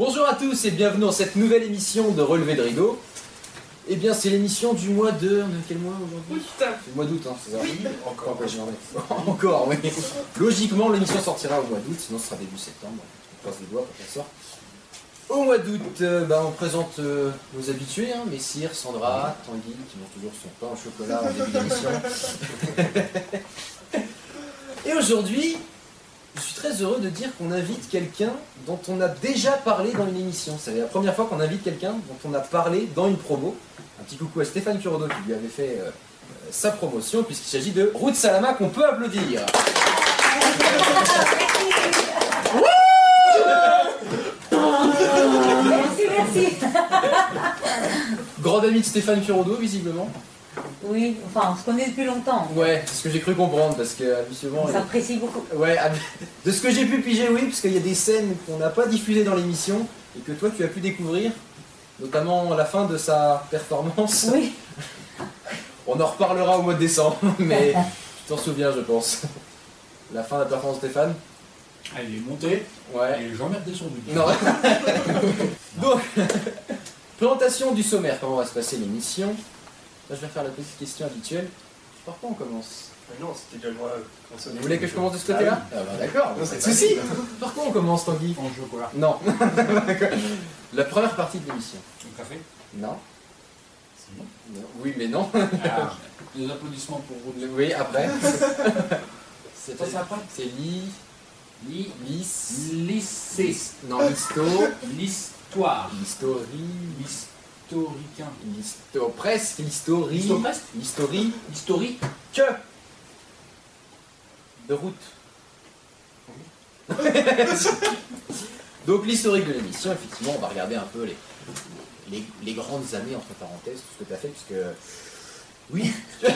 Bonjour à tous et bienvenue dans cette nouvelle émission de Relevé de Rideau. Eh bien, c'est l'émission du mois de. on est quel mois aujourd'hui. C'est le mois d'août, hein, c'est ça Encore. Encore, oui. Logiquement, l'émission sortira au mois d'août, sinon ce sera début septembre. On croise les doigts pour qu'elle sorte. Au mois d'août, euh, bah, on présente euh, nos habitués, hein, Messire, Sandra, Tanguy, qui mange toujours son pain au chocolat en début d'émission. Et aujourd'hui, je suis très heureux de dire qu'on invite quelqu'un dont on a déjà parlé dans une émission. C'est la première fois qu'on invite quelqu'un dont on a parlé dans une promo. Un petit coucou à Stéphane Curodo qui lui avait fait euh, sa promotion, puisqu'il s'agit de Ruth Salama qu'on peut applaudir. Merci, merci. Grand ami de Stéphane Curodo, visiblement. Oui, enfin, on se connaît depuis longtemps. Ouais, c'est ce que j'ai cru comprendre, parce que habituellement. On s'apprécie beaucoup. Ouais, hab- de ce que j'ai pu piger, oui, parce qu'il y a des scènes qu'on n'a pas diffusées dans l'émission et que toi tu as pu découvrir, notamment la fin de sa performance. Oui. On en reparlera au mois de décembre, mais tu t'en souviens, je pense. La fin de la performance de Stéphane Elle est montée Ouais. et j'emmerde son but. Non. Donc, présentation du sommaire, comment va se passer l'émission? Là, je vais faire la petite question habituelle. Par quoi on commence Mais non, c'était déjà moi. Vous voulez que je commence de ce côté-là Ah bah d'accord, Non, pas de c'est soucis. pas Par quoi on commence, Tanguy En chocolat. Non. la première partie de l'émission. Un café Non. C'est bon. Non. Oui, mais non. Ah, Des applaudissements pour vous. Oui, après. C'est Ça, c'est après C'est li, Li- lis, Lycée. non, listo, L'histoire. L'historicain. L'histori, Listo presque l'histori, Historique. que de route. Donc l'historique de l'émission, effectivement, on va regarder un peu les, les, les grandes années, entre parenthèses, tout ce que tu as fait, puisque oui,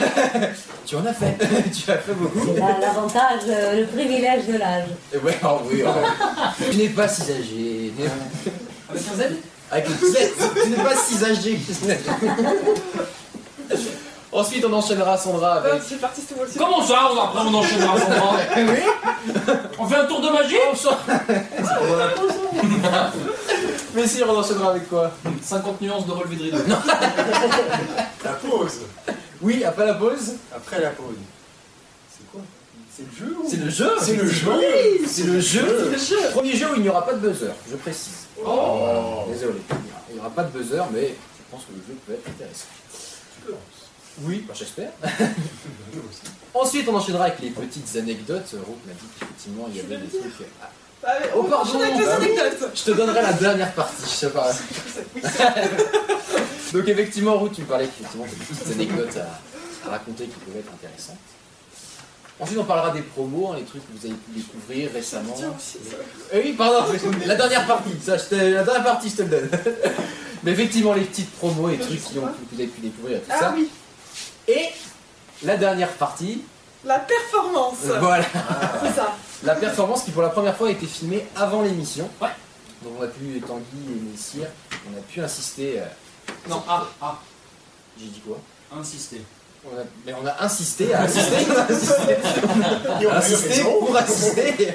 tu en as fait, tu as fait beaucoup. C'est l'avantage, euh, le privilège de l'âge. Et ouais, oh oui, oh. tu n'es pas si âgé. Avec un Z? Avec le Z, tu n'es pas si âgé. Ensuite, on enchaînera Sandra Ah, avec. c'est parti, moi aussi. Comment ça on- Après on enchaîne à Sandra. Oui, On fait un tour de magie mais si, on enchaînera avec quoi? 50 nuances de relevé de rideau. La pause Oui, après la pause Après la pause. C'est quoi? C'est le jeu ou... C'est le jeu C'est le jeu C'est le jeu Le jeu. Premier jeu où il n'y aura pas de buzzer, je précise. Oh Désolé. Il n'y aura pas de buzzer, mais je pense que le jeu peut être intéressant. Tu peux Oui, bah, j'espère. Ensuite, on enchaînera avec les petites anecdotes. Ruth m'a dit qu'effectivement, il y avait des trucs. Ah, Oh, on pardon, enchaîne avec les bah anecdotes. Je te donnerai la dernière partie, je sais pas. Donc, effectivement, Ruth, tu me parlais as des petites anecdotes à, à raconter qui peuvent être intéressantes. Ensuite, on parlera des promos, hein, les trucs que vous avez pu découvrir récemment. Tiens aussi, ça. Eh oui, pardon, la dernière partie, ça, je te- la dernière partie, je te le donne. Mais effectivement, les petites promos, les trucs qui ont, que vous avez pu découvrir et tout Ah ça. oui, Et la dernière partie, la performance. voilà, C'est ça. la performance qui pour la première fois a été filmée avant l'émission. Ouais. Donc on a pu, Tanguy et Messire, on a pu insister. euh, Non, ah, ah. J'ai dit quoi? Insister. On a, mais on a insisté à assister, on a insisté, on a pour assister,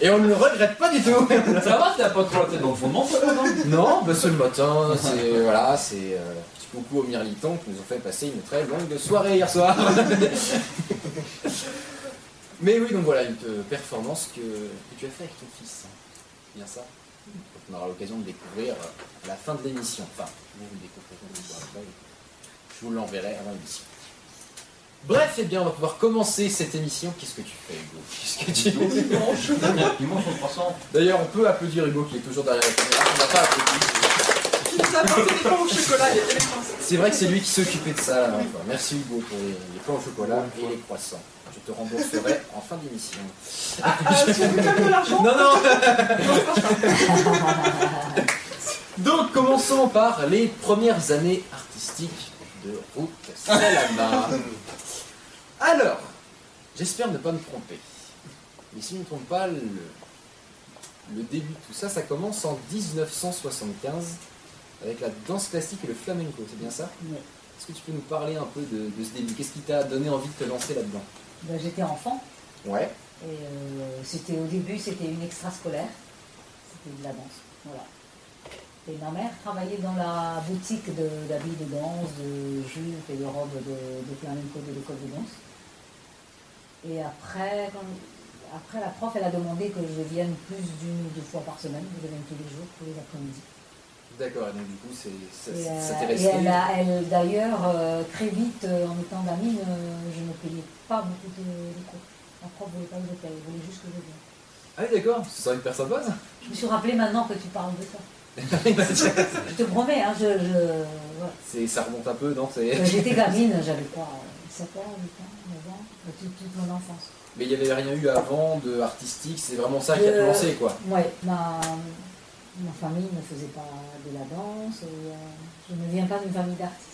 et on- ne le regrette pas du tout. Ça va, t'as pas trop la tête dans le fondement, toi, non? Non, bah le matin, c'est voilà, c'est euh, un petit coucou aux Mirlitons qui nous ont fait passer une très longue soirée hier soir. Mais oui, donc voilà, une euh, performance que, que tu as fait avec ton fils. hein. C'est Bien ça. Donc, on aura l'occasion de découvrir euh, à la fin de l'émission. Enfin, vous vous le découvrirez. Je vous l'enverrai avant l'émission. Bref, eh bien, on va pouvoir commencer cette émission. Qu'est-ce que tu fais, Hugo? Qu'est-ce que tu Il mange son croissant. D'ailleurs, on peut applaudir Hugo qui est toujours derrière la caméra. On n'a pas applaudi. Qui nous a apporté des pains au chocolat et et les croissants. C'est vrai que c'est lui qui s'occupait de ça. Merci Hugo pour les, les pains au chocolat et les croissants. Je te rembourserai en fin d'émission. Ah, euh, tu l'argent? Non, non. Donc commençons par les premières années artistiques de Ruth Salama. Alors, j'espère ne pas me tromper. Mais si je ne me trompe pas, le, le début de tout ça, ça commence en 1975 avec la danse classique et le flamenco, c'est bien ça? Ouais. Est-ce que tu peux nous parler un peu de, de ce début? Qu'est-ce qui t'a donné envie de te lancer là-dedans? Ben, J'étais enfant Ouais. et euh, c'était au début c'était une extrascolaire, c'était de la danse. Voilà. Et ma mère travaillait dans la boutique de- d'habits de, danse, de jupes et de robes de, de flamenco de l'école de danse. Et après, quand- après, la prof, elle a demandé que je vienne plus d'une ou deux fois par semaine, que je vienne tous les jours, tous les après-midi. D'accord, et donc du coup, c'est, ça, Et, euh, t'est et resté. elle, a- elle, d'ailleurs, euh, très vite, euh, en étant gamine, euh, je ne payais pas beaucoup de, de cours. La prof ne voulait pas que je paye, elle voulait juste que je vienne. Ah oui, d'accord, ça serait une personne ça. Je me suis rappelé maintenant que tu parles de ça. Je te promets, hein, je, ça remonte un peu, non J'étais gamine, j'avais quoi 7 ans, 8 ans, 9 ans, euh, toute, mon enfance. Mais il n'y avait rien eu avant de artistique, c'est vraiment ça qui a Je- commencé quoi. Ouais, ma, ma famille ne faisait pas de la danse, et, euh, je ne viens pas d'une famille d'artistes.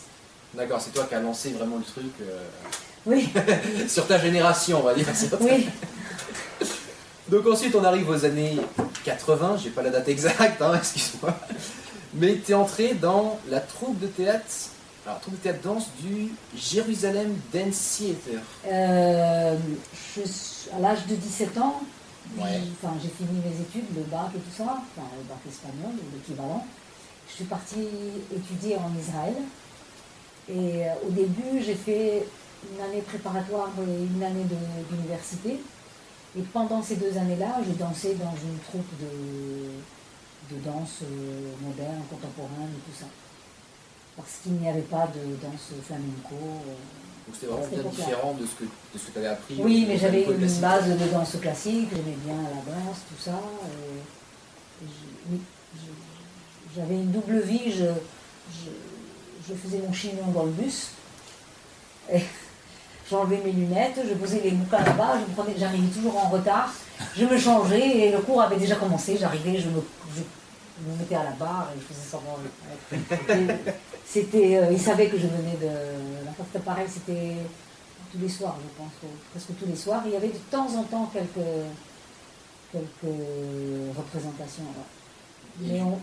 D'accord, c'est toi qui as lancé vraiment le truc euh, Oui, sur ta génération, on va dire. oui. Donc ensuite, on arrive aux années 80, j'ai pas la date exacte, hein, excuse-moi. Mais tu es entré dans la troupe de théâtre, alors de théâtre danse du Jérusalem Dance Theater. Euh, je à l'âge de 17 ans, Ouais. j'ai- enfin, j'ai fini mes études, le bac et tout ça, enfin, le bac espagnol, ou l'équivalent. Je suis partie étudier en Israël. Et euh, au début, j'ai fait une année préparatoire et une année d'université. Et pendant ces deux années-là, j'ai dansé dans une troupe de, de danse euh, moderne, contemporaine et tout ça. Parce qu'il n'y avait pas de danse flamenco. euh, Donc c'était vraiment bien différent de ce que, de ce que tu avais appris. oui, mais j'avais une classique. base de danse classique, j'aimais bien la danse, tout ça. J'avais une double vie, je, je, je faisais mon chignon dans le bus, j'enlevais mes lunettes, je posais les bouquins là-bas, je me prenais- j'arrivais toujours en retard, je me changeais et le cours avait déjà commencé, j'arrivais, je me, je me mettais à la barre et je faisais semblant. C'était- euh, ils savaient que je venais de la porte pareil, c'était tous les soirs, je pense, presque tous les soirs. Il y avait de temps en temps quelques, quelques représentations. ouais. Et Mais du- on,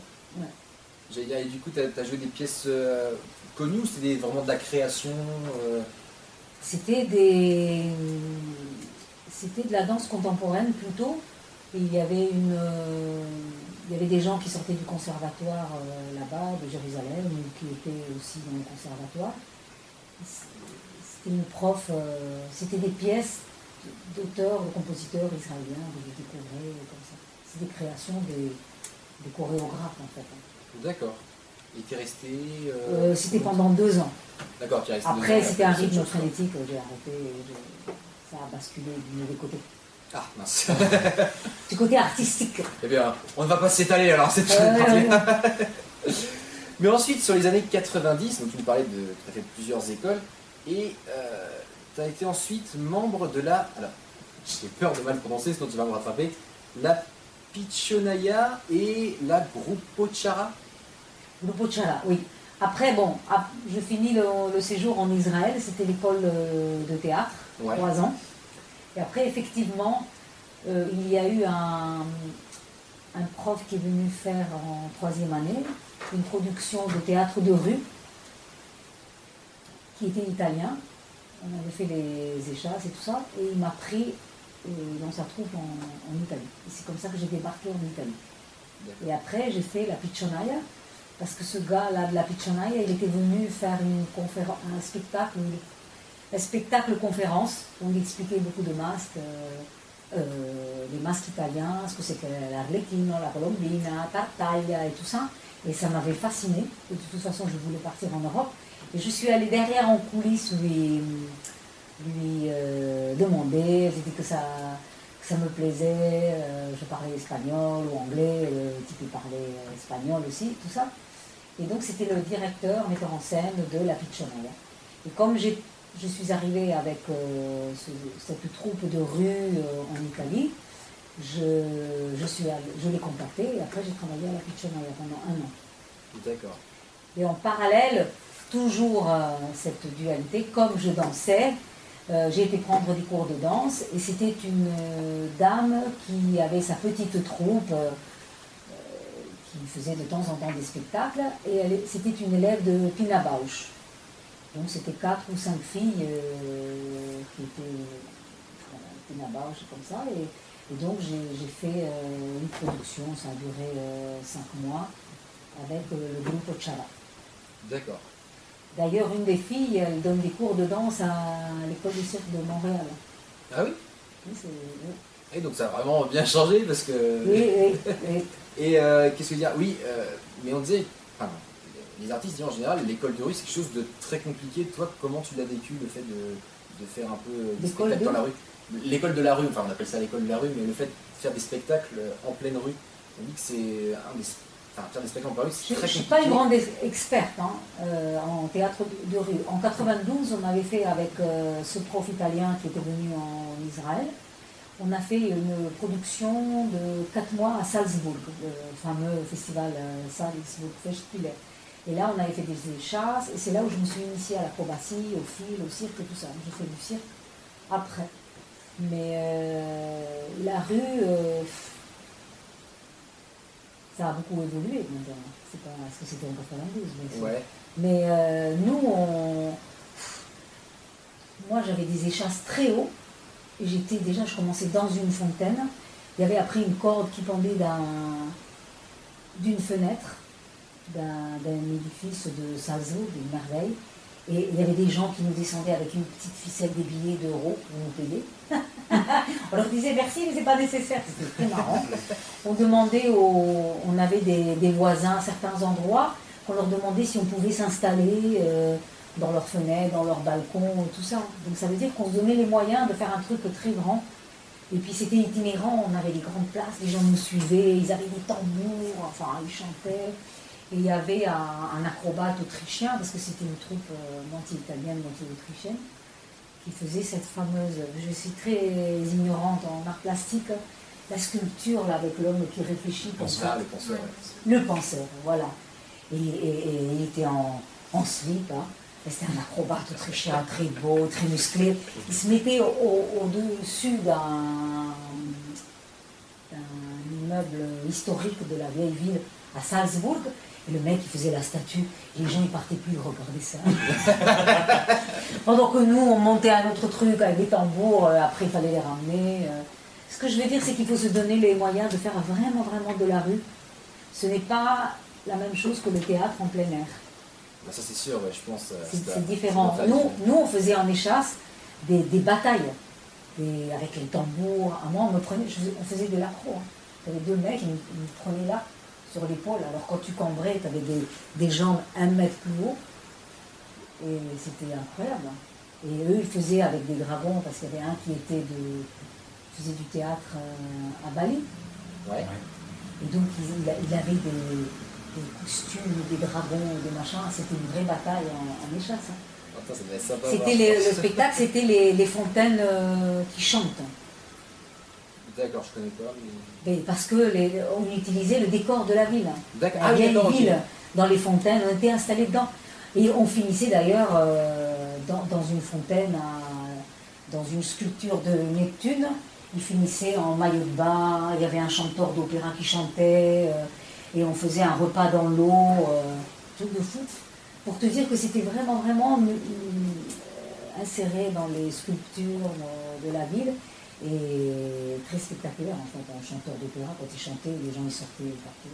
J'allais dire, et du coup, tu as, joué des pièces euh, connues ou c'était vraiment de la création euh, c'était des, c'était de la danse contemporaine plutôt. Et il y avait une, euh, il y avait des gens qui sortaient du conservatoire euh, là-bas, de Jérusalem, ou qui étaient aussi dans le conservatoire. C'était une prof, euh, c'était des pièces d'auteurs, de compositeurs israéliens que je découvrais comme ça. C'est des créations des, des chorégraphes en fait. D'accord. Et tu es resté. euh, c'était pendant deux ans. D'accord, tu es resté. Après, c'était un rythme frénétique, j'ai arrêté, je- ça a basculé du mauvais côté. Ah, mince. Du côté artistique. eh bien, on ne va pas s'étaler alors, c'est Euh. Mais ensuite, sur les années 90, donc tu nous parlais de. Tu as fait plusieurs écoles et tu as été ensuite membre de la. Alors, j'ai peur de mal prononcer, sinon tu vas me rattraper. La Pichonaya et la Grupochara. Le Pochala, oui. Après, bon, ap- je finis le, le séjour en Israël, c'était l'école euh, de théâtre, Ouais. trois ans. Et après, effectivement, euh, il y a eu un, un prof qui est venu faire en troisième année une production de théâtre de rue qui était italien. On avait fait les échasses et tout ça, et il m'a pris euh, dans sa troupe en, Italie. Et c'est comme ça que j'ai débarqué en Italie. Et après, j'ai fait la Pichonaya, parce que ce gars-là de la Pichonaya, il était venu faire une conférence, un spectacle conférence, où il expliquait beaucoup de masques, euh, euh, les masques italiens, ce que c'était l'arlecchino, la colombina, tartaglia et tout ça. Et ça m'avait fasciné. De toute façon, je voulais partir en Europe. Et je suis allée derrière en coulisses lui, lui euh, demander. J'ai dit que ça, que ça me plaisait. euh, je parlais espagnol ou anglais. Le type parlait espagnol aussi, tout ça. Et donc, c'était le directeur, metteur en scène de la Pichonaya. Et comme j'ai- je suis arrivée avec euh, ce- cette troupe de rue euh, en Italie, je, je, suis allée- je l'ai contacté et après j'ai travaillé à la Pichonaya pendant un an. D'accord. Et en parallèle, toujours euh, cette dualité, comme je dansais, j'ai été prendre des cours de danse et c'était une dame qui avait sa petite troupe, qui faisait de temps en temps des spectacles et c'était une élève de Pina Bausch. Donc c'était quatre ou cinq filles euh, qui étaient Pina Bausch comme ça et, et donc j'ai fait euh, une production, ça a duré euh, cinq mois avec euh, le groupe Chara. D'accord. D'ailleurs, une des filles, elle donne des cours de danse à l'école du cirque de Montréal. Ah oui? Oui, c'est-. Et donc ça a vraiment bien changé parce que. Oui, oui, oui. Et euh, qu'est-ce que dire? Oui, euh, mais on disait, enfin, les artistes en général, l'école de rue c'est quelque chose de très compliqué. Toi, comment tu l'as vécu le fait de, de faire un peu des spectacles de- dans la rue L'école de la rue, enfin on appelle ça l'école de la rue, mais le fait de faire des spectacles en pleine rue, on dit que c'est un des. Enfin, faire des spectacles en pleine rue, c'est Je ne suis pas une grande ex- experte hein, euh, en théâtre de de rue. En 92, on avait fait avec euh, ce prof italien qui était venu en Israël, on a fait une production de 4 mois à Salzbourg, le fameux festival euh, Salzburg Festspiele. Et là, on avait fait des échasses, et c'est là où je me suis initiée à l'acrobatie, au fil, au cirque tout ça. J'ai fait du cirque après. Mais euh, la rue, euh, ça a beaucoup évolué. C'est pas ce que c'était en 92, bien sûr. Ouais. Mais euh, nous, on... moi j'avais des échasses très hauts. Et j'étais déjà, je commençais dans une fontaine. Il y avait après une corde qui pendait d'un, d'une fenêtre, d'un, édifice de Salzbourg, d'une merveille. Et il y avait des gens qui nous descendaient avec une petite ficelle des billets d'euros pour nous payer. on leur disait merci, mais c'est pas nécessaire. C'était très marrant. On demandait on avait des, voisins à certains endroits qu'on leur demandait si on pouvait s'installer euh, dans leurs fenêtres, dans leurs balcons, tout ça. Donc ça veut dire qu'on se donnait les moyens de faire un truc très grand. Et puis c'était itinérant, on avait des grandes places, les gens nous suivaient, ils avaient des tambours, enfin ils chantaient. Et il y avait un, un acrobate autrichien, parce que c'était une troupe euh, moitié italienne, moitié autrichienne, qui faisait cette fameuse, je suis très ignorante en art plastique, la sculpture là, avec l'homme qui réfléchit ça. Ah, le penseur. Le penseur, voilà. Et, et- et il était en, en slip, hein. C'était un acrobate autrichien très beau, très musclé. Il se mettait au- au- au-dessus d'un d'un immeuble historique de la vieille ville à Salzbourg. Le mec, il faisait la statue. Et les gens, ils partaient plus, ils regardaient ça. Pendant que nous, on montait un autre truc avec des tambours. euh, Après, il fallait les ramener. euh. Ce que je veux dire, c'est qu'il faut se donner les moyens de faire vraiment, vraiment de la rue. Ce n'est pas la même chose que le théâtre en plein air. Bah, ça c'est sûr, ouais, je pense. euh, C'est différent. Nous, nous, on faisait en échasse des, des batailles des- avec les tambours. À moi, on me prenait, je on faisait de l'accro. hein. Il y avait deux mecs, ils me, ils me prenaient là, sur l'épaule. Alors quand tu cambrais, tu avais des, des jambes un mètre plus haut. Et c'était incroyable. Et eux, ils faisaient avec des dragons, parce qu'il y avait un qui était de, faisait du théâtre euh, à Bali. Ouais. Et donc, il, avait des, des costumes, des dragons, des machins. C'était une vraie bataille en, en échasse. hein. C'était le spectacle, c'était les, les fontaines euh, qui chantent. D'accord, je connais pas. mais- Mais parce que les- on utilisait le décor de la ville. D'accord. La Ah, vieille d'accord, ville, dans les fontaines, on était installés dedans. Et on finissait d'ailleurs euh, dans, dans une fontaine, à- dans une sculpture de Neptune. Il finissait en maillot de bain, il y avait un chanteur d'opéra qui chantait, euh, et on faisait un repas dans l'eau, euh, truc de fou. Pour te dire que c'était vraiment, vraiment euh, inséré dans les sculptures de la ville. Et très spectaculaire en fait, un chanteur d'opéra, quand il chantait, les gens ils sortaient partout.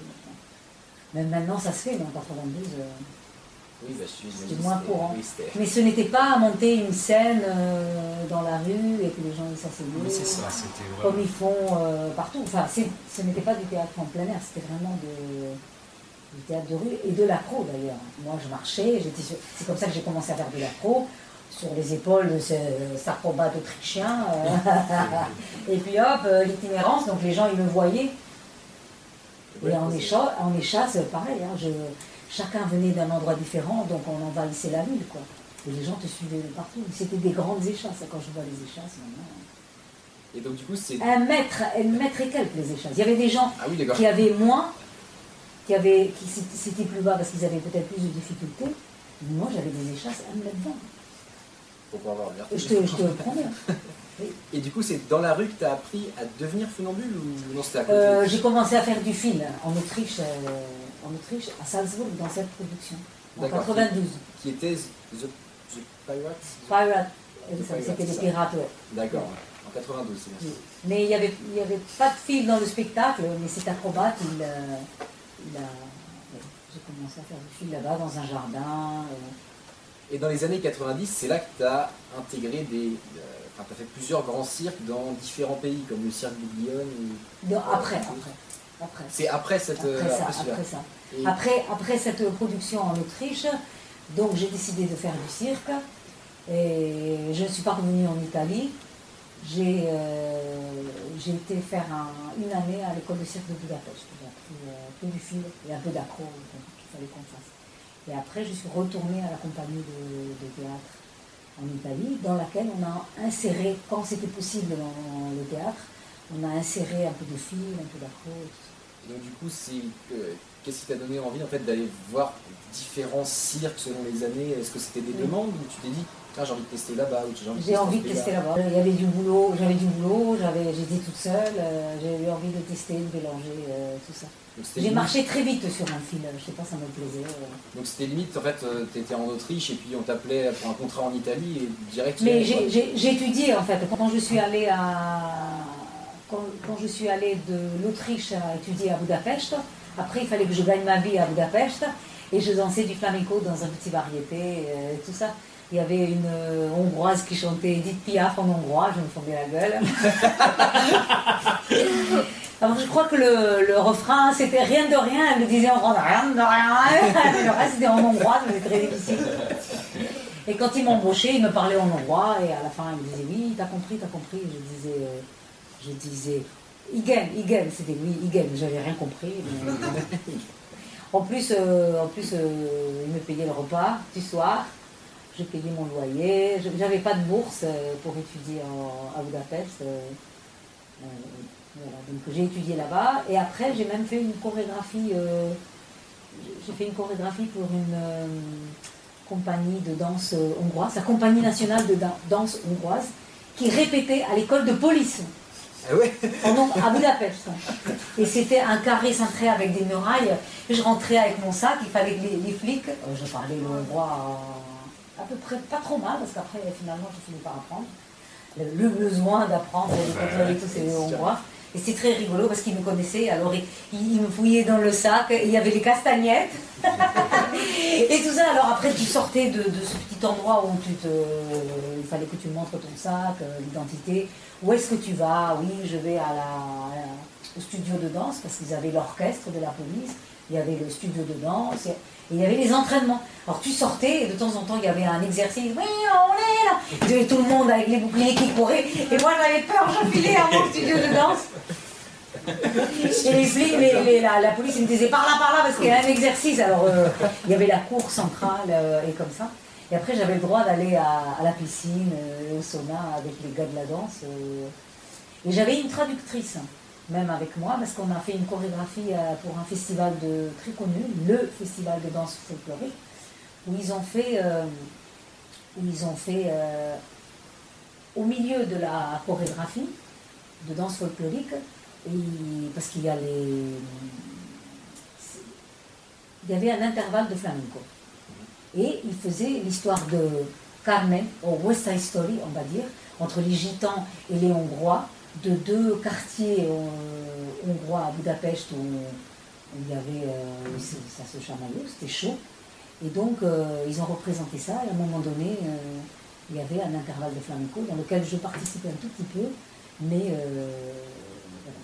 Même maintenant ça se fait, mais en 92. euh, Oui, bah. C'était moins courant. Mais ce n'était pas monter une scène euh, dans la rue et que les gens ils s'asseyaient. Oui, c'est ça, c'était Comme ils font euh, partout. Enfin, c'est- ce n'était pas du théâtre en plein air, c'était vraiment de- du théâtre de rue et de l'accro d'ailleurs. Moi je marchais, c'est comme ça que j'ai commencé à faire de l'accro sur les épaules de ce, acrobate autrichien. euh. et puis hop, euh, l'itinérance, donc les gens ils me voyaient. Et en, c'est- écha- en échasse, pareil, hein, je- chacun venait d'un endroit différent, donc on envahissait la ville. Quoi. Et les gens te suivaient de partout. C'était des grandes échasses. Quand je vois les échasses maintenant. Et donc, du coup, c'est. Un mètre, un mètre et quelques les échasses. Il y avait des gens Ah oui, qui avaient moins, qui avaient, qui c'était- c'était plus bas parce qu'ils avaient peut-être plus de difficultés. Mais moi j'avais des échasses un mètre vingt. Pour pouvoir voir bien. Et je te, je te promets. Et du coup, c'est dans la rue que tu as appris à devenir funambule ou non C'était à côté Euh, J'ai commencé à faire du fil en Autriche, euh, en Autriche, à Salzbourg, dans cette production. En D'accord. 92. Qui était The, The Pirates Pirate, c'était des ça. pirates, ouais. D'accord, ouais. en 92, c'est bien. Oui. Mais il n'y avait, y avait pas de fil dans le spectacle, mais cet acrobate, il, euh, il a. j'ai commencé à faire du fil là-bas dans un jardin. euh. Et dans les années 90, c'est là que tu as intégré des. euh, Enfin, tu as fait plusieurs grands cirques dans différents pays, comme le cirque de Lyon. ou- Non, après, après, après. C'est après cette. euh, Après ça, après après ça. Et- Après, après cette production en Autriche, donc j'ai décidé de faire du cirque. Et je ne suis pas revenue en Italie. J'ai euh, j'ai été faire un- une année à l'école de cirque de Budapest. J'ai appris euh, que du fil et un peu d'accro qu'il fallait qu'on fasse. Et après, je suis retournée à la compagnie de, de théâtre en Italie, dans laquelle on a inséré, quand c'était possible dans le théâtre, on a inséré un peu de fil, un peu. Et donc, du coup, c'est. euh, Qu'est-ce qui t'a donné envie en fait d'aller voir différents cirques selon les années? Est-ce que c'était des Oui. demandes ou tu t'es dit j'ai envie de tester là-bas j'ai envie de tester là-bas. Il y avait du boulot, j'avais du boulot, j'avais, j'étais toute seule, euh, j'ai eu envie de tester, de mélanger euh, tout ça. J'ai marché très vite sur un fil, je sais pas, ça me plaisait. euh. Donc c'était limite, en fait, tu étais en Autriche et puis on t'appelait pour un contrat en Italie et direct. Mais j'ai, étudié en fait. Quand je suis allée à quand, quand je suis allée de l'Autriche à étudier à Budapest, après il fallait que je gagne ma vie à Budapest et je dansais du flamenco dans un petit variété tout ça. Il y avait une euh, hongroise qui chantait Edith Piaf en hongrois, je me fondais la gueule. Alors je crois que le, le refrain c'était rien de rien, elle me disait en français rien de rien, le reste c'était en hongrois, c'était très difficile. Et quand il m'embauchait, il me parlait en hongrois et à la fin il me disait oui, t'as compris, t'as compris. Je disais, euh, je disais, igen, igen, c'était oui, igen, j'avais rien compris. mais- en plus, euh, en plus euh, il me payait le repas du soir, je payais mon loyer, j'avais pas de bourse euh, pour étudier en- à Budapest. euh, euh, voilà, donc j'ai étudié là-bas et après j'ai même fait une chorégraphie. euh, j'ai- j'ai fait une chorégraphie pour une euh, compagnie de danse hongroise, la compagnie nationale de dan- danse hongroise, qui répétait à l'école de police Ah ouais en Hong- à Budapest. Et c'était un carré cintré avec des murailles. Je rentrais avec mon sac, il fallait que les, les flics, euh, je parlais le hongrois à peu près pas trop mal, parce qu'après finalement je finis par apprendre. Le, le besoin d'apprendre et de contrôler tous ces hongrois. Et c'était très rigolo parce qu'ils me connaissaient, alors ils, ils me fouillaient dans le sac, et il y avait les castagnettes. et tout ça, alors après tu sortais de, de ce petit endroit où tu te, il fallait que tu montres ton sac, euh, l'identité. Où est-ce que tu vas? Oui, je vais à la, à la- au studio de danse parce qu'ils avaient l'orchestre de la police, il y avait le studio de danse, et il y avait les entraînements. Alors tu sortais et de temps en temps il y avait un exercice, oui, on est là avait tout le monde avec les boucliers qui couraient, et moi j'avais peur, je filais à mon studio de danse. Et les les- la, police me disait par là, par là, parce qu'il y a un exercice. Alors euh, il y avait la cour centrale euh, et comme ça. Et après j'avais le droit d'aller à, la piscine, euh, au sauna avec les gars de la danse. Et j'avais une traductrice, même avec moi, parce qu'on a fait une chorégraphie euh, pour un festival de, très connu, le festival de danse folklorique, où ils ont fait, euh, où ils ont fait euh, au milieu de la chorégraphie de danse folklorique, parce qu'il y a les, il y avait un intervalle de flamenco. Et il faisait l'histoire de Carmen, au West Side Story, on va dire, entre les Gitans et les Hongrois, de deux quartiers euh, hongrois à Budapest où, il y avait, euh, ça se chamaillait, c'était chaud. Et donc, euh, ils ont représenté ça, et à un moment donné, il y avait un intervalle de flamenco dans lequel je participais un tout petit peu, mais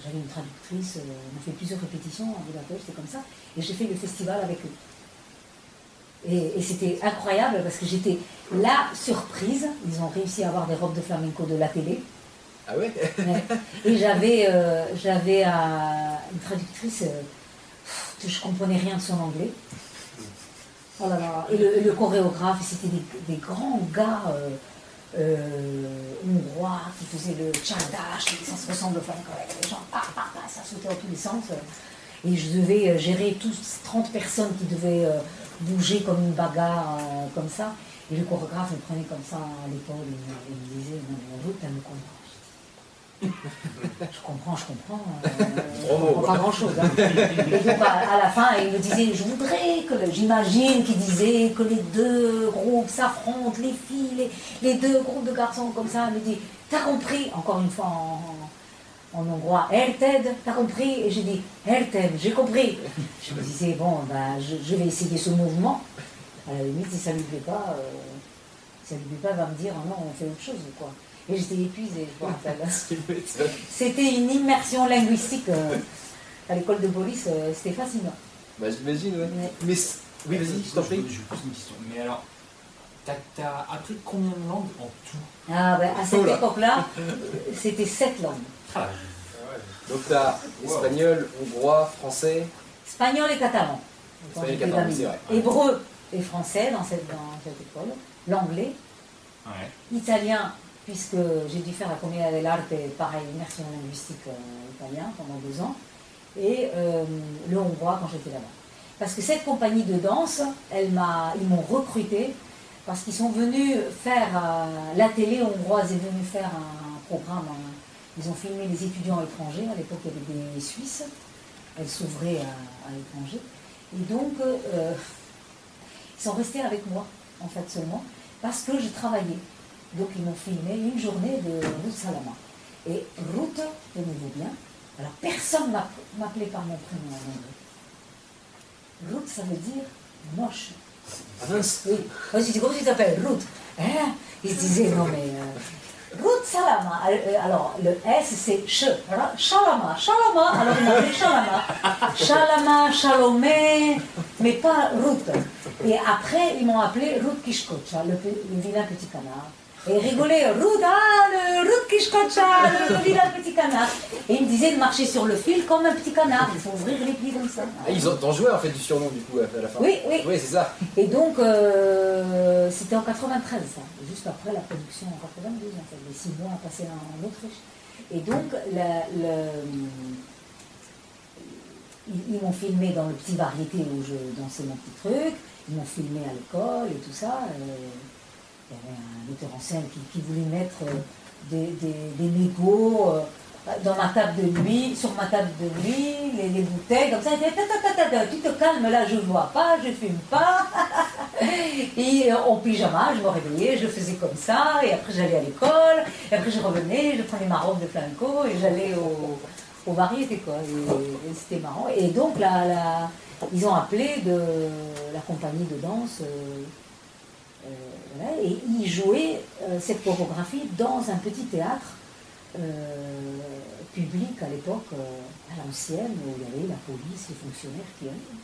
j'avais une traductrice, on a fait plusieurs répétitions à Budapest, c'est comme ça, et j'ai fait le festival avec eux. Et, et c'était incroyable parce que j'étais la surprise. Ils ont réussi à avoir des robes de flamenco de la télé. Ah ouais. Et j'avais euh, euh, une traductrice, euh, je comprenais rien de son anglais. Oh là là. Et le, le chorégraphe, c'était des, grands gars euh, hongrois qui faisaient le tchadash, ça se ressemble au flamenco. Les gens, ça sautait dans tous les sens. Et je devais gérer tous 30 personnes qui devaient bouger comme une bagarre, comme ça. Et le chorégraphe me prenait comme ça à l'épaule et me, disait Non, mais on veut que tu me comprends. Je comprends, je comprends. euh, je comprends pas grand-chose. hein. À, à la fin, il me disait Je voudrais que. J'imagine qu'il disait que les deux groupes s'affrontent, les filles, les, les deux groupes de garçons comme ça. Il me dit T'as compris Encore une fois en, en hongrois, Herted, t'as compris? Et j'ai dit, Herted, j'ai compris. Je me disais, bon, bah, je, je vais essayer ce mouvement. À la limite, si ça lui plaît pas, euh, si ça lui plaît pas, va me dire, ah non, on fait autre chose, quoi. Et j'étais épuisée, je. C'était une immersion linguistique euh, à l'école de police, euh, c'était fascinant. Bah, j'imagine, ouais. Mais. c- Oui, vas-y, je t'en prie. Je pose une question. Mais alors, t'as t'as appris combien de langues en tout? Ah, ben, à cette Oh là. époque-là, c'était sept langues. Ah, Donc, t'as espagnol, hongrois, français. Espagnol et catalan. Espagnol et catalan, c'est vrai. Hébreu et français dans cette, dans cette école. L'anglais, Ouais. italien, puisque j'ai dû faire la Commedia dell'arte, pareil, immersion linguistique euh, italien pendant deux ans, et euh, le hongrois quand j'étais là-bas. Parce que cette compagnie de danse, ils m'ont recruté parce qu'ils sont venus faire, euh, la télé hongroise est venue faire un programme, ils ont filmé les étudiants étrangers, à l'époque il y avait des Suisses, elles s'ouvraient à, à l'étranger, et donc euh, ils sont restés avec moi, en fait seulement, parce que je travaillais. Donc ils m'ont filmé une journée de Ruth Salama. Et Ruth, tenez-vous bien, alors personne m'a- m'appelait par mon prénom en anglais. Ruth, ça veut dire moche. Ah. Oui. Moi, je dis, comment tu t'appelles? Ruth Hein? Ils se disaient, non mais... euh, Ruth Salama. Euh, euh, Alors, le S, c'est Ch. Alors, Shalama. Shalama. Alors, ils m'appelaient Shalama. Shalama, Shalomé, mais pas Ruth. Et après, ils m'ont appelé Ruth Kishkocha, le, le vilain petit canard. Et Ruth, ah, le Ruth Kishkocha, le, petit canard. Et ils me disaient de marcher sur le fil comme un petit canard. Il faut ouvrir les plis comme ça. Ah, ils ont joué en fait du surnom du coup à la fin. Oui, oui. Oui, c'est ça. Et donc, euh, c'était en 93, ça, juste après la production en 92, en fait, les six mois passés en, en Autriche. Et donc, la- ils, ils m'ont filmé dans le petit variété où je dansais mon petit truc, ils m'ont filmé à l'école et tout ça. et il y avait un metteur en scène qui, voulait mettre euh, des, des, euh, dans ma table de nuit, sur ma table de nuit, les, les bouteilles, comme ça. Il disait, tu te calmes là, je ne bois pas, je fume pas. et euh, en pyjama, je me réveillais, je faisais comme ça, et après j'allais à l'école, et après je revenais, je prenais ma robe de flamenco, et j'allais au, au variété, quoi. Et, c'était marrant. Et donc, la- ils ont appelé de la compagnie de danse. Voilà, et ils jouaient euh, cette chorégraphie dans un petit théâtre euh, public à l'époque, euh, à l'ancienne, où il y avait la police, les fonctionnaires qui allaient.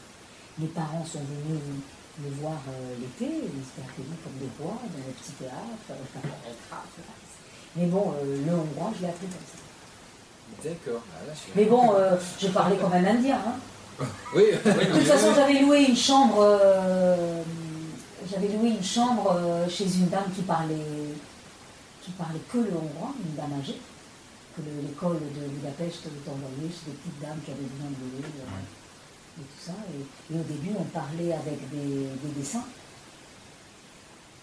Mes parents sont venus me voir euh, l'été, ils étaient accueillis comme des rois dans le petit théâtre. Mais bon, euh, le hongrois, je l'ai appris comme ça. D'accord. Ah, Mais bon, euh, je parlais comme un indien. Hein. Oui. De toute façon, j'avais loué une chambre. euh, j'avais loué une chambre euh, chez une dame qui parlait, qui parlait que le hongrois, une dame âgée, que le- l'école de Budapest avait envoyée chez des petites dames qui avaient besoin de louer euh, et tout ça. Et, et au début, on parlait avec des, des dessins.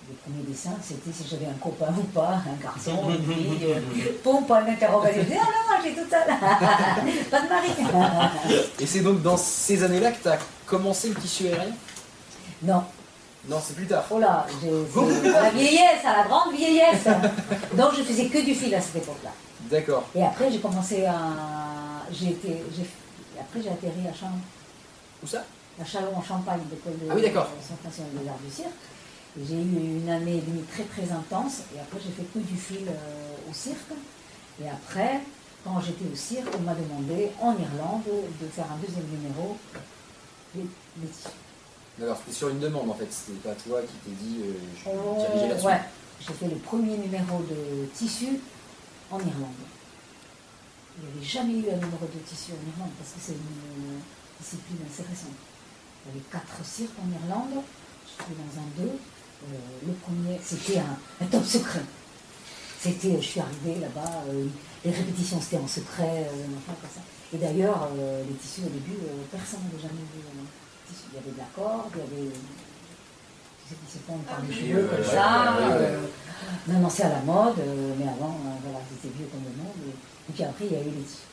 Les premiers dessins, c'était si j'avais un copain ou pas, un garçon, une fille, euh, pompe. Je disais, ah non, j'ai tout ça là. pas de mari. Et c'est donc dans ces années-là que tu as commencé le tissu aérien non, Non, c'est plus tard. Oh là, j'ai- la vieillesse, à la grande vieillesse. Donc je faisais que du fil à cette époque-là. D'accord. Et après j'ai commencé à, j'ai été, après j'ai atterri à Chalon, Où ça? à Chalon en Champagne, l'école de Ah oui, d'accord. Centre des arts du cirque. Et J'ai eu une année et demie très très intense. Et après j'ai fait que du fil euh, au cirque. Et après, quand j'étais au cirque, on m'a demandé en Irlande de faire un deuxième numéro les, les. D'accord, c'était sur une demande en fait. C'était pas toi qui t'es dit euh, je vais me diriger là-dessus. ouais, j'ai fait le premier numéro de tissu en Irlande. Il n'y avait jamais eu un numéro de tissu en Irlande parce que c'est une euh, discipline assez récente. Il y avait quatre cirques en Irlande, je suis dans un d'eux. Euh, le premier, c'était un, un top secret. C'était, je suis arrivée là-bas, euh, les répétitions c'était en secret, euh, machin, comme ça. Et d'ailleurs, euh, les tissus au début, euh, personne n'avait jamais vu. Il y avait de la corde, il y avait. Tu sais qui se font par les oui, cheveux ouais, comme ça. euh, Maintenant c'est à la mode, euh, mais avant, euh, voilà, c'était vieux comme le monde. Et, puis après, il y a eu les tissus.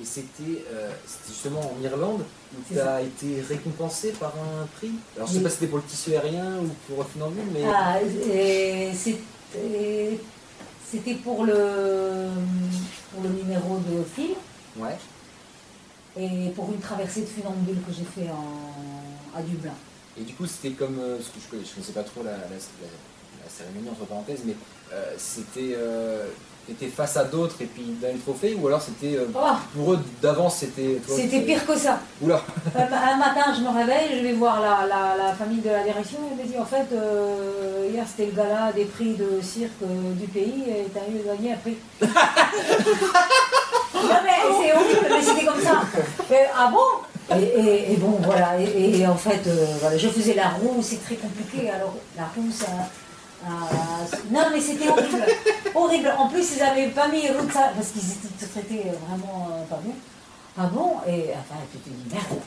Et c'était euh, c'était justement en Irlande où tu as été récompensé par un prix? Alors je sais Oui. pas si c'était pour le tissu aérien ou pour Funambule, mais. Ah, C'était pour le, pour le numéro de film Ouais. Et pour une traversée de funambule que j'ai fait en, à Dublin. Et du coup, c'était comme. euh, parce que je ne connaissais pas trop la, la- la- la cérémonie, entre parenthèses, mais euh, c'était. Euh, face à d'autres et puis dans le trophée, ou alors c'était. euh, Oh, pour eux, d'avance, c'était. c'était pire que ça. Oula Un, matin, je me réveille, je vais voir la, famille de la direction et elle me dit en fait, hier c'était le gala des prix de cirque du pays et t'as eu gagné un prix. non mais c'est horrible, mais c'était comme ça. Mais, ah bon? Et, bon, voilà, et, en fait, euh, voilà, je faisais la roue, c'est très compliqué. Alors, la roue, ça. non, mais c'était horrible. Horrible. En plus, ils n'avaient pas mis route ça, parce qu'ils étaient traités vraiment euh, pas bien. Ah bon? Et enfin, tu te dis, merde.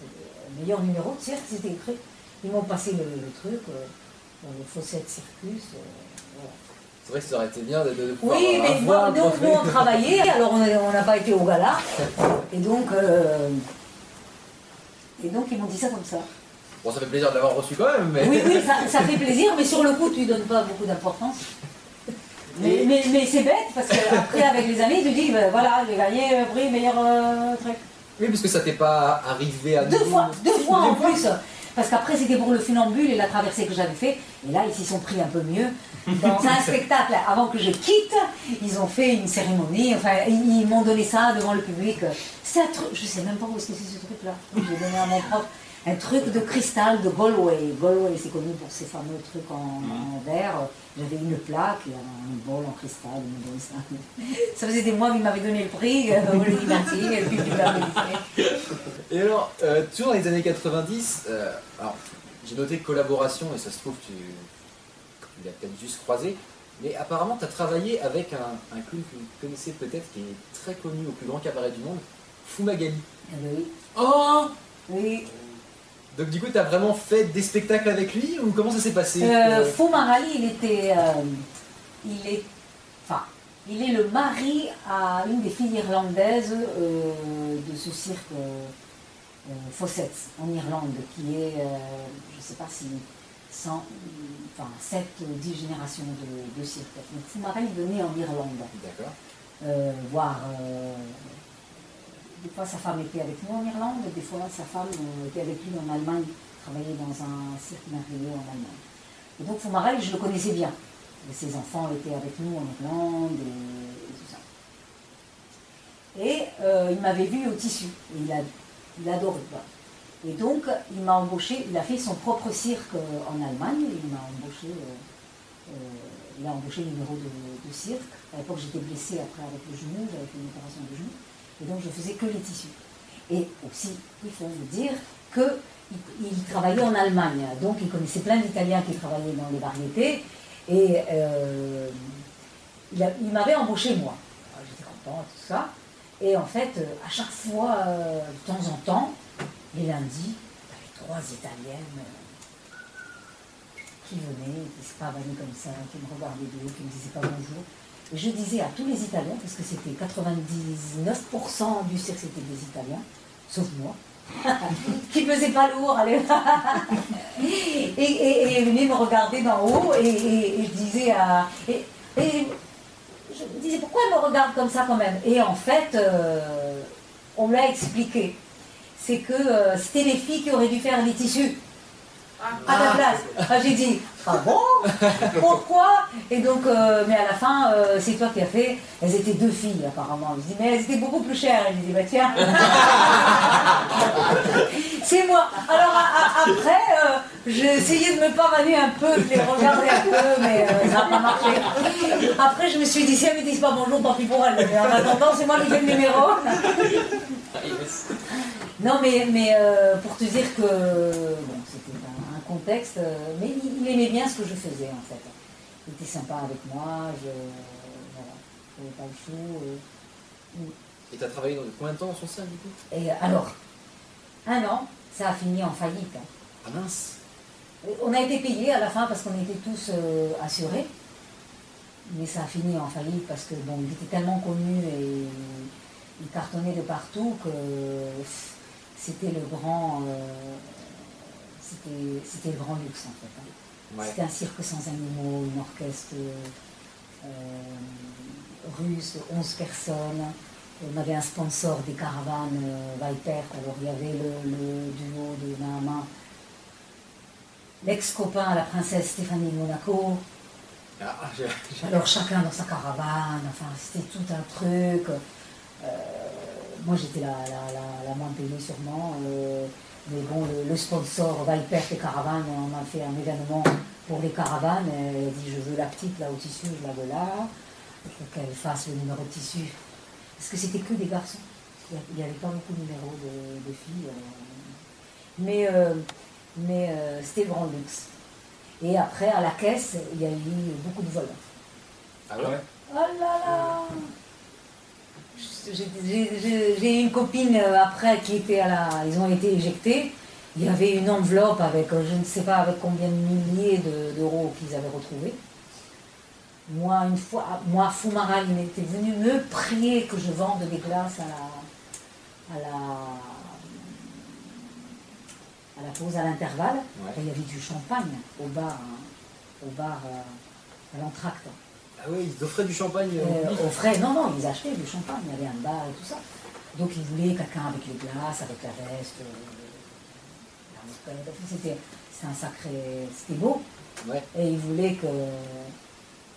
Le meilleur numéro de cirque, c'était écrit. Ils m'ont passé le, truc, euh, le Fossette Circus. C'est vrai que ça aurait été bien de, de pouvoir Oui, mais un nous, on travaillait, alors on n'a pas été au gala. Et donc, euh, et donc ils m'ont dit ça comme ça. Bon, ça fait plaisir de l'avoir reçu quand même, mais. Oui, oui, ça, ça fait plaisir, mais sur le coup, tu ne donnes pas beaucoup d'importance. Mais, mais, mais c'est bête, parce qu'après, avec les années, tu dis, ben, voilà, j'ai gagné, euh, prix, meilleur euh, truc. Oui, parce que ça t'est pas arrivé à Deux fois, deux fois en plus. Parce qu'après, c'était pour le funambule et la traversée que j'avais fait. Et là, ils s'y sont pris un peu mieux. Dans un spectacle, avant que je quitte, ils ont fait une cérémonie. Enfin, ils m'ont donné ça devant le public. C'est un truc, je sais même pas où est-ce que c'est ce truc-là. J'ai donné à mon prof. Un truc de cristal de Galway. Galway, c'est connu pour ces fameux trucs en, en verre. J'avais une plaque, et un bol en cristal. ça. Ça faisait des mois qu'ils m'avaient donné le prix. euh, et puis. Et alors, euh, toujours dans les années 90, euh, alors j'ai noté collaboration, et ça se trouve, tu, tu l'as peut-être juste croisé, mais apparemment tu as travaillé avec un, un clown que vous connaissez peut-être, qui est très connu au plus grand cabaret du monde, Fumagali. Ah ben oui. Oh Oui, Donc du coup, tu as vraiment fait des spectacles avec lui, ou comment ça s'est passé? Euh, Euh, Fou Marali, il était. euh, il est. Enfin, il est le mari à une des filles irlandaises euh, de ce cirque Fawcett en Irlande, qui est, je ne sais pas si 100, enfin 7 ou 10 générations de, de cirque. Donc Fou Marali venait en Irlande D'accord. voir. euh, des fois, sa femme était avec nous en Irlande, des fois, sa femme euh, était avec lui en Allemagne, travaillait dans un cirque merveilleux en Allemagne. Et donc, Foumarel, je le connaissais bien. Ses enfants étaient avec nous en Irlande et, tout ça. Et euh, il m'avait vu au tissu. Et il, a, il adorait. Et donc, il m'a embauché, il a fait son propre cirque euh, en Allemagne, il m'a embauché. il a embauché le numéro de, de cirque. À l'époque, j'étais blessée après avec le genou, j'avais fait une opération de genou. Et donc, je faisais que les tissus. Et aussi, il faut vous dire qu'il il travaillait en Allemagne. Donc, il connaissait plein d'Italiens qui travaillaient dans les variétés. Et euh, il, m'avait embauché, moi. J'étais contente, tout ça. Et en fait, euh, à chaque fois, euh, de temps en temps, les lundis, il y avait trois Italiennes qui venaient, qui se pavanaient comme ça, qui me regardaient de haut, qui me disaient pas bonjour. Je disais à tous les Italiens, parce que c'était 99% du cirque, c'était des Italiens, sauf moi, qui ne faisaient pas lourd, allez. et, et, venaient me regarder d'en haut, et, je disais à... Et, et je me disais, pourquoi elle me regarde comme ça quand même? Et en fait, euh, on me l'a expliqué. C'est que euh, c'était les filles qui auraient dû faire les tissus à la place. Ah, J'ai dit, ah bon? Pourquoi? Et donc, euh, mais à la fin, euh, c'est toi qui as fait. Elles étaient deux filles apparemment. Je dis, mais elles étaient beaucoup plus chères. Elle dit, bah tiens. c'est moi. Alors a- a- après, euh, j'ai essayé de me pavaner un peu, de les regarder un peu, mais euh, ça n'a pas marché. Après, je me suis dit, si elles ne me disent pas bonjour, tant pis pour elles. Mais en attendant, c'est moi qui fais le numéro. Non, mais, mais euh, pour te dire que bon, contexte, euh, mais il, il aimait bien ce que je faisais en fait. Il était sympa avec moi, je voilà, pas le chou. euh. Et tu as travaillé dans combien de temps dans son du coup? Et alors, un an, ça a fini en faillite. hein. Ah mince On a été payés à la fin parce qu'on était tous euh, assurés, mais ça a fini en faillite parce que bon, il était tellement connu et il cartonnait de partout que c'était le grand, euh, c'était le grand luxe en fait. hein. Ouais. C'était un cirque sans animaux, une orchestre, euh, russe, 11 personnes. On avait un sponsor des caravanes euh, Viper, alors il y avait le, le duo de Nahama, l'ex-copain à la princesse Stéphanie Monaco, Ah, alors chacun dans sa caravane, enfin c'était tout un truc. Euh, moi j'étais la, la, la, la moins payée sûrement. euh, mais bon, le, le sponsor Viper des caravanes, on a fait un événement pour les caravanes. et Elle a dit je veux la petite là au tissu, je la veux là. Il faut qu'elle fasse le numéro de tissu. Parce que c'était que des garçons. Il n'y avait pas beaucoup de numéros de, de filles. euh. Mais, euh, mais euh, c'était le grand luxe. Et après, à la caisse, il y a eu beaucoup de vols. Ah ouais Oh là là J'ai- une copine euh, après qui était à la... Ils ont été éjectés. Il y avait une enveloppe avec, euh, je ne sais pas avec combien de milliers de- d'euros qu'ils avaient retrouvés. Moi, une fois, moi, Foumaral, il était venu me prier que je vende des glaces à la, à la, à la pause, à l'intervalle. Ouais. Il y avait du champagne au bar, hein, au bar euh, à l'entracte. Ah oui, ils offraient du champagne. euh, Euh, frais, non, non, ils achetaient du champagne, il y avait un bar et tout ça. Donc ils voulaient quelqu'un avec les glaces, avec la veste, euh, c'était un sacré, c'était beau. Ouais. Et ils voulaient que,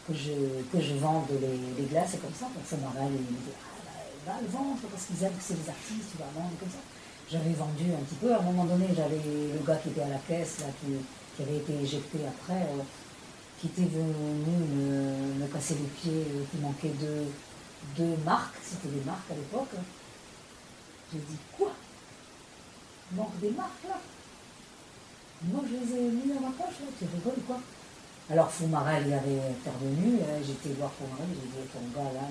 que, je, que je vende les, les glaces et comme ça. Donc ça m'a il me dit, ah, bah, va le vendre parce qu'ils aiment que c'est des artistes, tu vas vendre comme ça. J'avais vendu un petit peu, à un moment donné, j'avais le gars qui était à la caisse, là, qui, qui avait été éjecté après. euh, qui était venu me, me casser les pieds, euh, qui manquait deux, deux marques, c'était des marques à l'époque. J'ai dit quoi? Il manque des marques là? Moi je les ai mis dans ma poche tu rigoles quoi? Alors Foumarel il avait intervenu, euh, j'étais voir Foumarel, j'ai dit ton gars là,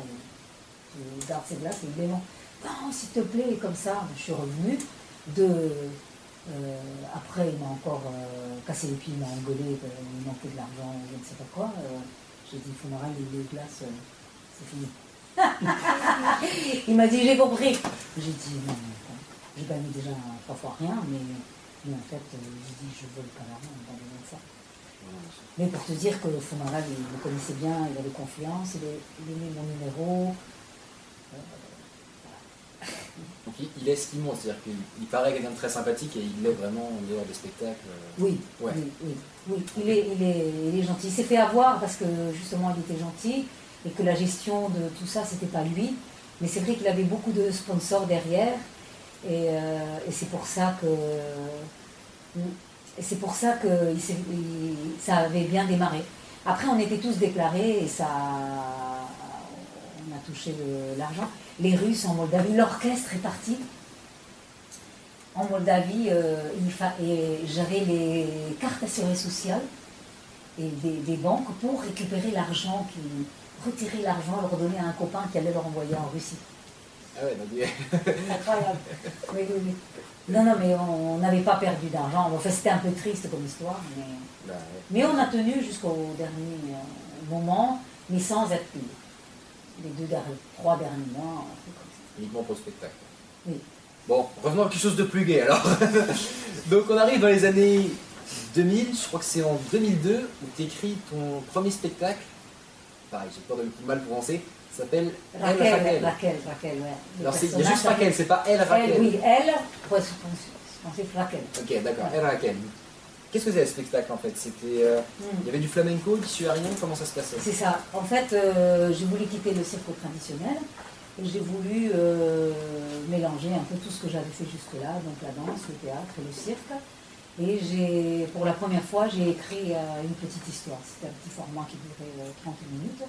il, il garde ses glaces, il est. Non, s'il te plaît, comme ça, je suis revenue de. Euh, après, il m'a encore euh, cassé les pieds, il m'a engueulé, euh, il manquait de l'argent, je ne sais pas quoi. j'ai dit, Foumaral, les glaces, c'est fini. il m'a dit, j'ai compris. J'ai dit, non, attends, j'ai gagné déjà trois fois rien, mais, mais en fait, j'ai dit, je veux pas l'argent, pas besoin de ça. Mais pour te dire que Foumaral, il me connaissait bien, il avait confiance, il, est- il aimait mon numéro. Donc il, il est ce qu'il montre, c'est-à-dire qu'il il paraît quelqu'un de très sympathique et il l'est vraiment en dehors des spectacles. euh. Oui, Ouais. oui, oui, oui. Il, est, il, est, il est gentil. Il s'est fait avoir parce que justement il était gentil et que la gestion de tout ça, c'était pas lui. Mais c'est vrai qu'il avait beaucoup de sponsors derrière et, euh, et c'est pour ça que c'est pour ça que ça avait bien démarré. Après, on était tous déclarés et ça, on a touché l'argent. Les Russes en Moldavie, l'orchestre est parti en Moldavie, euh, j'avais les cartes assurées sociales et des, des banques pour récupérer l'argent, retirer l'argent, le redonner à un copain qui allait le renvoyer en Russie. Ah ouais, donc Incroyable. Oui, oui, oui. Non, non, mais on n'avait pas perdu d'argent. Enfin, c'était un peu triste comme histoire, mais, bah, ouais. mais on a tenu jusqu'au dernier euh, moment, mais sans être payé. Les deux derniers, trois derniers mois, un truc comme ça. uniquement pour le spectacle. Oui. Bon, revenons à quelque chose de plus gai alors. donc on arrive dans les années 2000, je crois que c'est en 2002 où tu écris ton premier spectacle. Pareil, j'ai peur de le mal prononcer. S'appelle Elle Raquel, Raquel. Raquel, Raquel, ouais. Le Alors c'est- il y a personnage juste Raquel, c'est pas Elle Raquel. Elle, oui, elle, ouais, je pensais Raquel. Ok, d'accord, Elle Raquel. Qu'est-ce que c'est ce spectacle en fait? C'était, euh, Hmm. il y avait du flamenco, du suarien, comment ça se passait? C'est ça. En fait, euh, j'ai voulu quitter le cirque traditionnel et j'ai voulu euh, mélanger un peu tout ce que j'avais fait jusque-là, donc la danse, le théâtre et le cirque. Et j'ai, pour la première fois, j'ai écrit une petite histoire. C'était un petit format qui durait euh, 30 minutes.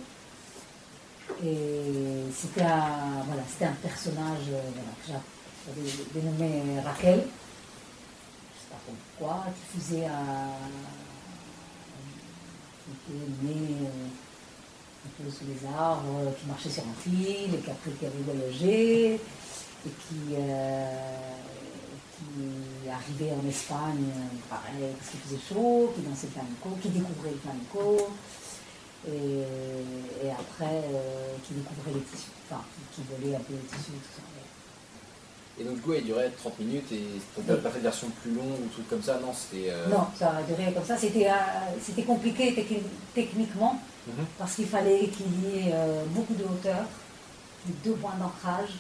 Et c'était un, voilà, c'était un personnage voilà, que j'a- j'avais dénommé Raquel. Pas pourquoi, qui faisait un, qui était né un peu sous les arbres, euh, qui marchait sur un fil, et qui après qui voyagé, et qui, euh, qui arrivait en Espagne, euh, pareil, parce qu'il faisait chaud, qui dansait le flamenco, qui découvrait le flamenco, et, et après qui découvrait les tissus, enfin qui volait un peu les tissus, tout ça. Et donc du coup, il durait 30 minutes et tu n'as pas fait de version plus longue ou truc comme ça Non, c'était. euh, Non, ça a duré comme ça. C'était euh, c'était compliqué techni- techniquement Mhm. parce qu'il fallait qu'il y ait euh, beaucoup de hauteur, de deux points d'ancrage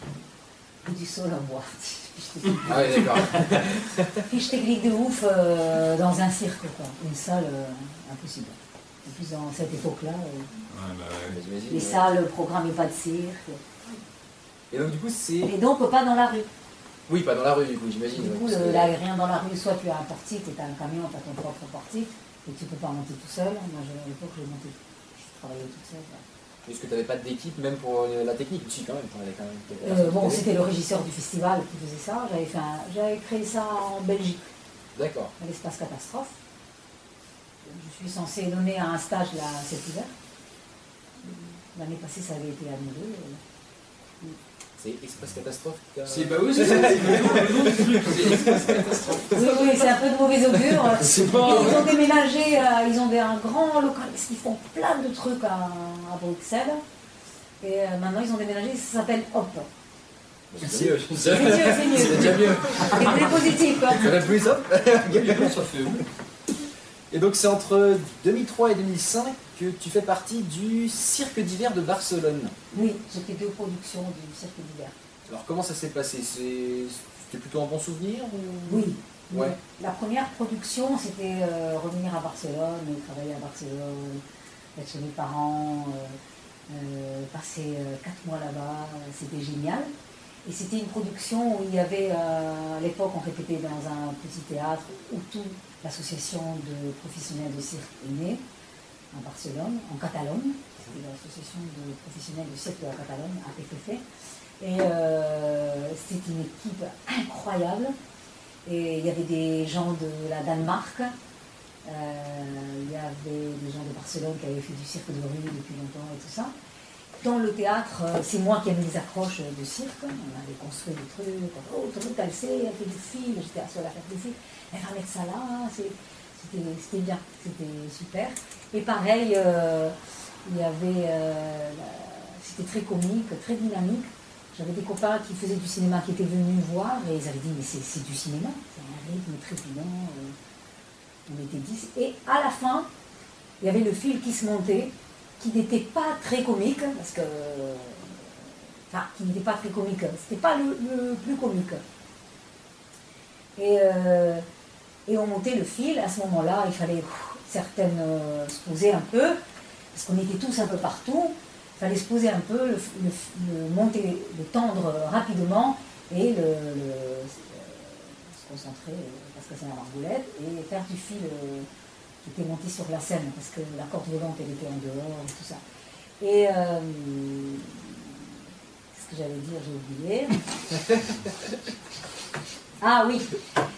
et du sol en bois. Fiche technique- Ah d'accord. Fiche technique de ouf euh, dans un cirque, quoi. Une salle euh, impossible. En plus, dans cette époque-là, euh, Ouais, bah ouais. J'imagine, les salles programmaient pas de cirque. Et donc, du coup, c'est. Et donc, pas dans la rue. Oui, pas dans la rue, du coup, j'imagine. Du coup, le- là, rien dans la rue, soit tu as un portique et tu as un camion, tu as ton propre portique, et tu peux pas monter tout seul. Moi, à l'époque, je montais, je travaillais toute seule. Est-ce que tu n'avais pas d'équipe, même pour euh, la technique? Si, quand même. quand même Euh, bon, c'était le régisseur du festival qui faisait ça. J'avais fait un- j'avais créé ça en Belgique. D'accord. à l'espace catastrophe. Je suis censée donner un stage là cet hiver. L'année passée, ça avait été annulé. C'est Espace Catastrophe qui C'est bah oui, c'est ça, c'est le nom- le nom du truc. c'est- Oui, oui, c'est un peu de mauvais augure. C'est Et pas. ils ont déménagé, euh, ils ont des- un grand local, parce qu'ils font plein de trucs à, à Bruxelles. Et euh, maintenant, ils ont déménagé, ça s'appelle Hop. C'est mieux. C'est mieux, c'est mieux. déjà mieux. Et c'est positif, quoi. Ça va plus, hop. Et donc, c'est entre 2003 et 2005 que tu fais partie du Cirque d'hiver de Barcelone. Oui, j'ai fait deux productions du cirque d'hiver. Alors, comment ça s'est passé? C'est- C'était plutôt un bon souvenir ou... Oui. Ouais. oui. La première production, c'était euh, revenir à Barcelone, travailler à Barcelone, être chez mes parents, euh, euh, passer quatre mois là-bas, c'était génial. Et c'était une production où il y avait, à l'époque, on répétait dans un petit théâtre où tout l'association de professionnels de cirque est née, à Barcelone, en Catalogne. C'était l'association de professionnels de cirque de la Catalogne, APFF. Et euh, c'était une équipe incroyable. Et il y avait des gens de la Danemark, euh, il y avait des gens de Barcelone qui avaient fait du cirque de rue depuis longtemps et tout ça. Dans le théâtre, euh, c'est moi qui ai mis les accroches de cirque. On avait construit des trucs. Oh, truc, elle sait, elle fait du fil. J'étais la seule à faire du fil. Elle va mettre ça là. c'est- c'était bien, c'était super. Et pareil, euh, il y avait. euh, c'était très comique, très dynamique. J'avais des copains qui faisaient du cinéma qui étaient venus me voir et ils avaient dit mais c'est du cinéma, c'est un rythme trépidant, euh, on était 10. Et à la fin, il y avait le fil qui se montait, qui n'était pas très comique, parce que. Enfin, qui n'était pas très comique, c'était pas le, plus comique. Et, et on montait le fil, à ce moment-là, il fallait certaines euh, se poser un peu, parce qu'on était tous un peu partout, il fallait se poser un peu, le, monter, le tendre rapidement et euh, se concentrer, euh, parce que c'est la margoulette, et faire du fil euh, qui était monté sur la scène, parce que la corde volante, elle était en dehors, et tout ça. Et euh, ce que j'allais dire, j'ai oublié. Ah oui,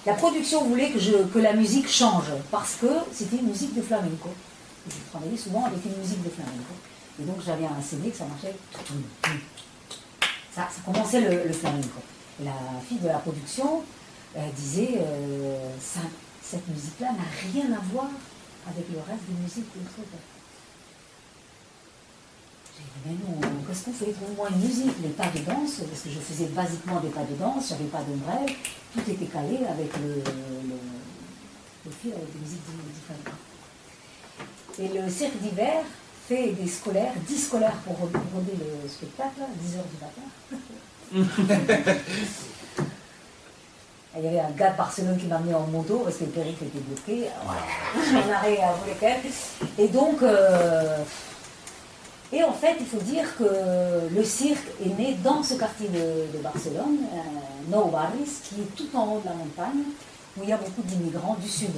la production voulait que, je, la musique change, parce que c'était une musique de flamenco. Je travaillais souvent avec une musique de flamenco. Et donc j'avais un CD que ça marchait. Ça, ça commençait le, flamenco. La fille de la production disait euh, cette musique-là n'a rien à voir avec le reste des musiques. J'ai dit Mais non, qu'est-ce qu'on fait? Trouve-moi une musique, les pas de danse, parce que je faisais basiquement des pas de danse, j'avais pas d'ombrelle, tout était calé avec le, le, le fil avec des musiques différentes. Et le cirque d'hiver fait des scolaires, 10 scolaires pour roder le spectacle, 10 heures du matin. Il y avait un gars de Barcelone qui m'a mis en moto parce que le périph' était bloqué. En arrêt à Vaulequel. Et donc, euh, et en fait, il faut dire que le cirque est né dans ce quartier de, Barcelone, euh, Nou qui est tout en haut de la montagne, où il y a beaucoup d'immigrants du sud.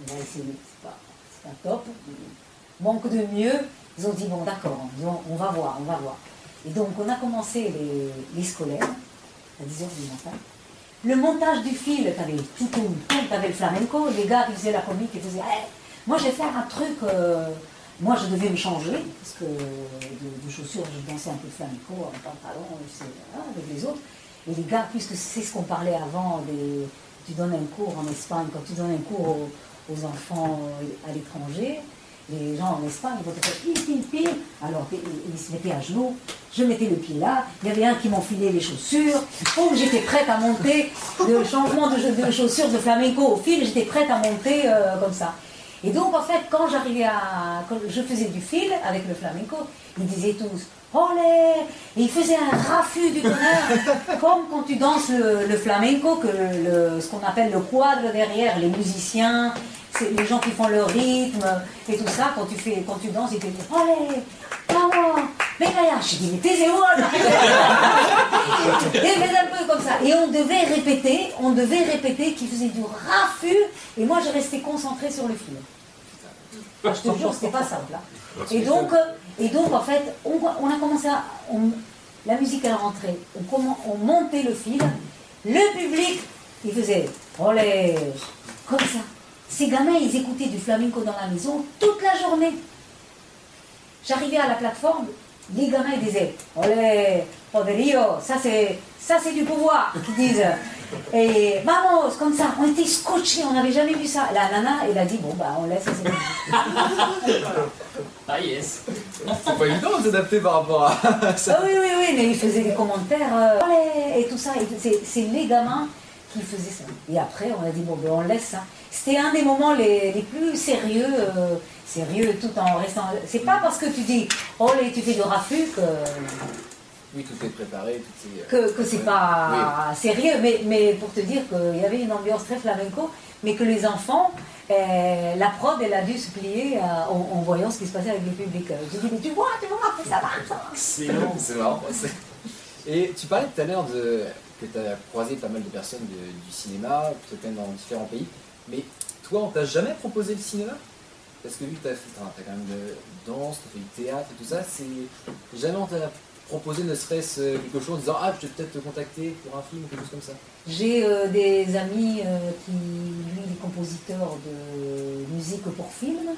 On va essayer, c'est pas, top. Manque de mieux, ils ont dit bon d'accord, on, va voir, on va voir. Et donc on a commencé les, scolaires à 10h du matin. Le montage du fil, t'avais tout, tout, t'avais le flamenco, les gars qui faisaient la comique, ils faisaient Eh, moi je vais faire un truc, euh, moi je devais me changer, parce que de, chaussures, je dansais un peu flamenco, en pantalon, voilà, avec les autres. Et les gars, puisque c'est ce qu'on parlait avant, tu donnes un cours en Espagne, quand tu donnes un cours aux, enfants euh, à l'étranger, les gens en Espagne, ils vont te faire pile, pile, pile. Alors, ils, se mettaient à genoux, je mettais le pied là, il y avait un qui m'enfilait les chaussures, oh, j'étais prête à monter, le changement de, de chaussures de flamenco au fil, j'étais prête à monter euh, comme ça. Et donc, en fait, quand j'arrivais à. Quand je faisais du fil avec le flamenco, ils disaient tous Olé Et ils faisaient un raffut du tonnerre, comme quand tu danses le, le flamenco, que le, ce qu'on appelle le quadre derrière, les musiciens, les gens qui font le rythme et tout ça, quand tu, fais, quand tu danses, ils te disent Olé Vamos Je dis Mais taisez-vous Et un peu comme ça. Et on devait répéter, on devait répéter qu'ils faisaient du raffut, et moi je restais concentrée sur le fil. Ah, je te jure, c'était pas simple. hein. Et donc, et donc, en fait, on, a commencé à. la musique elle rentrait, on, on montait le fil, le public, il faisait olé, comme ça. Ces gamins, ils écoutaient du flamenco dans la maison toute la journée. J'arrivais à la plateforme, les gamins ils disaient olé, poderio, ça c'est, ça c'est du pouvoir, qu'ils disent. Et vamos, comme ça, on était scotchés, on n'avait jamais vu ça. La nana, elle a dit bon bah on laisse, c'est bon. Ah yes C'est pas évident de s'adapter par rapport à ça. Ah oui, oui, oui, mais il faisait des commentaires euh, Allez et tout ça. c'est les gamins qui faisaient ça. Et après, on a dit, bon, ben, on laisse ça. C'était un des moments les, les plus sérieux, euh, sérieux tout en restant. C'est pas parce que tu dis, oh, là, tu fais du raffut que, Oui, tout est préparé, tout est. euh, que, que c'est pas sérieux, mais, mais pour te dire qu'il y avait une ambiance très flamenco, mais que les enfants, euh, la prod, elle a dû se plier euh, en, en voyant ce qui se passait avec le public. Je dis, mais tu vois, tu vois, ça va, ça va. C'est marrant. Et tu parlais tout à l'heure de tu as croisé pas mal de personnes du cinéma, peut-être même dans différents pays. Mais toi, on t'a jamais proposé le cinéma? Parce que vu que tu as, quand même de danse, tu as fait du théâtre et tout ça, jamais on t'a proposé ne serait-ce quelque chose en disant Ah, je vais peut-être te contacter pour un film ou quelque chose comme ça. J'ai euh, des amis euh, qui, lui, des compositeurs de musique pour film,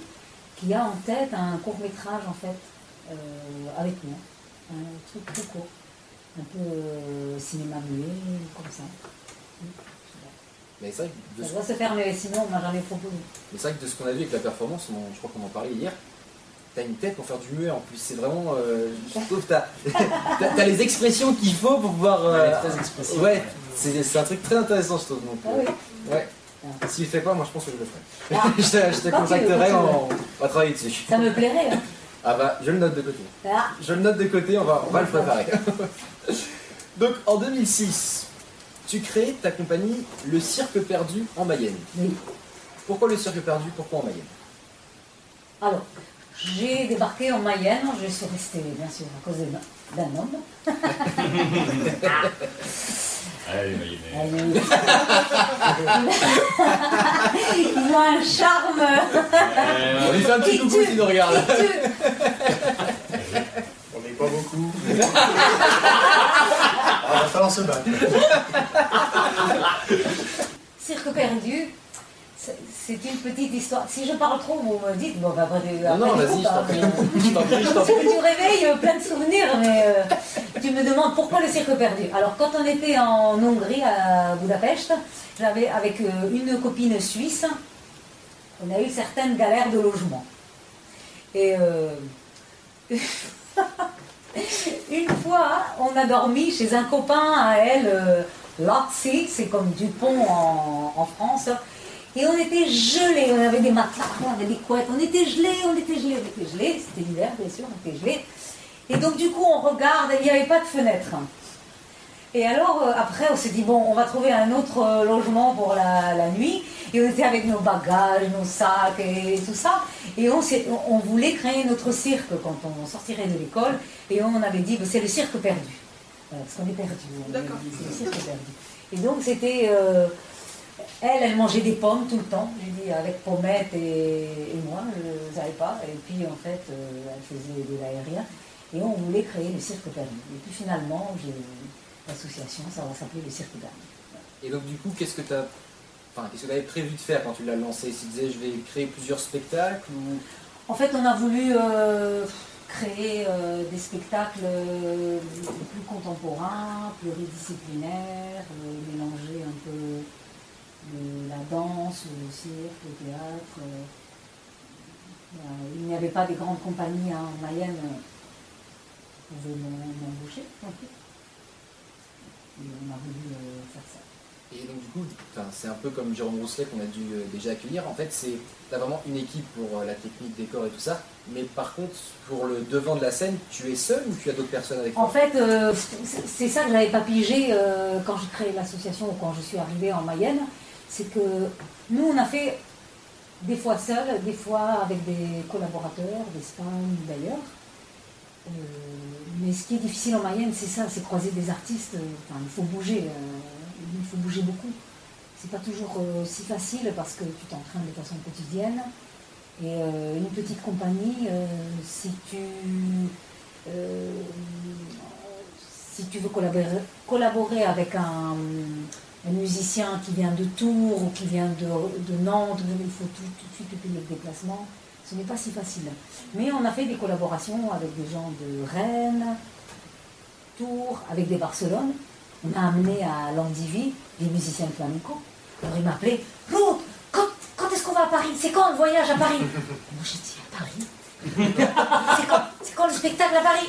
qui a en tête un court métrage en fait euh, avec moi, un truc tout court, un peu euh, cinéma muet comme ça. Mais c'est vrai que de Ça ce- doit se faire, mais sinon on m'a jamais proposé. mais c'est vrai que de ce qu'on a vu avec la performance, on- je crois qu'on en parlait hier, t'as une tête pour faire du muet en plus. C'est vraiment. euh, je trouve que t'as les expressions qu'il faut pour pouvoir. euh, très expressive. Ouais, c'est c'est un truc très intéressant, je trouve. Donc, Ah euh, ouais. S'il le fait pas, moi je pense que je le ferai. Ah. je te, je te contacterai, veux, on, on va travailler dessus. Ça me plairait. Hein. Ah bah, je le note de côté. Ah, Je le note de côté, on va, on va le préparer. Donc en 2006, tu crées ta compagnie Le Cirque Perdu en Mayenne. oui. Pourquoi le Cirque Perdu? Pourquoi en Mayenne? Alors, j'ai débarqué en Mayenne, je suis restée bien sûr à cause d'un homme. Allez, Mayenne. Allez. Ils ont un charme. On lui fait un petit coucou s'il nous regarde. On n'est pas beaucoup. Va falloir se battre. Cirque perdu, c'est une petite histoire. Si je parle trop, vous me dites, bon, bah, après, Non, non, après, vas-y, je t'en prie. Parce que tu réveilles euh, plein de souvenirs, mais euh, tu me demandes pourquoi le cirque perdu. Alors, quand on était en Hongrie, à Budapest, j'avais avec euh, une copine suisse, on a eu certaines galères de logement. Et euh, une fois, on a dormi chez un copain à elle, euh, Lotzi, c'est comme Dupont en, France. Et on était gelés, on avait des matelas, on avait des couettes, on était gelés, on était gelés, on était gelés, c'était l'hiver bien sûr, on était gelés. Et donc du coup on regarde, il n'y avait pas de fenêtre. Et alors euh, après on s'est dit bon on va trouver un autre euh, logement pour la, la nuit. Et on était avec nos bagages, nos sacs et tout ça. Et on, on- voulait créer notre cirque quand on sortirait de l'école. Et on avait dit bah, c'est le cirque perdu. Voilà, parce qu'on est perdu. D'accord. C'est le cirque perdu. Et donc c'était... euh, elle, elle mangeait des pommes tout le temps, j'ai dit, avec pommettes et, et moi, je ne savais pas. Et puis, en fait, elle faisait de l'aérien. Et on voulait créer le cirque perdu. Et puis, finalement, j'ai l'association, ça va s'appeler le cirque perdu. Et donc du coup, qu'est-ce que tu as... Enfin, qu'est-ce que tu avais prévu de faire quand tu l'as lancé? Tu disais je vais créer plusieurs spectacles ou... En fait, on a voulu euh, créer euh, des spectacles euh, plus contemporains, pluridisciplinaires, mélanger un peu la danse, le cirque, le théâtre. il n'y avait pas des grandes compagnies hein, en Mayenne pouvaient m'en- m'embaucher. en fait. Et on a voulu euh, faire ça. Et donc du coup, c'est un peu comme Jérôme Rousselet qu'on a dû euh, déjà accueillir. En fait, c'est t'as vraiment une équipe pour euh, la technique, décor et tout ça. Mais par contre, pour le devant de la scène, tu es seul ou tu as d'autres personnes avec En toi? fait, euh, c'est- ça que j'avais pas pigé euh, quand j'ai créé l'association ou quand je suis arrivée en Mayenne. C'est que nous, on a fait des fois seul, des fois avec des collaborateurs d'Espagne ou d'ailleurs. Euh, mais ce qui est difficile en Mayenne, c'est ça, c'est croiser des artistes. euh, Enfin, il faut bouger, euh, il faut bouger beaucoup. C'est pas toujours si facile parce que tu t'entraînes de façon quotidienne. Et une petite compagnie, si tu si tu veux collaborer, collaborer avec un, musicien qui vient de Tours ou qui vient de, Nantes, il faut tout, tout de suite te payer le déplacement. Ce n'est pas si facile. Mais on a fait des collaborations avec des gens de Rennes, Tours, avec des Barcelone. On a amené à Landivy des musiciens flamenco. Alors ils m'appelaient Ruth, quand, quand est-ce qu'on va à Paris? C'est quand le voyage à Paris? Et Moi j'ai dit à Paris? C'est quand, le Spectacle à Paris,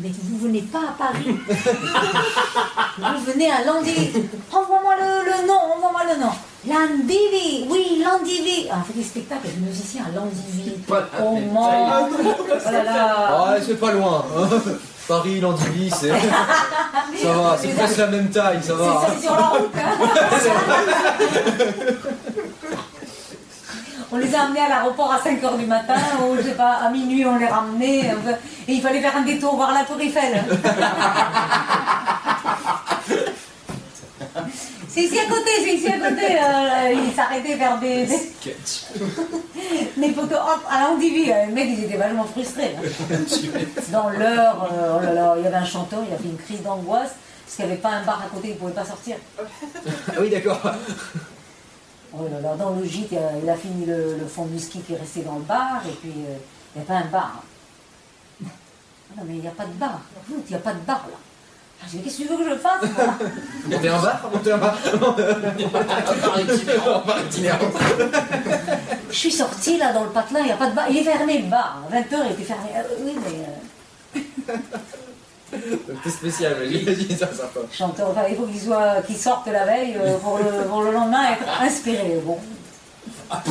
mais vous venez pas à Paris. vous venez à Landivy. Envoie-moi le, le nom, envoie-moi le nom. Landivy, oui, Landivy. Ah, on fait des spectacles avec des musiciens à Landivy. Comment Oh là là. Ah, c'est pas loin. Paris, Landivy, c'est. ça va, c'est presque la même taille, ça va. C'est sur la route. hein. On les a amenés à l'aéroport à 5h du matin, ou je sais pas, à minuit on les ramenait. Et il fallait faire un détour voir la Tour Eiffel. C'est ici à côté, c'est ici à côté. euh, ils s'arrêtaient vers des, des, des photos hop, à l'Andivie. Les mecs, ils étaient vachement frustrés. hein. Dans l'heure, euh, oh là là, il y avait un chanteur, il a fait une crise d'angoisse parce qu'il n'y avait pas un bar à côté, il ne pouvait pas sortir. Ah oui, d'accord. Oh là là, dans le gîte, il a, il fini le, le fond de whisky qui est resté dans le bar, et puis euh, il n'y a pas un bar. Ah non, mais il n'y a pas de bar. Il n'y a pas de bar là. Ah, qu'est-ce que tu veux que je fasse moi Monter un bar Monter un bar Un bar. Je suis sortie là dans le patelin, il n'y a pas de bar. Il est fermé le bar. 20h, il était fermé. Ah, oui, mais. euh, C'est spécial, vas-y, vas-y, ça sympa. chanteur, enfin, il faut qu'il soit, qu'il sorte la veille euh, pour, le, pour le lendemain être inspiré. Bon. Ah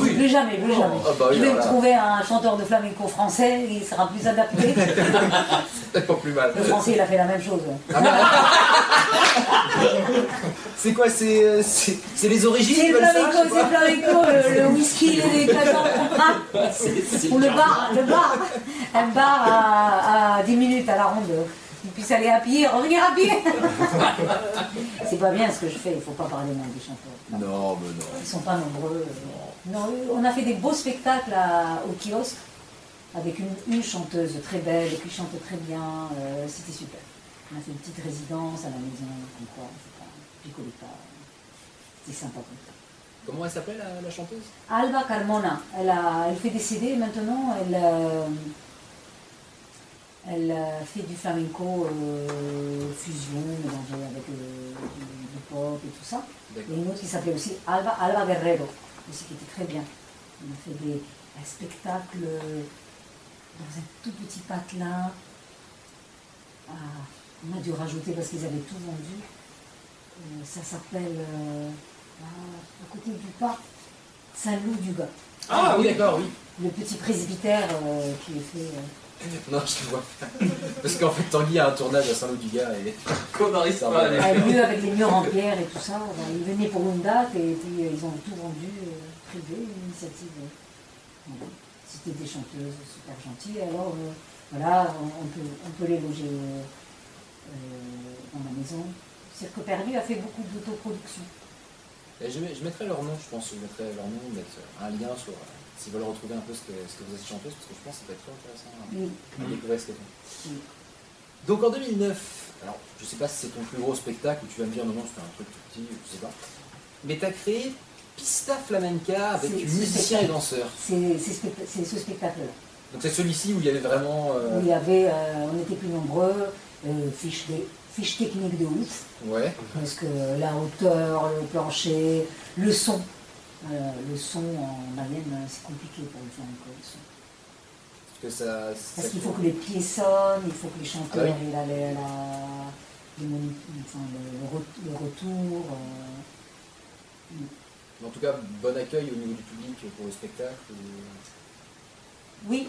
oui. Plus jamais, plus jamais. Ah bah oui, je vais alors me là. trouver un chanteur de flamenco français, il sera plus adapté. C'est pas plus mal. Le français, il a fait la même chose. ouais. C'est quoi C'est euh, c'est- les origines C'est flamenco, c'est flamenco, le, le whisky, les clatons, Ou le bar, le bar. Un bar à, à 10 minutes à la ronde. Ils puissent aller à pied, revenir à pied. c'est pas bien ce que je fais, il faut pas parler mal des chanteurs. Non, mais non. Ils sont pas nombreux. Non, on a fait des beaux spectacles à- au kiosque avec une, une chanteuse très belle qui chante très bien. euh, C'était super. On a fait une petite résidence à la maison, comme quoi, c'est pas, picolait pas. C'était sympa comme ça. Comment elle s'appelle la, la chanteuse? Alba Carmona, elle, a, elle fait des CD maintenant, elle, euh, elle euh, fait du flamenco euh, fusion, mélangé avec du, du pop et tout ça. Et une autre qui s'appelait aussi Alba, Alba Guerrero, aussi qui était très bien. On a fait des, un spectacle dans un tout petit patelin. Ah, on a dû rajouter parce qu'ils avaient tout vendu. Euh, ça s'appelle, euh, ah, à côté du parc, Saint-Loup du Gars. Ah oui, d'accord, oui. Le petit presbytère euh, qui est fait. Euh, Non, je te vois. Parce qu'en fait, Tanguy a un tournage à Saint-Loup-du-Gars et. Qu'on n'arrive Ça pas à va. aller. avec les murs en pierre et tout ça. Ben, ils venaient pour une date et puis euh, ils ont tout vendu euh, privé, une initiative. euh, voilà. C'était des chanteuses super gentilles. Alors euh, voilà, on, on peut, on peut les loger euh, euh, dans la maison. Cirque Perdu a fait beaucoup d'autoproduction. Et je, mets- je mettrai leur nom, je pense. Je mettrai leur nom, mettre un lien sur. euh, S'ils veulent retrouver un peu ce que, ce que vous êtes chanteuse, parce que je pense que ça peut être très intéressant à, Oui. à découvrir ce. Oui. Donc en 2009, alors je sais pas si c'est ton plus gros spectacle ou tu vas me dire non, non, c'était un truc tout petit, je sais pas. Mais tu as créé Pista Flamenca avec musiciens et danseurs. C'est ce spectacle-là. Donc c'est celui-ci où il y avait vraiment. euh, Où il y avait, euh, on était plus nombreux, euh, fiches, de- fiches techniques de ouf. Ouais. Parce que la hauteur, le plancher, le son. Euh, le son en Mayenne, euh, c'est compliqué pour le son. Parce que ça. Parce qu'il faut que les pieds sonnent, il faut que les chanteurs Ah aient la, la- la- les moni- enfin, le, le re- le retour. euh, En tout cas, bon accueil au niveau du public pour le spectacle. Oui,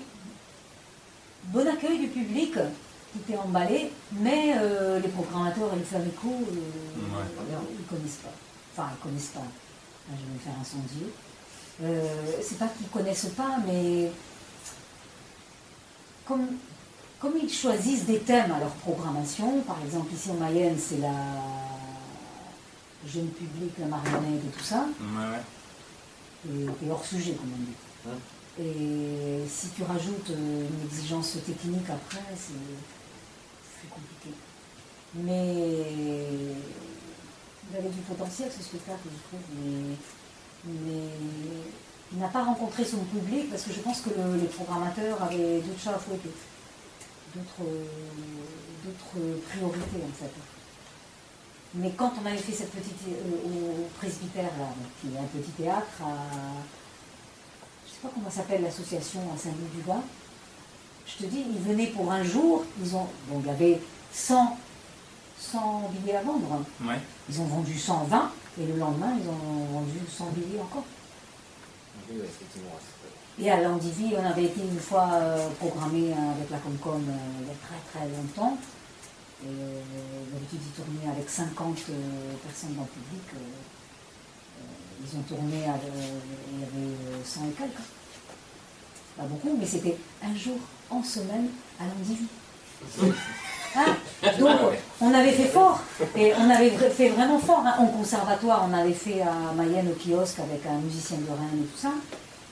bon accueil du public, tout est emballé, mais euh, les programmateurs et les Flamenco, euh, Ouais. Ils connaissent pas. Enfin, ils connaissent pas. Là, je vais me faire incendier. Euh, c'est pas qu'ils connaissent pas, mais comme, comme ils choisissent des thèmes à leur programmation, par exemple ici en Mayenne, c'est la jeune public, la marionnette et tout ça, Ouais, et, et hors sujet, comme on dit. Et si tu rajoutes euh, une exigence technique après, c'est c'est compliqué. Mais il avait du potentiel ce spectacle, je trouve, mais, il n'a pas rencontré son public parce que je pense que le- les programmateurs avaient d'autres chats à fouetter, d'autres priorités en fait. Mais quand on avait fait cette petite euh, au presbytère qui est un petit théâtre à je sais pas comment s'appelle l'association à Saint-Louis-du-Bas. Je te dis, ils venaient pour un jour, ils ont, il y avait 100, 100 billets à vendre. Ouais. Ils ont vendu 120 et le lendemain, ils ont vendu 100 billets encore. Oui, Et à Landivy, on avait été une fois euh, programmé avec la Comcom euh, il y a très très longtemps. Et euh, d'habitude, ils tournaient avec 50 euh, personnes dans le public. ils ont tourné, avec, il y avait euh, 100 et quelques. Pas beaucoup, mais c'était un jour en semaine à Landivy. Hein Donc, on avait fait fort, et on avait fait vraiment fort. hein. En conservatoire, on avait fait à Mayenne au kiosque avec un musicien de Rennes et tout ça.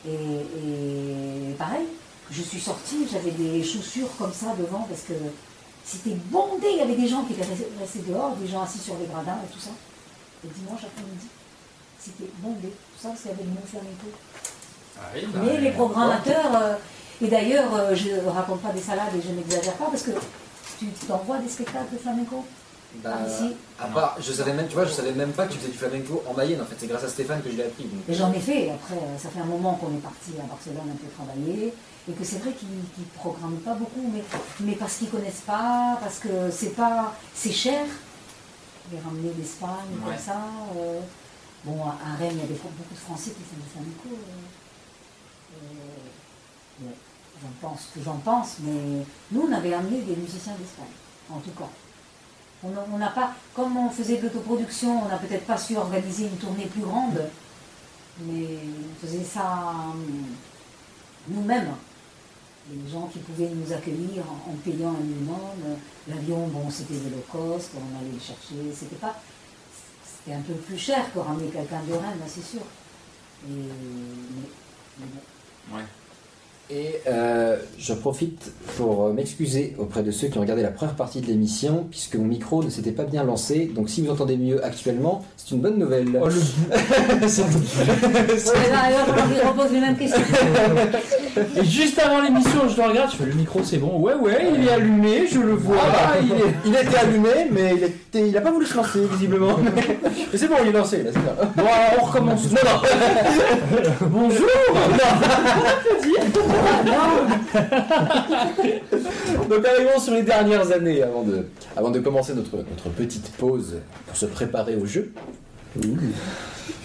Et, et pareil, je suis sortie, j'avais des chaussures comme ça devant parce que c'était bondé. Il y avait des gens qui étaient restés- dehors, des gens assis sur les gradins et tout ça. Et dimanche après-midi, c'était bondé. Tout ça, parce qu'il y avait le mot flamenco. Ah oui, bah, Mais les programmateurs, euh, et d'ailleurs, euh, je ne raconte pas des salades et je n'exagère pas parce que tu t'envoies des spectacles de flamenco Bah, Ah, ici. à part, je savais même, tu vois, je savais même pas que tu faisais du flamenco en Mayenne. En fait, c'est grâce à Stéphane que je l'ai appris. donc. Et j'en ai fait. Après, euh, ça fait un moment qu'on est parti à Barcelone un peu travailler. Et que c'est vrai qu'ils ne programment pas beaucoup, mais, mais parce qu'ils ne connaissent pas, parce que c'est pas. C'est cher. Les ramener d'Espagne, Ouais. comme ça. euh. bon, à à Rennes, il y a des, beaucoup de Français qui font du flamenco. euh. Euh, ouais, j'en pense que j'en pense, mais nous, on avait amené des musiciens d'Espagne, en tout cas. On n'a- pas, comme on faisait de l'autoproduction, on n'a peut-être pas su organiser une tournée plus grande, mais on faisait ça hum, nous-mêmes. Les gens qui pouvaient nous accueillir en, payant un minimum. L'avion, bon, c'était de low cost, on allait le chercher. C'était pas, c'était un peu plus cher que ramener quelqu'un de Rennes, c'est sûr. Mais bon. Ouais. Et euh, je profite pour euh, m'excuser auprès de ceux qui ont regardé la première partie de l'émission, puisque mon micro ne s'était pas bien lancé. Donc si vous entendez mieux actuellement, c'est une bonne nouvelle. Oh, le C'est- Ouais, repose les mêmes questions. Et juste avant l'émission, je le regarde, je fais le micro, c'est bon. Ouais, ouais, il est allumé, je le vois. Ah bah, il est... il était allumé, mais il, était, il a pas voulu se lancer, visiblement. Mais c'est bon, il est lancé, là, c'est bien. Bon, alors, on recommence. Non, non Bonjour Donc arrivons sur les dernières années avant de, avant de commencer notre, notre petite pause pour se préparer au jeu.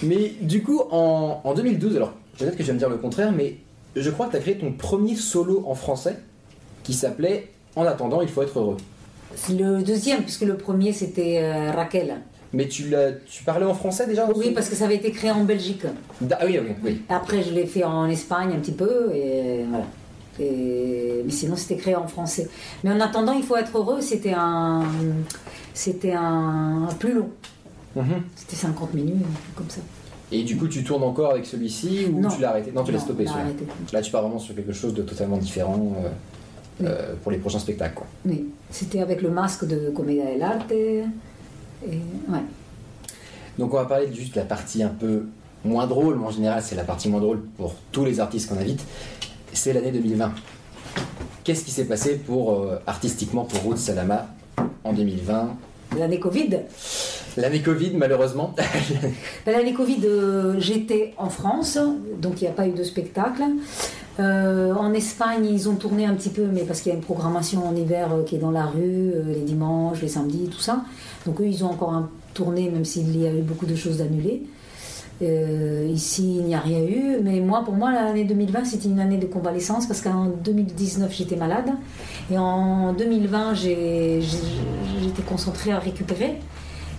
Mais du coup, en, en 2012, alors peut-être que je vais me dire le contraire, mais je crois que tu as créé ton premier solo en français qui s'appelait En attendant, il faut être heureux. C'est le deuxième, puisque le premier c'était euh, Raquel. Mais tu, parlais en français déjà Oui, parce que ça avait été créé en Belgique. Ah oui, oui, oui. Après, je l'ai fait en Espagne un petit peu, et voilà. Et- mais sinon, c'était créé en français. Mais en attendant, il faut être heureux. C'était un, c'était un plus long. Mhm. C'était 50 minutes, comme ça. Et du coup, tu tournes encore avec celui-ci ou Non. tu l'as arrêté? Non, tu l'as stoppé. Là, tu pars vraiment sur quelque chose de totalement différent euh, Oui. euh, pour les prochains spectacles. Quoi. Oui, c'était avec le masque de Commedia dell'arte. Ouais. Donc, on va parler juste de la partie un peu moins drôle, mais en général, c'est la partie moins drôle pour tous les artistes qu'on invite. C'est l'année 2020. Qu'est-ce qui s'est passé pour, euh, artistiquement pour Ruth Salama en 2020 L'année Covid. L'année Covid, malheureusement. Ben, L'année Covid, euh, j'étais en France, donc il n'y a pas eu de spectacle. Euh, en Espagne, ils ont tourné un petit peu, mais parce qu'il y a une programmation en hiver euh, qui est dans la rue, les dimanches, les samedis, tout ça. Donc eux, ils ont encore un tourné, même s'il y a eu beaucoup de choses annulées. Ici, il n'y a rien eu. Mais moi, pour moi, l'année 2020, c'était une année de convalescence parce qu'en 2019, j'étais malade. Et en 2020, j'ai- j'ai- j'étais concentrée à récupérer.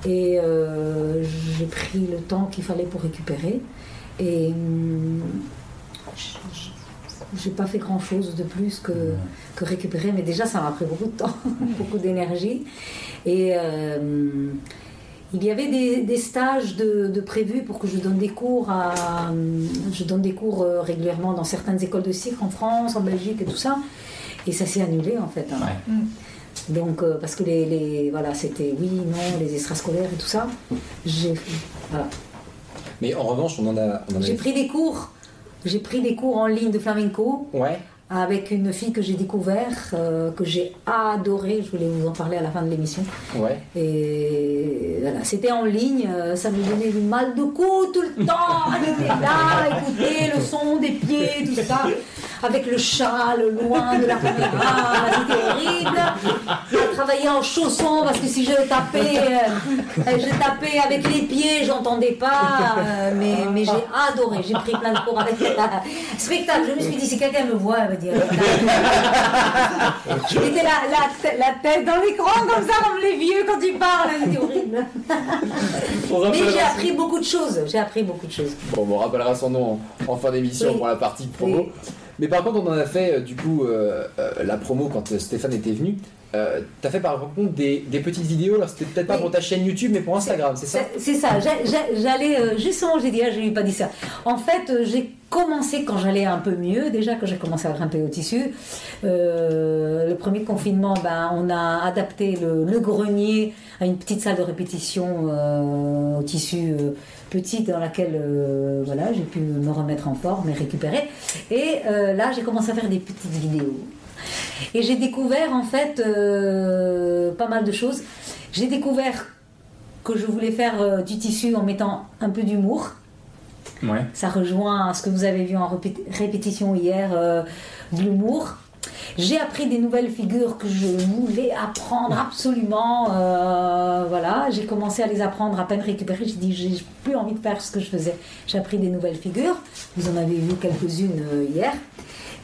Et euh, j'ai pris le temps qu'il fallait pour récupérer. Et hum, j'ai pas fait grand chose de plus que, que récupérer, mais déjà ça m'a pris beaucoup de temps, beaucoup d'énergie. Et euh, il y avait des, des stages de, de prévus pour que je donne des cours à, je donne des cours euh, régulièrement dans certaines écoles de cirque en France, en Belgique et tout ça. Et ça s'est annulé en fait. hein. Ouais. Donc, euh, parce que les, les- voilà, c'était oui, non, les extrascolaires et tout ça. J'ai voilà. Mais en revanche, on en a. On en a- J'ai pris des cours. J'ai pris des cours en ligne de flamenco Ouais. avec une fille que j'ai découvert, euh, que j'ai adorée. Je voulais vous en parler à la fin de l'émission. Ouais. Et voilà, c'était en ligne, euh, ça me donnait du mal de cou tout le temps. Elle était là, écouter le son des pieds, tout ça, avec le châle loin de la caméra, c'était horrible. Elle travaillait en chaussons parce que si je tapais, euh, je tapais avec les pieds, j'entendais pas. euh, mais mais j'ai adoré, j'ai pris plein de cours avec elle. Spectacle, je me suis dit, si quelqu'un me voit, elle va dire. Je mettais la, la, la tête dans l'écran comme ça, comme les vieux quand ils parlent, c'était horrible. Mais j'ai appris beaucoup de choses, j'ai appris beaucoup de choses. Bon, on rappellera son nom en, en fin d'émission Oui. pour la partie promo. Oui. Mais par contre, on en a fait euh, du coup euh, euh, la promo quand Stéphane était venu. Euh, T'as fait par contre des, des petites vidéos, alors c'était peut-être pas Oui. pour ta chaîne YouTube, mais pour Instagram, c'est ça? C'est ça, j'allais, euh, justement, j'ai dit, ah, je lui ai pas dit ça. En fait, euh, j'ai commencé quand j'allais un peu mieux, déjà que j'ai commencé à grimper au tissu. Euh, le premier confinement, ben, on a adapté le, le grenier à une petite salle de répétition euh, au tissu petite dans laquelle euh, voilà, j'ai pu me remettre en forme et récupérer. Et euh, là, j'ai commencé à faire des petites vidéos. Et j'ai découvert en fait euh, pas mal de choses. J'ai découvert que je voulais faire euh, du tissu en mettant un peu d'humour. Ouais. Ça rejoint ce que vous avez vu en répé- répétition hier, euh, de l'humour. J'ai appris des nouvelles figures que je voulais apprendre absolument. euh, voilà, j'ai commencé à les apprendre à peine récupérées. J'ai dit, j'ai plus envie de faire ce que je faisais. J'ai appris des nouvelles figures. Vous en avez vu quelques-unes hier.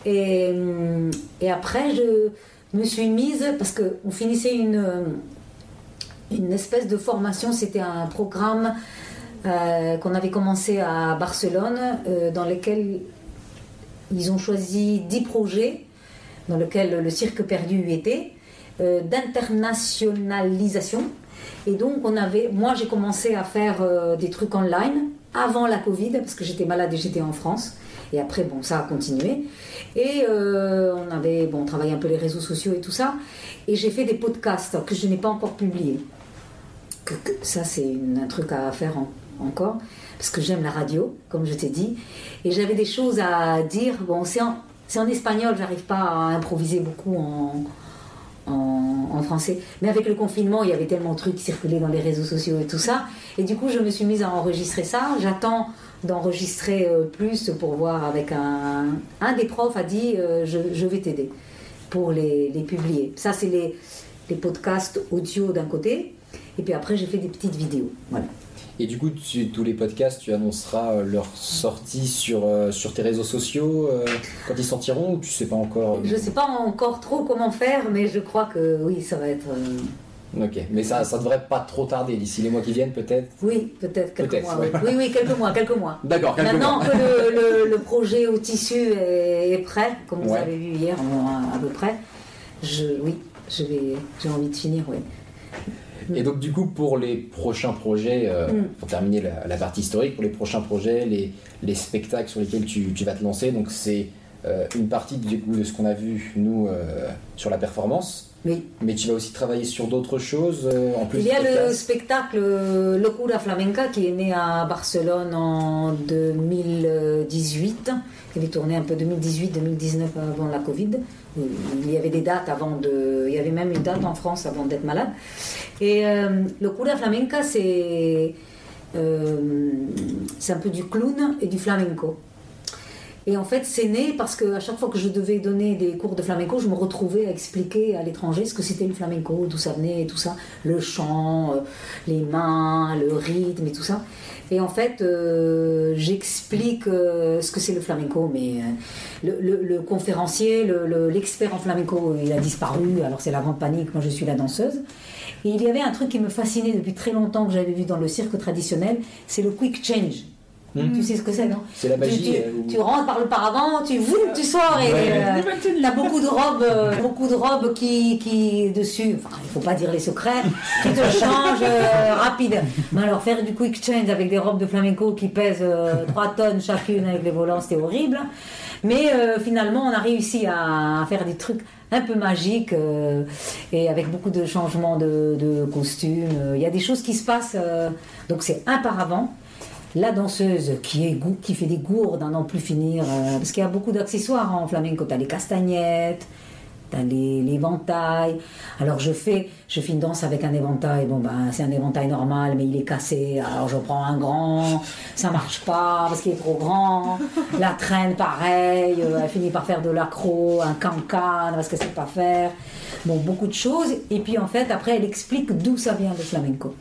Et, après, je me suis mise, parce qu'on finissait une, une espèce de formation, c'était un programme euh, qu'on avait commencé à Barcelone, euh, dans lequel ils ont choisi 10 projets, dans lequel le cirque perdu était, euh, d'internationalisation. Et donc, on avait, moi, j'ai commencé à faire des trucs online avant la Covid, parce que j'étais malade et j'étais en France. Et après, bon, ça a continué. Et euh, on avait bon, travaillé un peu les réseaux sociaux et tout ça. Et j'ai fait des podcasts que je n'ai pas encore publiés. Ça, c'est un truc à faire en- encore. Parce que j'aime la radio, comme je t'ai dit. Et j'avais des choses à dire. Bon, c'est en, en espagnol, j'arrive pas à improviser beaucoup en, en, en français. Mais avec le confinement, il y avait tellement de trucs qui circulaient dans les réseaux sociaux et tout ça. Et du coup, je me suis mise à enregistrer ça. J'attends d'enregistrer euh, plus pour voir avec un... Un des profs a dit, euh, je, je vais t'aider pour les, les publier. Ça, c'est les, les podcasts audio d'un côté. Et puis après, j'ai fait des petites vidéos. Voilà. Et du coup, tu- tous les podcasts, tu annonceras euh, leur sortie sur, euh, sur tes réseaux sociaux euh, quand ils sortiront ou tu sais pas encore euh, Je ne sais pas encore trop comment faire, mais je crois que oui, ça va être... Ok, mais ça, ça devrait pas trop tarder d'ici les mois qui viennent peut-être Oui, peut-être quelques mois. oui. Oui, oui, quelques mois, quelques mois. D'accord, Maintenant mois. que le, le- le projet au tissu est, est prêt, comme vous avez vu hier, à, à peu près, je, oui, j'ai envie de finir, oui. Et donc du coup, pour les prochains projets, euh, Mm. pour terminer la, la partie historique, pour les prochains projets, les, les spectacles sur lesquels tu, tu vas te lancer, donc c'est euh, une partie du coup de ce qu'on a vu nous euh, sur la performance, Oui. mais tu vas aussi travailler sur d'autres choses euh, en plus Il y a le spectacle euh, Locura Flamenca qui est né à Barcelone en 2018. Il avait tourné un peu 2018-2019 avant la Covid. Il y avait des dates avant de. Il y avait même une date en France avant d'être malade. Et euh, Locura Flamenca, c'est. euh, c'est un peu du clown et du flamenco. Et en fait, c'est né parce que à chaque fois que je devais donner des cours de flamenco, je me retrouvais à expliquer à l'étranger ce que c'était le flamenco, d'où ça venait et tout ça, le chant, euh, les mains, le rythme et tout ça. Et en fait, euh, j'explique euh, ce que c'est le flamenco, mais le, conférencier, le- le- l'expert en flamenco, il a disparu, alors c'est la grande panique, moi je suis la danseuse. Et il y avait un truc qui me fascinait depuis très longtemps que j'avais vu dans le cirque traditionnel, c'est le quick change. Tu sais ce que c'est, non C'est la magie. tu, tu- euh, tu rentres par le paravent, tu voum, tu sors et Ouais. euh, t'as beaucoup de robes, euh, beaucoup de robes qui, qui dessus. Enfin, il faut pas dire les secrets, qui te changent euh, rapide. Mais alors faire du quick change avec des robes de flamenco qui pèsent euh, 3 tonnes chacune avec les volants, c'était horrible. Mais euh, finalement, on a réussi à, à faire des trucs un peu magiques euh, et avec beaucoup de changements de, de costumes. Il y a des choses qui se passent. euh, donc c'est un paravent la danseuse qui, fait des gourdes à n'en plus finir, euh, parce qu'il y a beaucoup d'accessoires en flamenco. Tu as les castagnettes, tu as les, l'éventail. Alors je fais, je fais une danse avec un éventail. Bon, ben, c'est un éventail normal, mais il est cassé. Alors je prends un grand, ça marche pas parce qu'il est trop grand. La traîne, pareil, euh, elle finit par faire de l'accro, un cancan parce qu'elle sait pas faire. Bon, beaucoup de choses. Et puis en fait, après, elle explique d'où ça vient le flamenco.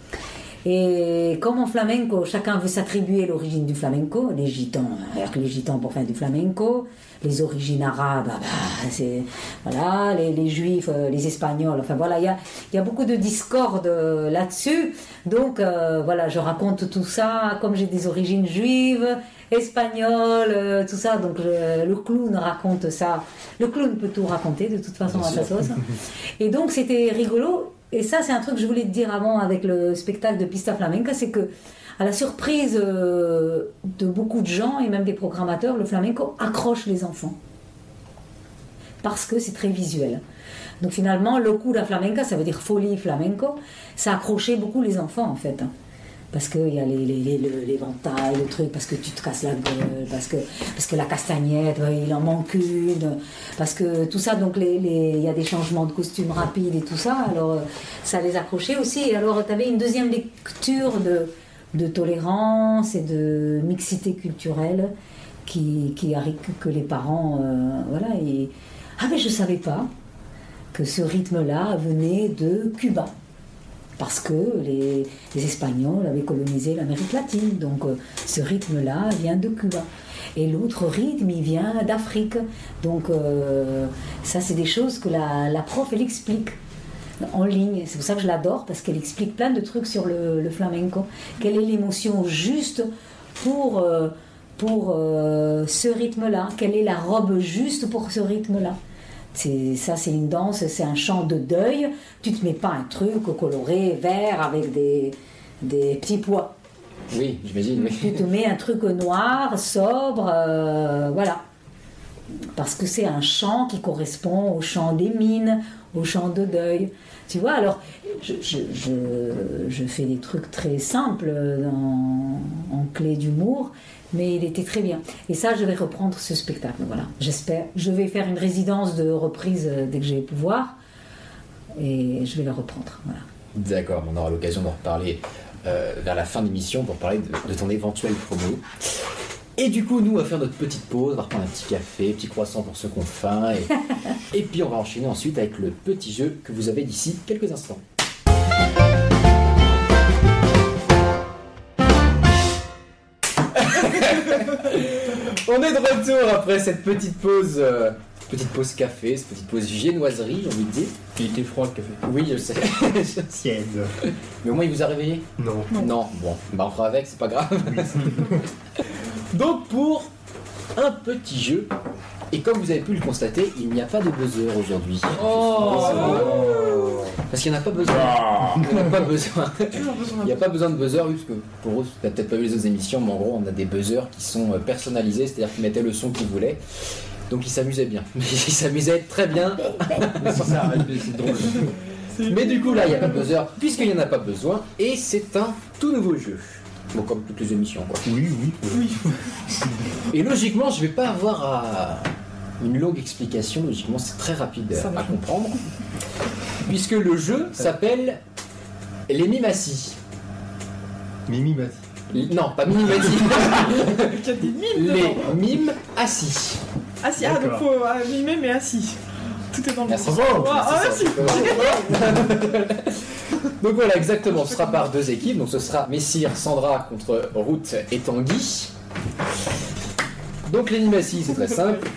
Et comme en flamenco, chacun veut s'attribuer l'origine du flamenco, les gitans, les gitans pour faire du flamenco, les origines arabes, ah bah, c'est voilà, les, les juifs, euh, les espagnols, enfin voilà, il y a, il y a beaucoup de discorde euh, là-dessus. Donc euh, voilà, je raconte tout ça, comme j'ai des origines juives, espagnoles, tout ça, donc je- le clown raconte ça. Le clown peut tout raconter de toute façon à sa sauce. Et donc c'était rigolo. Et ça, c'est un truc que je voulais te dire avant avec le spectacle de Pista Flamenca, c'est que à la surprise euh, de beaucoup de gens et même des programmateurs, le flamenco accroche les enfants parce que c'est très visuel. Donc finalement, locura flamenca, ça veut dire folie flamenco, ça accrochait beaucoup les enfants en fait. Parce qu'il y a les, les, le- truc, parce que tu te casses la gueule, parce que, parce que la castagnette, il en manque une, parce que tout ça, donc il y a des changements de costumes rapides et tout ça, alors euh, ça les accrochait aussi. Et alors tu avais une deuxième lecture de, de tolérance et de mixité culturelle qui, qui que les parents, euh, voilà, et, ah mais je savais pas que ce rythme-là venait de Cuba parce que les, Espagnols avaient colonisé l'Amérique latine. Donc euh, ce rythme-là vient de Cuba. Et l'autre rythme, il vient d'Afrique. Donc euh, ça, c'est des choses que la, prof, elle explique en ligne. C'est pour ça que je l'adore, parce qu'elle explique plein de trucs sur le, flamenco. Quelle est l'émotion juste pour, euh, pour ce rythme-là? Quelle est la robe juste pour ce rythme-là? C'est, ça, c'est une danse, c'est un chant de deuil. Tu te mets pas un truc coloré, vert, avec des, des petits pois. Oui, j'imagine, oui. Tu te mets un truc noir, sobre, euh, voilà. Parce que c'est un chant qui correspond au chant des mines, au chant de deuil. Tu vois, alors, je, je, je- je fais des trucs très simples en clé d'humour, mais il était très bien. Et ça, je vais reprendre ce spectacle, voilà. J'espère. Je vais faire une résidence de reprise euh, dès que j'ai le pouvoir, et je vais le reprendre, voilà. D'accord, on aura l'occasion d'en reparler euh, vers la fin de l'émission pour parler de, de ton éventuel promo. Et du coup, nous, on va faire notre petite pause, on va reprendre un petit café, petit croissant pour ceux qui ont faim, et, et puis on va enchaîner ensuite avec le petit jeu que vous avez d'ici quelques instants. On est de retour après cette petite pause, euh, petite pause café, cette petite pause viennoiserie, j'ai envie de dire. Il était froid le café. Oui, je sais. Tiède. Mais au moins, il vous a réveillé Non. Non. Bon, bah on fera avec, c'est pas grave. Donc, pour un petit jeu, et comme vous avez pu le constater, il n'y a pas de buzzer aujourd'hui. Parce qu'il n'y en a pas besoin. Il n'y en a pas besoin. Il n'y a pas besoin de buzzer, oui, parce que pour eux, tu n'as peut-être pas vu les autres émissions, mais en gros, on a des buzzers qui sont euh, personnalisés, c'est-à-dire qu'ils mettaient le son qu'ils voulaient. Donc ils s'amusaient bien. Ils s'amusaient très bien. c'est drôle. Mais du coup, là, il n'y a pas de buzzer, puisqu'il n'y en a pas besoin, et c'est un tout nouveau jeu. Bon, comme toutes les émissions, quoi. Oui, oui. Et logiquement, je vais pas avoir à- une longue explication. Logiquement, c'est très rapide Ça à va. comprendre. Puisque le jeu s'appelle Les Mimassis. Mimi Mati. Non, pas mimimati. Il y a des mimes Les mimes assis. Assis, ah donc D'accord. faut euh, mimer mais assis. Tout est dans le Merci. bon. Ah, ah, C'est ça. Donc voilà, exactement. Ce sera par deux équipes. Donc ce sera Messire, Sandra contre Ruth et Tanguy. Donc l'animation, c'est très simple.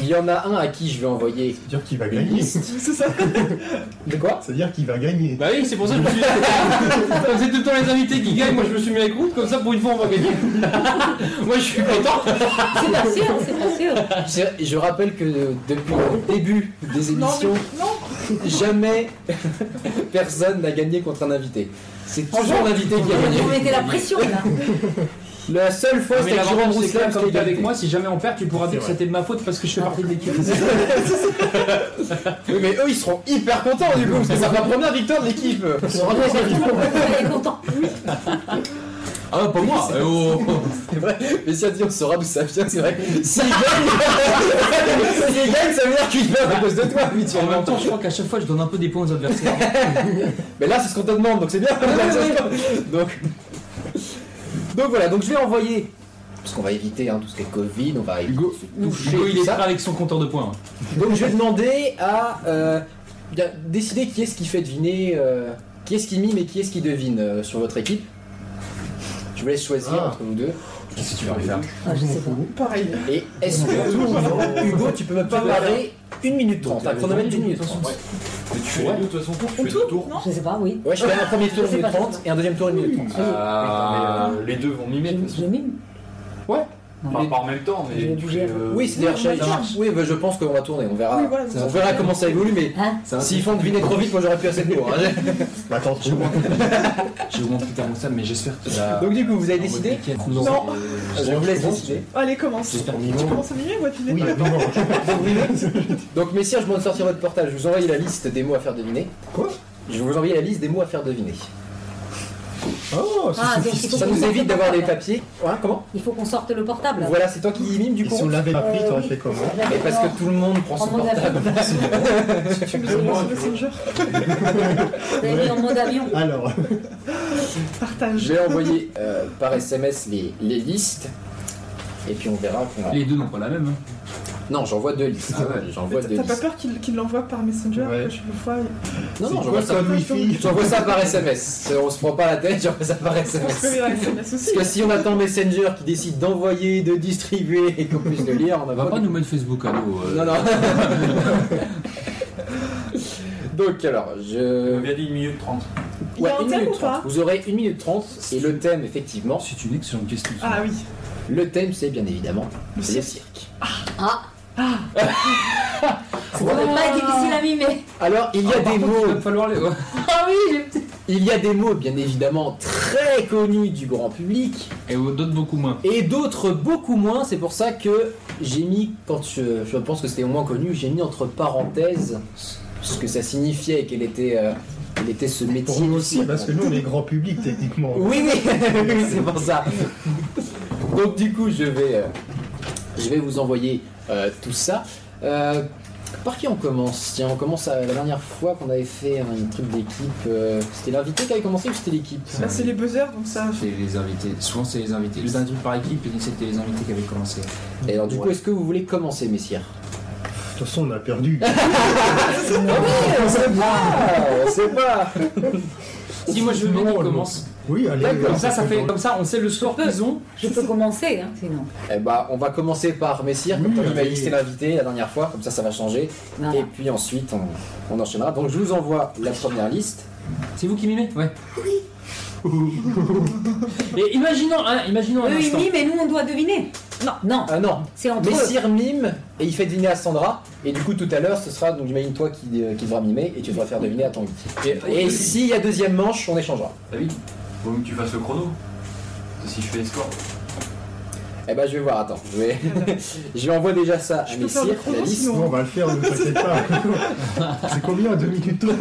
Il y en a un à qui je vais envoyer C'est-à-dire qu'il va gagner. C'est ça. De quoi? C'est-à-dire qu'il va gagner. Bah oui, c'est pour ça que je me suis Comme c'est tout le temps les invités qui gagnent, moi je me suis mis avec route, comme ça pour une fois on va gagner. moi je suis content. C'est pas sûr, c'est pas sûr. je, je rappelle que depuis le début des Non, émissions, mais non. jamais personne n'a gagné contre un invité. C'est toujours l'invité qui a gagné. Vous mettez la pression là. La seule fois, c'était avec Jérôme c'est que comme c'était t'es avec moi, si jamais on perd, tu pourras dire que C'est c'était de ma faute parce que je fais partie de l'équipe. Oui, mais eux, ils seront hyper contents du coup, parce que c'est la première victoire de l'équipe. Ils est contente. Ah pas moi eh oh. C'est vrai, mais si on dit on saura d'où ça vient, c'est vrai. S'ils gagnent, s'ils gagnent, ça veut dire qu'ils perdent à cause de toi, En même temps, je crois qu'à chaque fois je donne un peu des points aux adversaires. Mais là, c'est ce qu'on te demande, donc c'est bien. donc, donc voilà, donc je vais envoyer. Parce qu'on va éviter hein, tout ce qui est Covid, on va éviter Hugo. Hugo, il est ça. avec son compteur de points. Hein. Donc je vais demander à euh, décider qui est-ce qui fait deviner, euh, qui est-ce qui mime et qui est-ce qui devine euh, sur votre équipe. Je vous laisse choisir ah. entre vous deux. Qu'est-ce que tu vas ah, faire je sais pas. Pareil. Et est-ce que Hugo, tu peux me parler 1 minute 30, un euh, chronomètre d'une minute 30. Ouais. Mais tu fais ouais. les deux de toute façon, tu fais. Je sais pas, oui. Ouais, je fais un premier tour 1 minute 30 et un deuxième tour 1 minute 30. Ah, euh, euh, les deux vont mimer. Je, je mime Enfin, pas en même temps, Je vais mais tu euh, Oui, c'est-à-dire Oui, bah, je pense qu'on va tourner, on verra. Oui, voilà. On verra comment ça évolue, mais Hein s'ils font deviner trop vite, moi j'aurais pu assez de mots. hein. Bah, Attention. J'ai augmenté ta thermostat, mais j'espère que tu. Donc du coup, vous avez décidé Non. Je vous laisse décider. Allez, commence. J'espère que Tu commences à mimer à deviner Oui. Donc messieurs, je demande de sortir votre portable. Je vous envoie la liste des mots à faire deviner. Quoi? Je vais vous envoyer la liste des mots à faire deviner. Oh, c'est Ah, donc il sophistiqué. faut Ça qu'on nous sorte évite le d'avoir des portable. papiers. Ouais, comment Il faut qu'on sorte le portable. Voilà, c'est toi qui mime du coup. si on l'avait pas pris, Euh, t'aurais oui. fait comment Mais parce que tout le monde prend son En mode portable. avion. Tu sur Messenger. Vous avez mis en mode avion. Alors, Partage. Je vais envoyer euh, par SMS les, les listes. Et puis on verra. qu'on- Les deux n'ont pas la même. hein. Non, j'envoie deux listes. Ah ouais. J'envoie Mais deux T'as pas listes. peur qu'il qu'il l'envoie par Messenger Ouais. fois Non, non, j'envoie ça. ça, Wi-Fi J'envoie ça par SMS. On se prend pas la tête, j'envoie ça par On se SMS. aussi. Parce que si on attend Messenger qui décide d'envoyer, de distribuer et qu'on puisse le lire, on On va pas nous mettre Facebook à l'eau. euh. Non, non. Donc alors, On je... vient dit 1 minute 30. Il y a un une thème minute ou pas 30. Vous aurez une minute 30 et le thème, effectivement, C'est une excellente question. ça. Ah oui. le thème c'est bien évidemment Le le cirque. cirque. Ah Ça va pas difficile à mimer. Alors, il y a Ah, des contre, Il mots, va falloir les. Ah oui, j'ai- il y a des mots bien évidemment très connus du grand public Et d'autres beaucoup moins. et d'autres beaucoup moins. C'est pour ça que j'ai mis, quand je, je pense que c'était au moins connu, j'ai mis entre parenthèses ce que ça signifiait et quel était, euh, quel était ce métier. Pour nous du aussi, parce que nous, on est grand public, techniquement. Oui, oui, c'est pour ça. Donc du coup, je vais, euh, je vais vous envoyer tout ça. Euh, par qui on commence? Tiens, on commence à, la dernière fois qu'on avait fait un truc d'équipe. euh, c'était l'invité qui avait commencé ou c'était l'équipe? Là, c'est les buzzers, donc ça. C'est les invités. Souvent, c'est les invités. Le dernier truc par équipe, c'était les invités qui avaient commencé. Et alors du coup, est-ce que vous voulez commencer, messieurs? De toute façon, on a perdu. On sait pas, on sait pas. Si moi je veux bien commence. Oui, allez. Comme ça, ça fait comme ça, on sait le score qu'ils ont. Je peux commencer, hein, sinon. Eh bah, on va commencer par messieurs, comme Oui, Tony m'a allez. listé l'invité la dernière fois, comme ça, ça va changer. Voilà. Et puis ensuite, on, on enchaînera. Donc je vous envoie la première liste. C'est vous qui mimez Ouais. Et imaginons, hein, imaginons un Eux, ils instant. miment et nous, on doit deviner. Non, non, Ah non, c'est entre eux. Messire mime et il fait deviner à Sandra. Et du coup, tout à l'heure, ce sera, donc j'imagine toi qui, euh, qui devra mimer et tu devras faire deviner à Tanguy. Et, et s'il y a deuxième manche, on échangera. David, vaut mieux que tu fasses le chrono. Parce que Si je fais les scores. Eh ben, je vais voir, attends. Je vais, je lui envoie déjà ça à Je le Messire, la liste. sinon. Non, on va le faire, ne t'inquiète pas. C'est combien 2 minutes Non,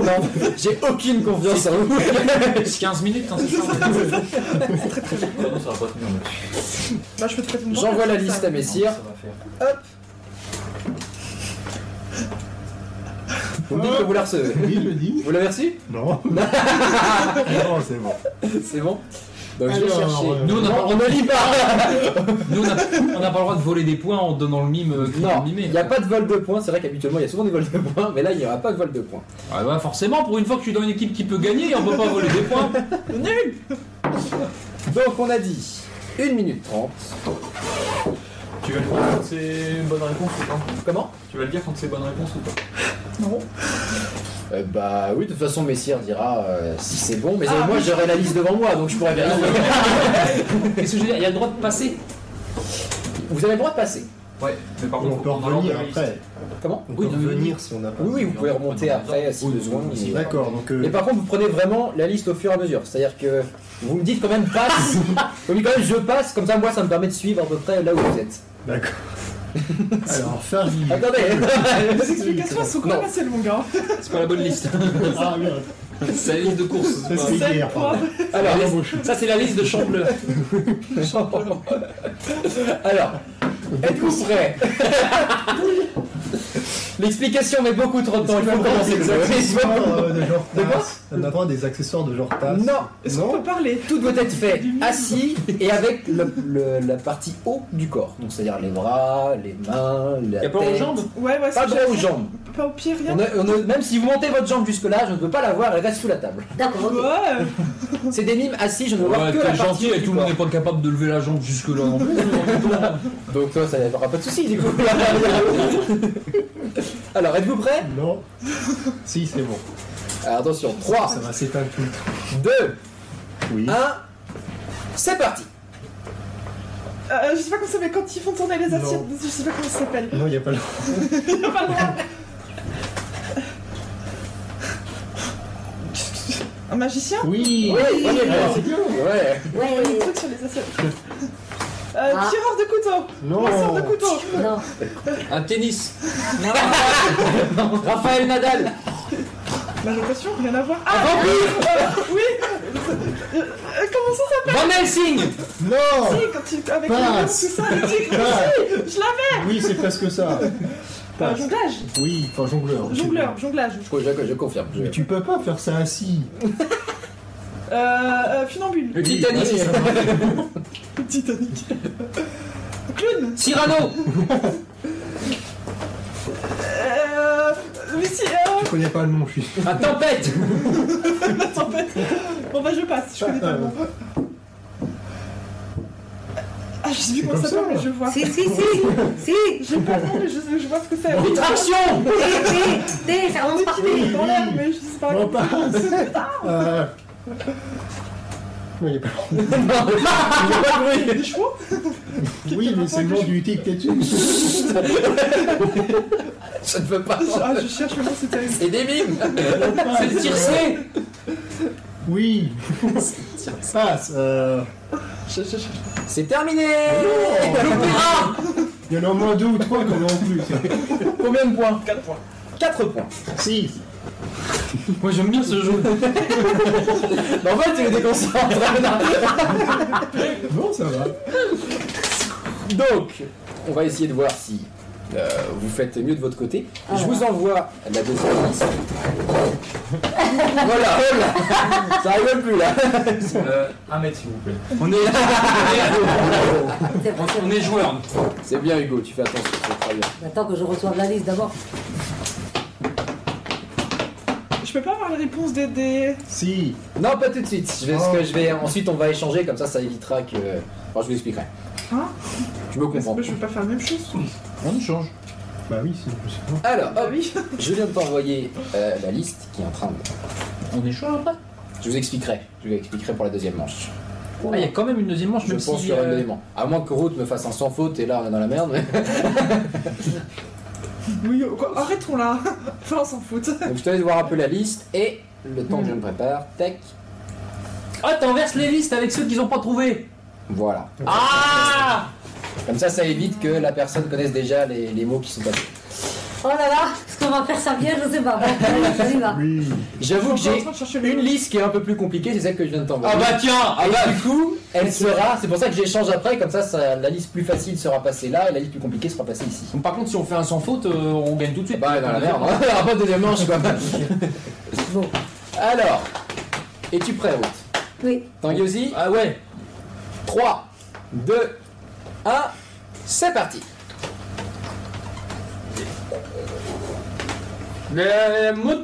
j'ai aucune confiance en vous. 15 minutes, hein, c'est ça Non, ça va pas tenir. Bah, je peux te prêter mon J'envoie la liste ça. à Messire. Faire. Vous me dites que vous la recevez. Oui, je le dis. Vous l'avez reçu Non. non, c'est bon. C'est bon Donc je vais Alors, chercher. Nous, on n'a pas, on ne lit pas nous, on n'a pas le droit de voler des points en donnant le mime euh, qui Non, est mimé. il n'y a pas de vol de points. C'est vrai qu'habituellement il y a souvent des vols de points, mais là il n'y aura pas de vol de points. Ah bah forcément, pour une fois que je suis dans une équipe qui peut gagner, on peut pas voler des points. Donc on a dit 1 minute 30. Tu vas le dire quand c'est une bonne réponse ou pas? Comment? Tu vas le dire quand c'est bonne réponse ou pas? Euh, Bah oui, de toute façon Messire dira euh, si c'est bon, mais Ah, euh, moi oui. j'aurai la liste devant moi donc je pourrais vérifier. Qu'est-ce que je veux dire? Il y a le droit de passer. Vous avez le droit de passer. Ouais, mais par On contre, peut faut prendre revenir après. Comment? On Oui, peut oui, oui. revenir si on n'a pas. Oui, oui, vous pouvez remonter après si Oui, besoin. D'accord, donc. euh, Mais par contre, vous prenez vraiment la liste au fur et à mesure. C'est-à-dire que vous me dites quand même passe. vous me dites quand même je passe, comme ça moi ça me permet de suivre à peu près là où vous êtes. D'accord. Alors, Fergie. Attendez Les explications sont quand même Non. assez longues. Hein. C'est pas la bonne liste. Ah, merde. C'est la liste de course. Ça, c'est hier. Alors, Ça, c'est la liste de Champleur. alors êtes-vous prêts? L'explication met beaucoup trop de temps, il faut commencer Des accessoires euh, de genre De quoi tasse. On a droit à des accessoires de genre tasse. Non, Est-ce qu'on peut parler tout doit être fait assis et avec le- le- la partie haut du corps. Donc c'est-à-dire les bras, les mains, la Y a pas aux tête. jambes Ouais, ouais, Pas droit aux jambes. Pas au pied, rien. On a- on a- même si vous montez votre jambe jusque-là, je ne peux pas la voir, elle reste sous la table. D'accord, ok. Ouais. C'est des mimes assis, je ne veux voir Ouais, que la t'es partie gentil et du tout le monde corps. n'est pas capable de lever la jambe jusque-là non plus. Donc toi, ça n'y aura pas de soucis du coup. Alors, êtes-vous prêts? Non. Si, c'est bon. Alors attention, 3, Ça va s'éteindre tout le temps. 2, Oui. 1, c'est parti Euh, je sais pas comment ça s'appelle quand ils font tourner les assiettes. Je sais pas comment ça s'appelle. Non, il n'y a pas le. Il a pas le droit. Un magicien Oui. Oui, Ouais, point. c'est bien. Ouais. Un Ouais, truc sur les assiettes. Euh, Ah. Tireur de couteau Non. Lanceur de couteau non. Un tennis. Raphaël Nadal La notation, rien à voir. Ah euh, Oui Euh, euh, Comment ça s'appelle Van Helsing. Non. Si, quand tu, avec le Passe. lion, tout ça, le tigre, je l'avais Oui, c'est presque ça. Euh. Jonglage Oui, enfin jongleur. Jongleur, jonglage. je, je- je confirme. je- Mais tu peux pas faire ça assis. Euh, euh, funambule. Le Titanic. Oui, ça va. Titanic. Clown. Cyrano. Euh, mais si, euh, Je connais pas le nom, je suis. Un tempête. la tempête. Bon bah je passe, je connais pas le nom. Ah, je sais plus comment ça s'appelle, mais je vois. Si, si, si, si. Le nom, mais je, je vois ce que c'est. Oui, Traction. T, T, T, ça avance par T. Dans l'air, mais je sais pas. On passe. Euh... Non, il y a pas Des chevaux Oui, mais c'est le nom du tic dessus. Je ne veux pas. Ah, je cherche le nom, c'est terrible. C'est des mimes C'est le tiercé. Oui. Passe. Euh... Je, je, je- C'est terminé Il y en a au moins deux ou trois qu'on a en plus. Combien de points? 4 points. 4 points. Six. Moi j'aime bien ce jeu. Mais en fait, tu les déconcentres. Bon, ça va. Donc, on va essayer de voir si euh, vous faites mieux de votre côté. Ah Je ouais. vous envoie la deuxième liste. voilà, voilà. Ça rigole plus là. Euh, un mètre, s'il vous plaît. On est, on est joueurs. C'est bien Hugo, tu fais attention, c'est très bien. J'attends que je reçoive la liste d'abord. je peux pas avoir la réponse des. des... Si. Non, pas tout de suite. Je vais, ce Oh. que je vais, ensuite, on va échanger, comme ça, ça évitera que. Enfin, je vous expliquerai. Hein Tu me Mais comprends. je veux pas faire la même chose. On change. Bah oui, c'est possible. Alors, Ah hop, oui. je viens de t'envoyer euh, la liste qui est en train de. On est chaud après? Je vous expliquerai. Je vous expliquerai pour la deuxième manche. Ah, il y a quand même une deuxième manche, Je même pense si. qu'il y aura un euh, élément. À moins que Route me fasse un sans faute et là on est dans la merde. mais- Oui, oh, quoi, arrêtons là. Enfin, on s'en fout. Donc je te laisse voir un peu la liste et le temps que je me prépare. Tac. Ah, t'inverses les listes avec ceux qu'ils ont pas trouvé. Voilà. Ah Comme ça, ça évite que la personne connaisse déjà les, les mots qui sont passés. Oh là là, est-ce qu'on va faire ça bien? Je sais pas. Bon, allez, on y va. Oui. J'avoue que j'ai une liste qui est un peu plus compliquée, c'est celle que je viens de t'envoyer. Ah bah tiens Ah Et bah du coup, elle sera. C'est pour ça que j'échange après, comme ça, ça- la liste plus facile sera passée là et la liste plus compliquée sera passée ici. Donc, Par contre, si on fait un sans faute, euh, on gagne tout de suite. Bah, dans la merde, hein. il n'y aura pas de deuxième manche quoi. Bon, Alors, es-tu prêt, Ruth? Oui. Tanguy aussi? Ah ouais. 3, 2, 1, c'est parti. De la mot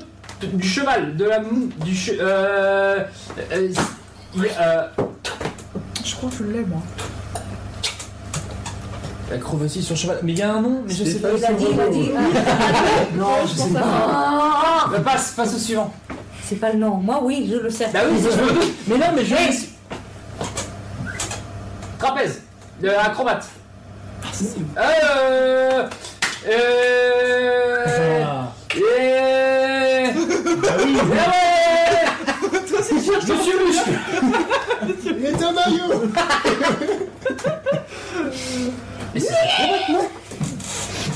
du cheval, de la mou- du che- euh, euh, euh, Je crois que je l'ai, moi. L'acrobatie sur cheval. Mais il y a un nom, mais je sais pas. Il a dit, il a dit. Non, je sais pas. Passe, passe au suivant. C'est pas le nom. Moi, oui, je le sais. Bah oui, je me doute. Mais non, mais je. De acrobate. Euh. Euh. Ah. Et. Bah oui, Eh ouais Je suis muscle mais t'es un maillot Mais c'est acrobate, non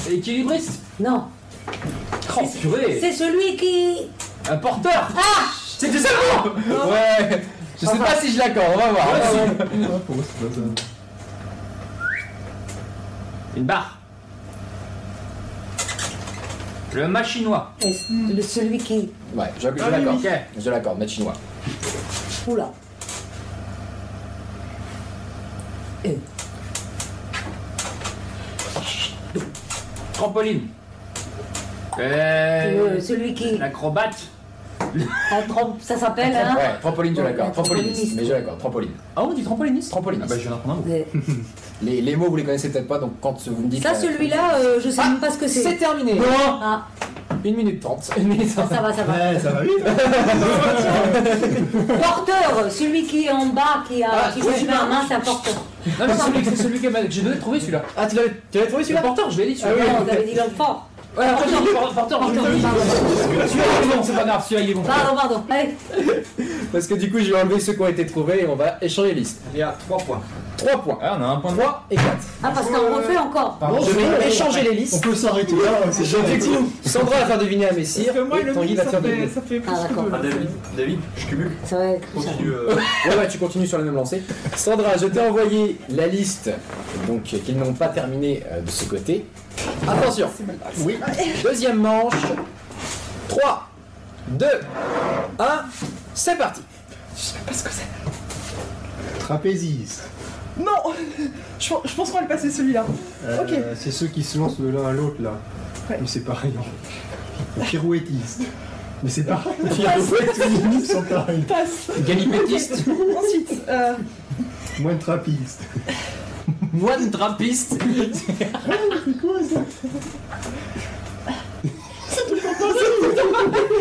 Équilibriste Non. Oh purée C'est celui qui. Un porteur Ah C'était ça le mot Ouais, je sais pas si je l'accorde, on va voir. Ouais, si. Ah, pour moi, c'est pas ça. Une barre. Le machinois. Le- Celui qui. Ouais, je, je Ah oui, l'accorde. ok. Je l'accorde, maître chinois. Oula. Euh, Trampoline. Euh, euh, celui qui. L'acrobate. Ça s'appelle, hein Ouais, trampoline, je l'accorde. Trampoliniste, trampoliniste. mais je l'accorde. Trampoline. Ah, on dit trampoliniste Trampoliniste. Ah bah je viens d'apprendre un mot. Euh, Les, les mots, vous les connaissez peut-être pas, donc quand vous me dites. Ça, celui-là, euh, je sais Ah, même pas ce que C'est c'est. terminé. Ah, 1 minute 30. Une minute ça, ça va, ça va. Ouais, ça va vite Porteur, celui qui est en bas, qui, a, Ah, qui oui, se met en main, c'est un porteur. Non, mais c'est celui, c'est celui que j'ai donné trouvé celui-là. Ah, tu l'avais tu l'avais trouvé Le celui-là porteur, je l'ai dit Ah celui-là. oui, non, ok. vous avez dit l'homme fort. Ouais, porteur, porteur, porteur, Porteur, je l'ai dit. pardon. Celui-là il est bon, c'est pas grave, celui-là il est bon. Pardon, pardon. Allez, Parce que du coup, je vais enlever ceux qui ont été trouvés et on va échanger les listes. Il y a 3 points. 3 points. Ah, on a un point de 3 et 4. ah, parce qu'on refait encore. Pardon, Je vais c'est- échanger les On listes. peut s'arrêter là, c'est Sandra va faire deviner à Messire Parce que moi, et le Tanguy va ça faire fait, deviner. ça fait plus Ah, d'accord. Ah, David, David, je cumule. Ça va être ça. Continue. euh, Ouais, ouais, tu continues sur la même lancée. Sandra, je t'ai envoyé la liste donc qu'ils n'ont pas terminé euh, de ce côté. Attention. Oui. Deuxième manche. 3, 2, 1, c'est parti. Je sais pas ce que c'est. Trapéziste. Non Je, je pense qu'on va le passer celui-là. Euh, Ok. C'est ceux qui se lancent de l'un à l'autre là. Ouais. Mais c'est pareil. Pirouettiste. Mais c'est pareil. Pirouettiste. Ils sont pareils. Passe. Galipétiste. Ensuite, euh. Moine trappiste. C'est quoi ça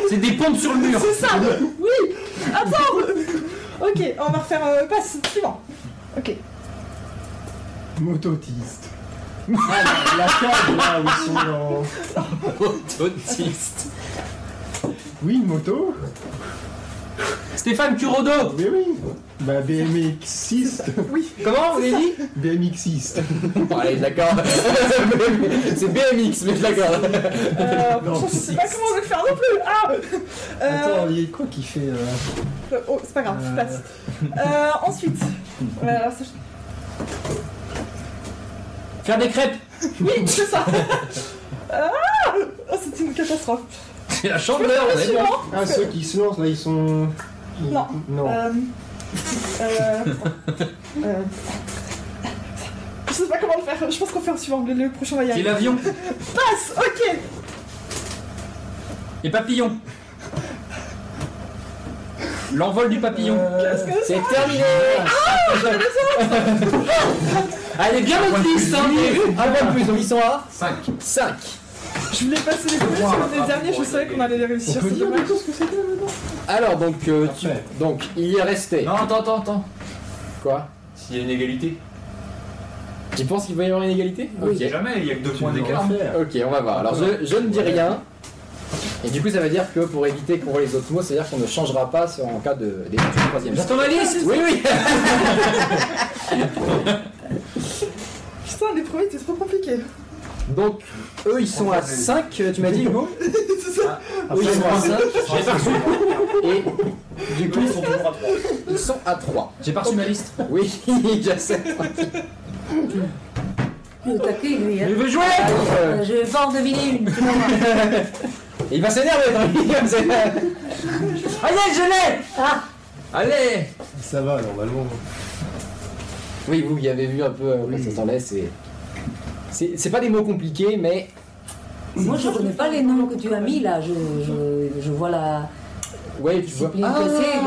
C'est des pompes sur le mur. c'est ça Oui Attends Ok, on va refaire euh, passe, suivant. Ok. Mototiste. Ah, la, la cave là où sont en. Autiste. Oui, une moto. Stéphane Curodo. Mais oui. Bah BMXiste. Comment vous avez dit? BMXiste. Bon, allez, d'accord. c'est BMX, mais je l'accorde. Euh, Non, je sais pas comment on va le faire non plus Ah euh, Attends, il y a quoi qui fait. euh, euh, Oh, c'est pas grave, Euh. passe. Euh, ensuite. euh, alors, ça, je- Faire des crêpes. Oui, c'est ça Ah Oh, c'était une catastrophe. C'est la chandeleur, on est bon. Suivant Ah, ceux qui se lancent là, ils sont. ils- Non. Non. Euh, euh, euh, je sais pas comment le faire, je pense qu'on fait un suivant, le, le prochain va y C'est l'avion. Passe Ok Les papillons. L'envol du papillon. Que c'est terminé. Ah, elle est bien notre liste. Un point de plus, donc ils sont à 5. 5. Je voulais passer les premiers sur les derniers, je savais qu'on allait les réussir. c'est dommage. Alors, donc, euh, tu- donc, il y est resté. Non, attends, attends, attends. Quoi S'il y a une égalité. Tu penses qu'il va y avoir une égalité Oui. Ok. Jamais, il y a que deux Tu points d'écart. Ok, on va voir. Alors, je, je ne dis rien. Et du coup, ça veut dire que pour éviter qu'on voit les autres mots, c'est-à-dire qu'on ne changera pas sur- en cas de du troisième. J'attends ma liste. Oui, oui. Putain, les premiers étaient trop compliqués. Donc, eux, ils sont à 5, tu m'as dit, Hugo c'est ça Eux, ils sont à 5. J'ai pas reçu. Et du coup, Ils sont toujours à 3. ils sont à 3. J'ai pas reçu ma liste. Oui, je sais. Il est au taquet, lui. Hein. Il veut jouer Euh, je vais pas en deviner une. Il va s'énerver, dans il va s'énerver. Allez, je l'ai Ah Allez Ça va, normalement. Oui, vous y avez vu un peu euh, quoi ça s'enlève, c'est. C'est c'est pas des mots compliqués, mais. Moi, je connais pas les noms que tu as mis là. Je, je, je vois la. Ouais, tu vois. C'est, des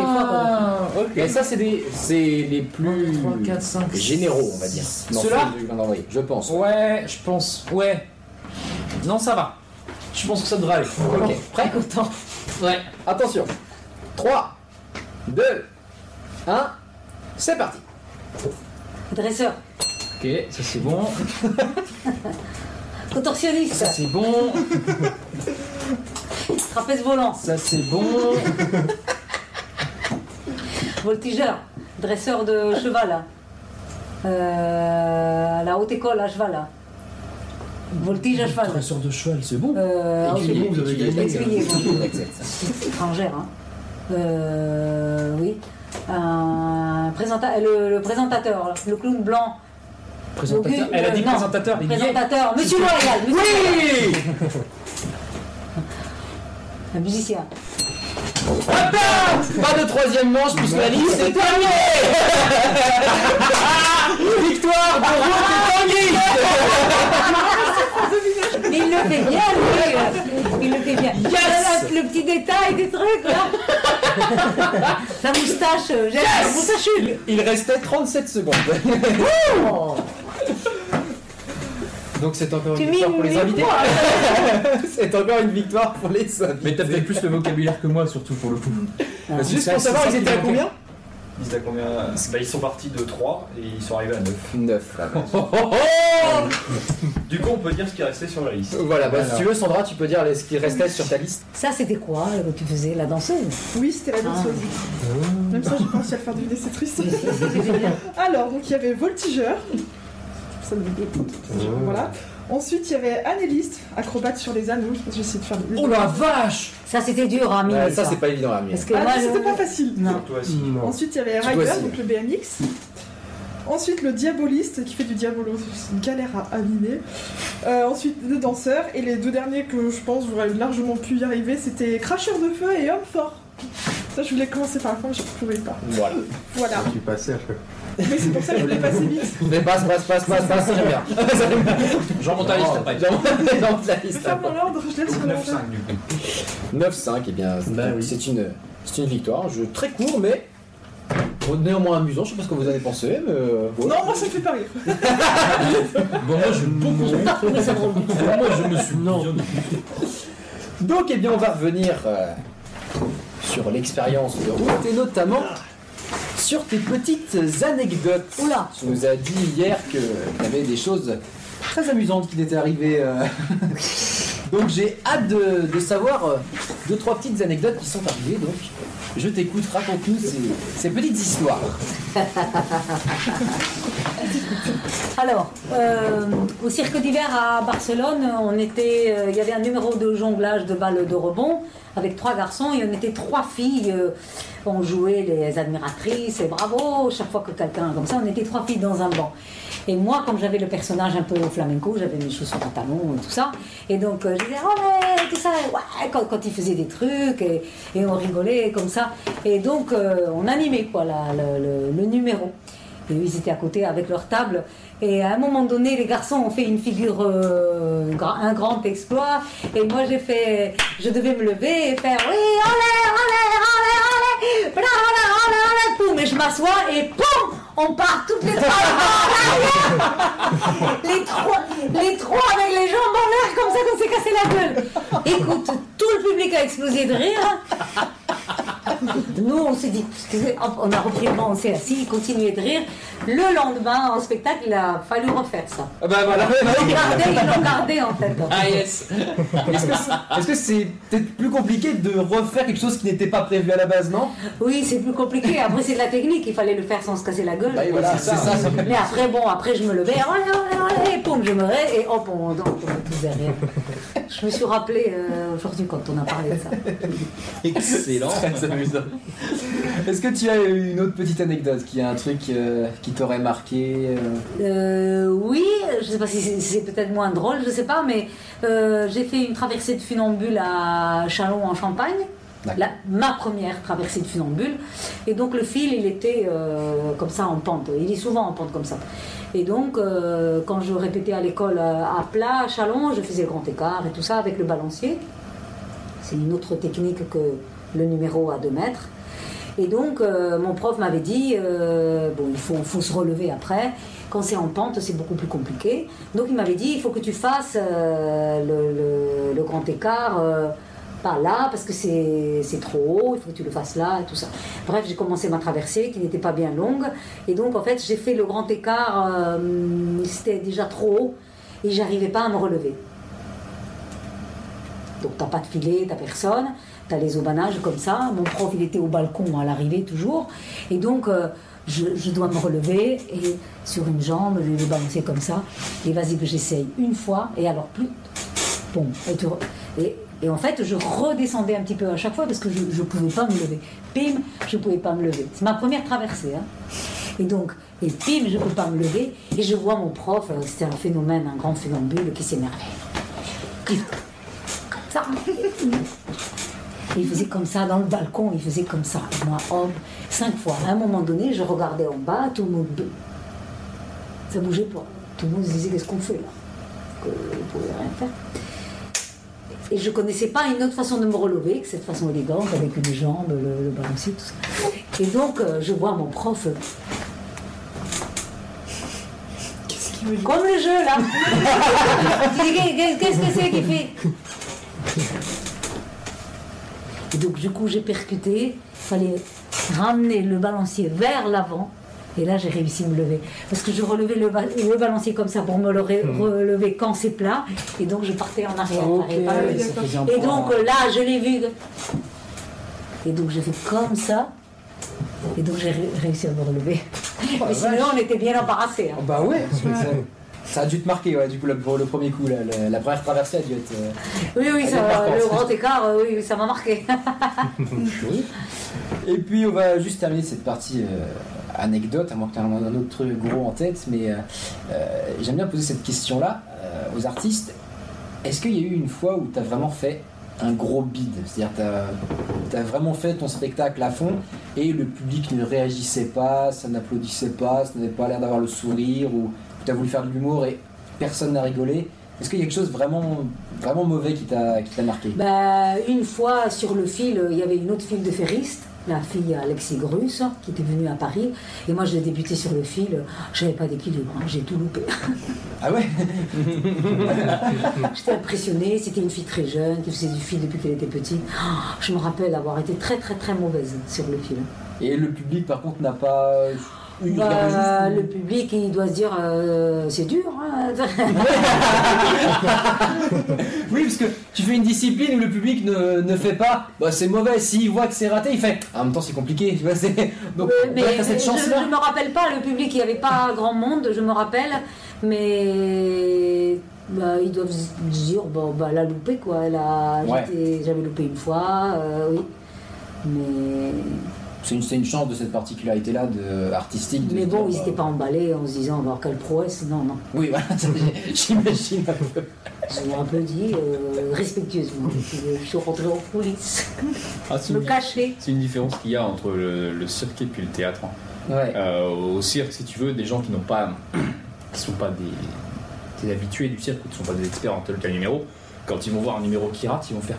fois, quoi. ok. Mais ça, c'est des. C'est les plus. 3, 4, 5, généraux, on va dire. Ceux-là je pense. Ouais, je pense. Ouais. Non, ça va. Je pense que ça devrait aller. Ok, prêt Content. Ouais. Attention. 3, 2, 1, c'est parti. Dresseur. Ok, ça c'est bon. Contorsionniste. Ça c'est bon. Trapèze volant. Ça c'est bon. Voltigeur. Dresseur de cheval. Euh, la haute école à cheval. Voltige à cheval. Dresseur de cheval, c'est bon. Euh, Écuyer, vous avez gagné, Écuyer, étrangère. Hein. Euh, oui. Un présenta- le, le présentateur, là, le clown blanc. Présentateur. Le- Elle a dit non, présentateur. il. Présentateur, Monsieur Loyal, Monsieur Oui un musicien. Attends Pas de troisième manche puisque la liste est terminée Victoire de Route et Tanguy Mais il le fait bien, lui. Il le fait bien. Yes le, le petit détail des trucs, là. Sa moustache, euh, j'aime la moustache. Il restait 37 secondes. Oh. Donc c'est encore Tu une victoire pour les invités. c'est encore une victoire pour les invités. Mais t'as peut-être plus le vocabulaire que moi, surtout pour le coup. Juste pour savoir, ils étaient à combien? Ils, étaient à combien bah, ils sont partis de 3 et ils sont arrivés à 9. 9. Du coup, on peut dire ce qui est resté sur la liste. Voilà, bah, si tu veux, Sandra, tu peux dire les- ce qui restait sur ta liste. Ça, c'était quoi euh, que tu faisais, la danseuse? Oui, c'était la danseuse. Même ça, j'ai pas réussi à le faire deviner, c'est triste. Alors, donc il y avait voltigeur. Ça me dit Voilà. Ensuite, il y avait anéliste, acrobate sur les anneaux. Je j'ai essayé de faire. Oh la vache Ça, c'était dur à mimer, Ouais, ça, c'est pas évident à mieux. Parce que Ah, moi, mais c'était pas facile. Non. Toi aussi. Non. Ensuite, il y avait Tu Rider, dois aussi. donc le BMX. Ensuite, le diaboliste qui fait du diabolo, c'est une galère à mimer. Euh, ensuite, le danseur. Et les deux derniers que je pense j'aurais largement pu y arriver, c'était cracheur de feu et homme fort. Ça, je voulais commencer par la fin, mais je ne pouvais pas. Voilà. Voilà. Je suis passé à chaque fois. Mais c'est pour ça que je voulais passer vite. Mais passe, passe, passe, passe, passe, très bien. J'en monte à la liste après. J'en monte la liste après. mon ordre, je laisse Donc sur 9-5 l'ordre. du coup. 9-5, et bien, Bah oui. c'est une, c'est une victoire. Un jeu très court, mais néanmoins amusant. Je sais pas ce que vous en avez pensé, mais. euh. Non, moi ça me fait pas rire. Bon, moi je drôle. Moi je me suis non. Donc, eh bien, on va revenir euh, sur l'expérience de route et notamment sur tes petites anecdotes. Oula. Tu nous as dit hier que tu avais des choses très amusantes qui t'étaient arrivées. euh. Donc, j'ai hâte de, de savoir euh, deux, trois petites anecdotes qui sont arrivées. Donc, je t'écoute, raconte-nous ces, petites histoires. Alors, euh, au cirque d'hiver à Barcelone, euh, il y avait un numéro de jonglage de balles de rebond avec trois garçons et on était trois filles. euh, on jouait les admiratrices et bravo, chaque fois que quelqu'un comme ça, on était trois filles dans un banc. Et moi, comme j'avais le personnage un peu flamenco, j'avais mes chaussures en talons et tout ça. Et donc, euh, je disais, oh ouais, tout ça, ouais, quand, quand ils faisaient des trucs et, on rigolait comme ça. Et donc, euh, on animait quoi, le- numéro. Et ils étaient à côté avec leur table. Et à un moment donné, les garçons ont fait une figure, euh, un grand exploit. Et moi, j'ai fait, je devais me lever et faire, oui, allez, allez, allez, allez, bla, bla, poum. Et je m'assois et poum, on part toutes les trois en arrière. Les trois, les trois avec les jambes en l'air comme ça qu'on s'est cassé la gueule. Écoute, tout le public a explosé de rire. Nous, on s'est dit, on a repris le banc, on s'est assis, continué de rire. Le lendemain, en spectacle, il a fallu refaire ça. Ah bah voilà, Ils l'ont gardé, ils l'ont gardé en fait. Ah yes Est-ce que c'est peut-être plus compliqué de refaire quelque chose qui n'était pas prévu à la base, non? Oui, c'est plus compliqué. Après, c'est de la technique. Il fallait le faire sans se casser la gueule. Bah, et voilà, c'est ça. Mais après, bon, après, je me levais, allez, allez, allez, poum, je me ré, et hop, on, tombait tous derrière. Je me suis rappelé euh, aujourd'hui quand on a parlé de ça. Excellent Très amusant. Est-ce que tu as une autre petite anecdote qui a un truc euh, qui t'aurait marqué euh, Euh, oui, je sais pas si c'est- c'est peut-être moins drôle, je sais pas, mais euh, j'ai fait une traversée de funambule à Chalon en Champagne. La- ma première traversée de funambule. Et donc le fil, il était euh, comme ça en pente. Il est souvent en pente comme ça. Et donc, euh, quand je répétais à l'école à plat, à chalon, je faisais le grand écart et tout ça avec le balancier. C'est une autre technique que le numéro à 2 mètres. Et donc, euh, mon prof m'avait dit, euh, bon, il faut, faut se relever après. Quand c'est en pente, c'est beaucoup plus compliqué. Donc, il m'avait dit, il faut que tu fasses euh, le, le- grand écart, pas là, parce que c'est trop haut, il faut que tu le fasses là, et tout ça. Bref, j'ai commencé ma traversée, qui n'était pas bien longue. Et donc, en fait, j'ai fait le grand écart, c'était déjà trop haut, et j'arrivais pas à me relever. Donc t'as pas de filet, t'as personne, t'as les aubanages comme ça. Mon prof il était au balcon à l'arrivée toujours. Et donc euh, je, dois me relever et sur une jambe, je vais balancer comme ça. Et vas-y que j'essaye une fois et alors plus. Bon, et, tu en fait je redescendais un petit peu à chaque fois parce que je ne pouvais pas me lever. Pim, je ne pouvais pas me lever. C'est ma première traversée. hein. Et donc, et pim, je ne peux pas me lever. Et je vois mon prof, euh, c'était un phénomène, un grand funambule qui s'énervait. Comme ça. Il faisait comme ça dans le balcon, il faisait comme ça. Moi, homme, cinq fois. À un moment donné, je regardais en bas, tout le monde. Ça bougeait pas. Tout le monde se disait qu'est-ce qu'on fait là? Que ne pouvait rien faire. Et je connaissais pas une autre façon de me relever que cette façon élégante avec une jambe, le, le balancier, tout ça. Et donc, euh, je vois mon prof. euh, Qu'est-ce qu'il veut dire? Comme le jeu là Qu'est-ce que c'est qu'il fait? Et donc du coup j'ai percuté, il fallait ramener le balancier vers l'avant. Et là j'ai réussi à me lever. Parce que je relevais le, ba- le balancier comme ça pour me le ré- relever quand c'est plat. Et donc je partais en arrière. Ça Et point. donc là je l'ai vu. Et donc j'ai fait comme ça. Et donc j'ai ré- réussi à me relever. Mais sinon on était bien embarrassés. hein. Oh, bah ouais, ça, a dû te marquer, ouais, du coup, le, pour le premier coup, là, le- la première traversée a dû être. euh, Oui, oui, ça, le grand écart, euh, oui, ça m'a marqué. Et puis on va juste terminer cette partie euh, anecdote, à moins que tu aies un, autre truc gros en tête, mais j'aime bien poser cette question-là aux artistes. Est-ce qu'il y a eu une fois où tu as vraiment fait un gros bide? C'est-à-dire tu as, vraiment fait ton spectacle à fond et le public ne réagissait pas, ça n'applaudissait pas, ça n'avait pas l'air d'avoir le sourire, ou tu as voulu faire de l'humour et personne n'a rigolé Est-ce qu'il y a quelque chose vraiment, vraiment mauvais qui t'a qui t'a marqué? Bah, une fois sur le fil, il y avait une autre file de ferriste, la fille Alexis Grus, qui était venue à Paris. Et moi, je l'ai débuté sur le fil. Je n'avais pas d'équilibre, hein, j'ai tout loupé. Ah ouais? J'étais impressionnée. C'était une fille très jeune qui faisait du fil depuis qu'elle était petite. Oh, je me rappelle avoir été très, très, très mauvaise sur le fil. Et le public, par contre, n'a pas Bah, le public, il doit se dire euh, c'est dur. hein. Oui, parce que tu fais une discipline où le public ne, ne fait pas, bah c'est mauvais. S'il voit que c'est raté, il fait. Ah, en même temps, c'est compliqué. Tu vois, c'est. Donc, mais cette je- je me rappelle pas, le public, il n'y avait pas grand monde, je me rappelle, mais bah, ils doivent se dire, bon, bah, elle a loupé, quoi. Elle a, Ouais. J'avais loupé une fois, euh, oui. Mais, C'est une, c'est une chance de cette particularité-là de artistique. de mais bon, ils n'étaient pas emballés en se disant, bah, quelle prouesse. Non, non. Oui, voilà, j'imagine un peu. J'ai applaudi euh, respectueusement. Je suis rentrée en coulisses, Ah, c'est me une, cacher. c'est une différence qu'il y a entre le, le cirque et puis le théâtre. Ouais. Euh, au cirque, si tu veux, des gens qui n'ont pas, qui sont pas des, des habitués du cirque ou qui ne sont pas des experts en tel ou tel numéro, quand ils vont voir un numéro qui rate, ils vont faire.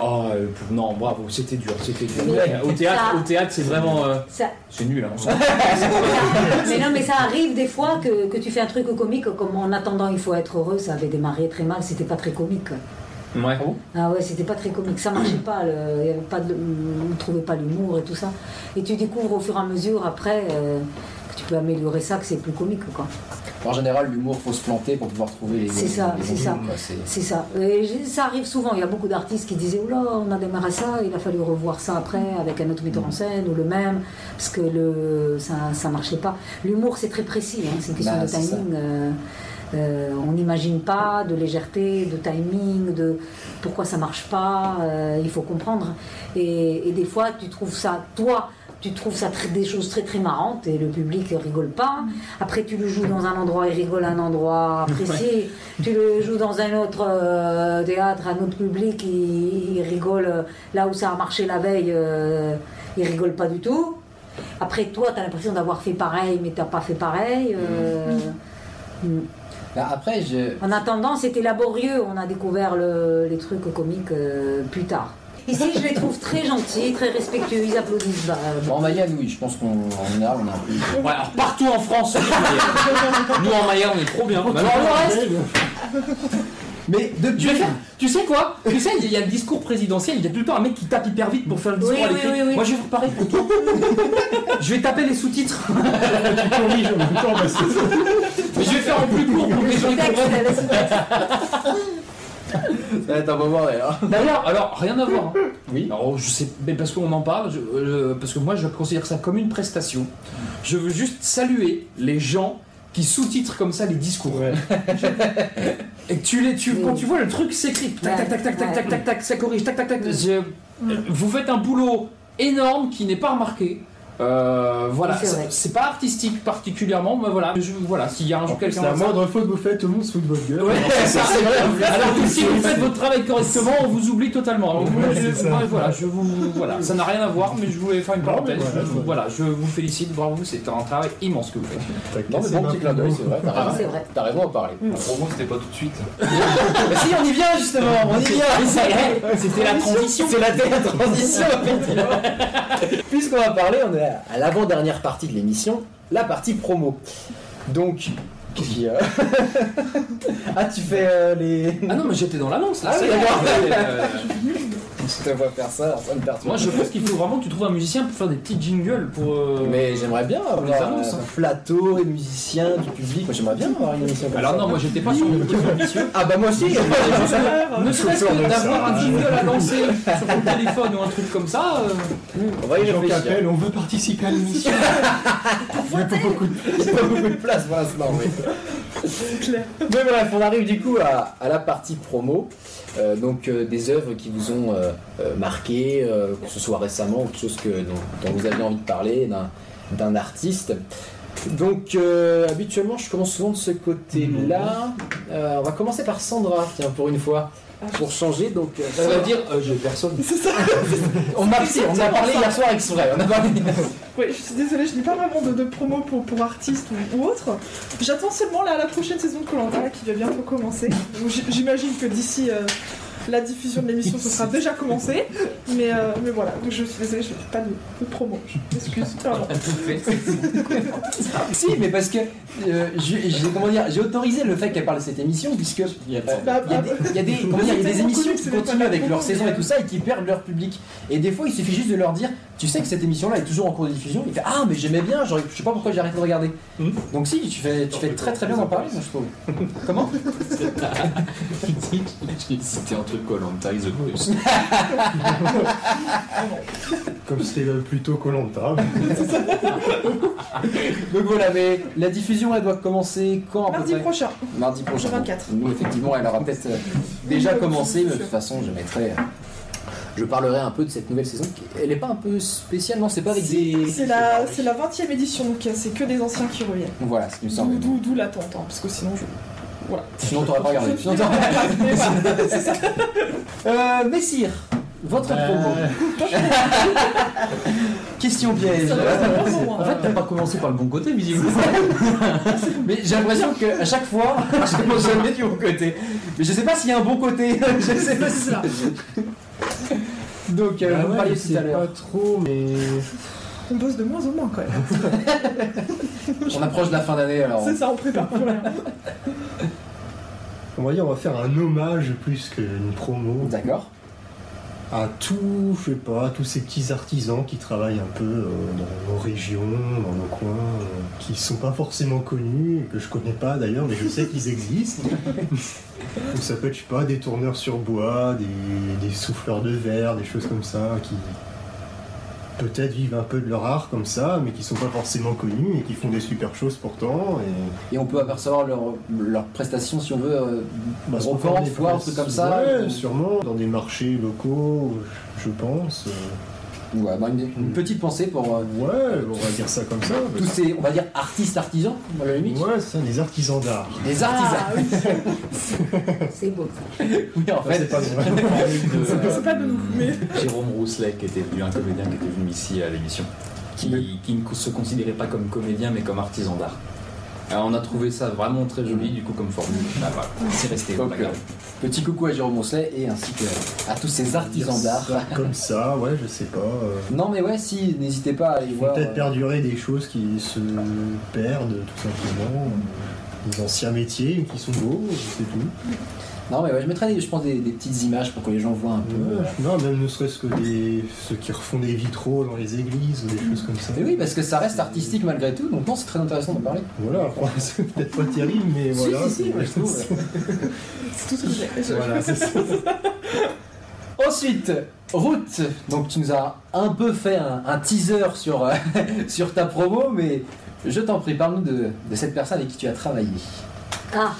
Oh euh, non, bravo, c'était dur, c'était dur. Mais au théâtre, ça- au théâtre, c'est vraiment, euh, Ça, c'est nul. Hein, mais non, mais ça arrive des fois que, que tu fais un truc comique, comme en attendant, il faut être heureux, ça avait démarré très mal, c'était pas très comique. Ouais. Ah ouais, c'était pas très comique, ça marchait pas, le- y avait pas de, on ne trouvait pas l'humour et tout ça. Et tu découvres au fur et à mesure après euh, que tu peux améliorer ça, que c'est plus comique quoi. En général, l'humour, faut se planter pour pouvoir trouver les. C'est ça, c'est ça. c'est- ça. Et ça arrive souvent, il y a beaucoup d'artistes qui disaient, oh là, on a démarré ça, il a fallu revoir ça après avec un autre metteur en scène ou le même, parce que le, ça, ça marchait pas. L'humour c'est très précis, hein, c'est une question Bah, de timing. euh, euh, on n'imagine pas de légèreté, de timing, de pourquoi ça marche pas, euh, il faut comprendre. Et, et des fois, tu trouves ça, toi, tu trouves ça très- des choses très très marrantes et le public rigole pas. Après, tu le joues dans un endroit, il rigole à un endroit. Après, si tu le joues dans un autre euh, théâtre, un autre public, il, il rigole euh, là où ça a marché la veille, euh, il rigole pas du tout. Après, toi, tu as l'impression d'avoir fait pareil, mais tu pas fait pareil. euh, mm. Bah, après, je... En attendant, c'était laborieux. On a découvert le- les trucs comiques plus tard. Ici, je les trouve très gentils, très respectueux. Ils applaudissent. bah, Bon, en Mayenne, oui, je pense qu'en général, on a un peu. Ouais, alors partout en France, nous en Mayenne, on est trop bien. Mais alors le reste, Mais tu, depuis. vas faire- tu sais quoi? Tu sais, il y a le discours présidentiel, il y a tout le temps un mec qui tape hyper vite pour faire le discours Oui, à oui, l'écrit. oui, oui. Moi, je vais faire pareil pour toi. je vais taper les sous-titres, Tu en mais je vais faire en plus court pour que les gens comprennent. Ça va être un moment d'ailleurs. D'ailleurs, alors, rien à voir. hein. Oui. Alors, je sais, mais parce qu'on en parle, je- euh, parce que moi, je considère ça comme une prestation. Je veux juste saluer les gens qui sous-titrent comme ça les discours. Et que tu les, tu, quand tu vois le truc s'écrit, tac, tac, tac, tac, tac, tac, tac, tac, ça corrige, tac, tac, tac. je- vous faites un boulot énorme qui n'est pas remarqué. Euh, voilà, c'est pas artistique particulièrement, mais voilà, je, voilà, s'il y a un jour quelqu'un la moindre faute que vous faites, tout le monde se fout de votre gueule. Ouais, ça, c'est vrai. Alors que si vous faites votre travail correctement, on vous oublie totalement. Alors, moi, Ouais, je- ça. moi, voilà, je vous, voilà, ça n'a rien à voir, mais je voulais faire une Non, parenthèse. voilà, Je- voilà. voilà, je vous félicite, bravo, c'est un travail immense que vous faites. Non, mais bon petit clin d'œil, c'est vrai. T'as raison. à parler. Promo, c'était pas tout de suite. Si, on y vient justement, on y vient. C'était la transition. C'est la, transition, effectivement. Puisqu'on va parler, on est à l'avant-dernière partie de l'émission, la partie promo. Donc, qu'est-ce qu'il y a Ah, tu fais euh, les. Ah non, mais j'étais dans l'annonce là. Ah oui, c'est d'accord. bon. Je te vois faire ça, ça me perturbe. Moi, je pense qu'il faut vraiment que tu trouves un musicien pour faire des petits jingles pour. euh, Mais j'aimerais bien avoir les annonces, un hein. plateau, les musiciens, du public. Moi, j'aimerais bien avoir une émission comme Alors ça. non, moi j'étais pas sur le position ambitieux. Ah bah moi aussi Ne serait-ce que d'avoir un jingle à lancer sur ton téléphone ou un truc comme ça. euh, On va y Les gens qui réfléchir. appellent, on veut participer à l'émission. Il y a pas beaucoup de Il n'y a pas beaucoup de place pour l'instant, mais... clair. Mais bref, on arrive du coup à, à la partie promo. Euh, donc euh, des œuvres qui vous ont euh, marqué, que ce soit récemment ou quelque chose que, dont, dont vous aviez envie de parler, d'un, artiste. Donc habituellement je commence souvent de ce côté-là. Euh, on va commencer par Sandra, tiens, pour une fois. Pour changer, donc euh, Ça veut dire euh, j'ai personne. on a, si, on a parlé hier soir avec Sourel, on a parlé. Oui, je suis désolée, je n'ai pas vraiment de, de promo pour, pour artistes ou, ou autre. J'attends seulement la, la prochaine saison de Colanta qui va bientôt commencer. J'imagine que d'ici euh, la diffusion de l'émission, ce sera déjà commencé. Mais, euh, mais voilà, donc je suis désolée, je n'ai pas de, de promo. Je m'excuse. si, mais parce que euh, j'ai, j'ai- comment dire, j'ai autorisé le fait qu'elle parle de cette émission, puisque il y, a Bah, des- il y a des, comment dire, il y a des émissions qui continuent avec leur saison et tout ça et qui perdent leur public. Et des fois, il suffit juste de leur dire Tu sais que cette émission-là est toujours en cours de diffusion. Il fait Ah, mais j'aimais bien, genre, je sais pas pourquoi j'ai arrêté de regarder. Hmm. Donc, si, tu fais, tu fais très très bien d'en parler, moi je trouve. Comment? Cité entre Colanta et The Voice. Comme c'était euh, plutôt Colanta. Donc voilà, mais la diffusion elle doit commencer quand à peu Mardi prochain. Mardi prochain. Le 24. Nous, effectivement, elle aura peut-être euh, déjà commencé, mais de toute façon, je mettrai. Euh, Je parlerai un peu de cette nouvelle saison. qui- Elle n'est pas un peu spéciale, non C'est pas avec des. C'est la, c'est la 20 e édition, donc euh, c'est que des anciens qui reviennent. Voilà, ce qui me D'où, semble. d'où- d'où l'attente, hein, parce que sinon je. Voilà. Sinon, t'aurais pas regardé. Je- Sinon, t'aurais- Mais voilà. Euh, Messire, votre promo. Question piège. En fait, t'as pas commencé par le bon côté, visiblement. Mais j'ai l'impression qu'à chaque fois, je commence jamais du bon côté. Mais je sais pas s'il y a un bon côté. je sais pas si ça. Donc, euh, Ah vous ouais, tout à l'heure. pas trop, mais. On bosse de moins en moins quand même. On approche de la fin d'année alors. C'est ça, on prépare rien. On va dire, on va faire un hommage plus qu'une promo D'accord. À tous, je sais pas, tous ces petits artisans qui travaillent un peu euh, dans nos régions, dans nos coins, euh, qui sont pas forcément connus, que je connais pas d'ailleurs, mais je sais qu'ils existent. Donc ça peut être, je sais pas, des tourneurs sur bois, des, des souffleurs de verre, des choses comme ça, qui peut-être vivent un peu de leur art comme ça, mais qui sont pas forcément connus et qui font des super choses pourtant. Et Et on peut apercevoir leurs leurs prestations si on veut. euh, Bah, Record, places, truc comme ça, Ouais, ou- sûrement, dans des marchés locaux, je je pense. euh. Coup, euh, une, une petite pensée pour euh, Ouais, on va dire ça comme ça. tous ces, on va dire, artistes artisans, à la limite. Ouais, c'est ça, des artisans d'art. Les artisans. Ah, oui. C'est beau ça. Oui, en Ouais, fait. c'est pas de nous, mais. Jérôme Rousselet, qui était venu, un comédien qui était venu ici à l'émission, qui, qui ne se considérait pas comme comédien mais comme artisan d'art. Alors, on a trouvé ça vraiment très joli du coup comme formule. Voilà, c'est resté. Donc, euh, petit coucou à Jérôme Mousselet et ainsi que à tous ces artisans d'art. Comme ça, ouais, je sais pas. euh, Non, mais ouais, si, n'hésitez pas à aller faut voir. peut-être euh, perdurer des choses qui se perdent, tout simplement. Des anciens métiers qui sont beaux, c'est tout. Non, mais ouais, je mettrai, des- je pense, des, des petites images pour que les gens voient un peu. Ouais, non, même ne serait-ce que des, ceux qui refont des vitraux dans les églises ou des choses comme ça. Mais oui, parce que ça reste artistique malgré tout, donc non, c'est très intéressant d'en parler. Voilà, c'est peut-être pas terrible, mais Si, voilà. si, si, moi, je trouve. C'est tout ce que Voilà, c'est ça. Ensuite, Ruth, donc tu nous as un peu fait un, un teaser sur, euh, sur ta promo, mais je t'en prie, parle-nous de, de cette personne avec qui tu as travaillé. Ah,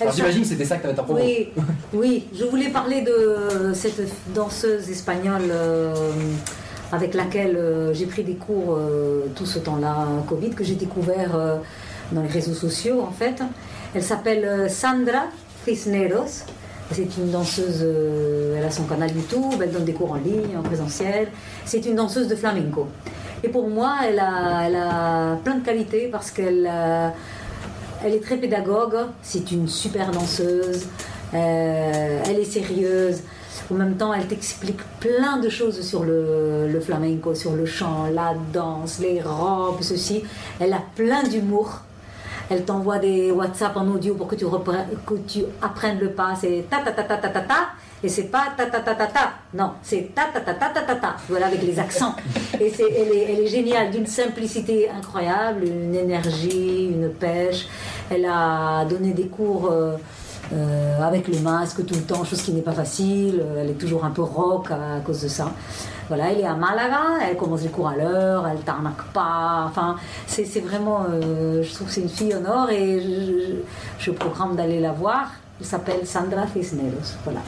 Alors j'imagine que c'était ça que tu avais ta promo. Oui, oui, je voulais parler de cette danseuse espagnole euh, avec laquelle euh, j'ai pris des cours euh, tout ce temps-là, Covid, que j'ai découvert dans les réseaux sociaux en fait. Elle s'appelle Sandra Cisneros. C'est une danseuse, elle a son canal YouTube, elle donne des cours en ligne, en présentiel. C'est une danseuse de flamenco. Et pour moi, elle a, elle a plein de qualités parce qu'elle elle est très pédagogue, c'est une super danseuse, euh, elle est sérieuse. En même temps, elle t'explique plein de choses sur le, flamenco, sur le chant, la danse, les robes, ceci. Elle a plein d'humour. Elle t'envoie des WhatsApp en audio pour que tu, que tu apprennes le pas. C'est ta ta ta ta ta ta ta. Et c'est pas ta ta ta ta ta. Non, c'est ta ta ta ta ta ta ta. Voilà, avec les accents. Et c'est, elle, est, elle est géniale, d'une simplicité incroyable, une énergie, une pêche. Elle a donné des cours euh, euh, avec le masque tout le temps, chose qui n'est pas facile. Elle est toujours un peu rock à, à cause de ça. Voilà, elle est à Malaga, elle commence les cours à l'heure, elle t'arnaque pas. Enfin, c'est, c'est vraiment, euh, je trouve que c'est une fille en or et je, je- je programme d'aller la voir. Elle s'appelle Sandra Cisneros. Voilà.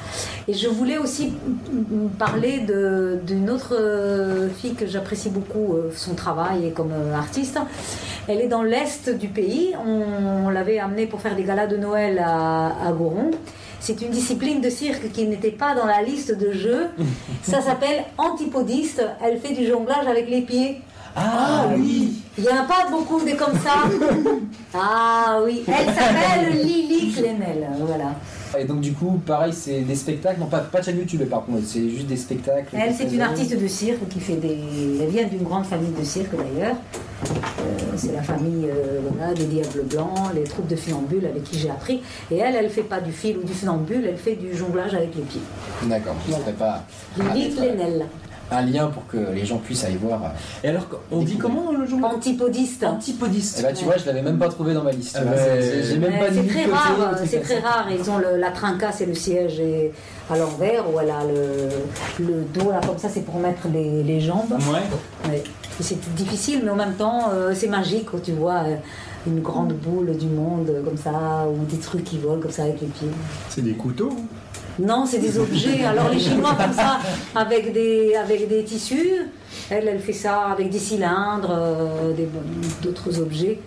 Et je voulais aussi parler d'une autre euh, fille que j'apprécie beaucoup, euh, son travail et comme euh, artiste. Elle est dans l'est du pays. On, on l'avait amenée pour faire des galas de Noël à, à Goron. C'est une discipline de cirque qui n'était pas dans la liste de jeux. Ça s'appelle antipodiste. Elle fait du jonglage avec les pieds. Ah oui Il n'y en a pas beaucoup des comme ça. Ah oui, elle s'appelle Lily Clenel. Voilà. Et donc du coup, pareil, c'est des spectacles, non pas, pas de chaîne YouTube par contre, c'est juste des spectacles. Elle, c'est une artiste de cirque qui fait des. Elle vient d'une grande famille de cirque d'ailleurs. Euh, c'est la famille euh, voilà, des Diables Blancs, les troupes de funambules avec qui j'ai appris. Et elle, elle fait pas du fil ou du funambule, elle fait du jonglage avec les pieds. D'accord, je ne serais pas Lily mettre, Clenel. Un lien pour que les gens puissent aller voir. Et alors, on dit comment le jour Antipodiste. Antipodiste. Et bah tu vois, je l'avais même pas trouvé dans ma liste. c'est- J'ai même Ouais, pas mis c'est de très rare, c'est très rare. Ils ont le- la trinca, c'est le siège et à l'envers, ou elle a le, le dos là comme ça, c'est pour mettre les, les jambes. Ouais. C'est difficile, mais en même temps, euh, c'est magique quand tu vois euh, une grande boule du monde euh, comme ça, ou des trucs qui volent comme ça avec les pieds. C'est des couteaux. Non, c'est des objets. Alors les Chinois font ça avec des, avec des tissus. Elle, elle fait ça avec des cylindres, euh, des- d'autres objets.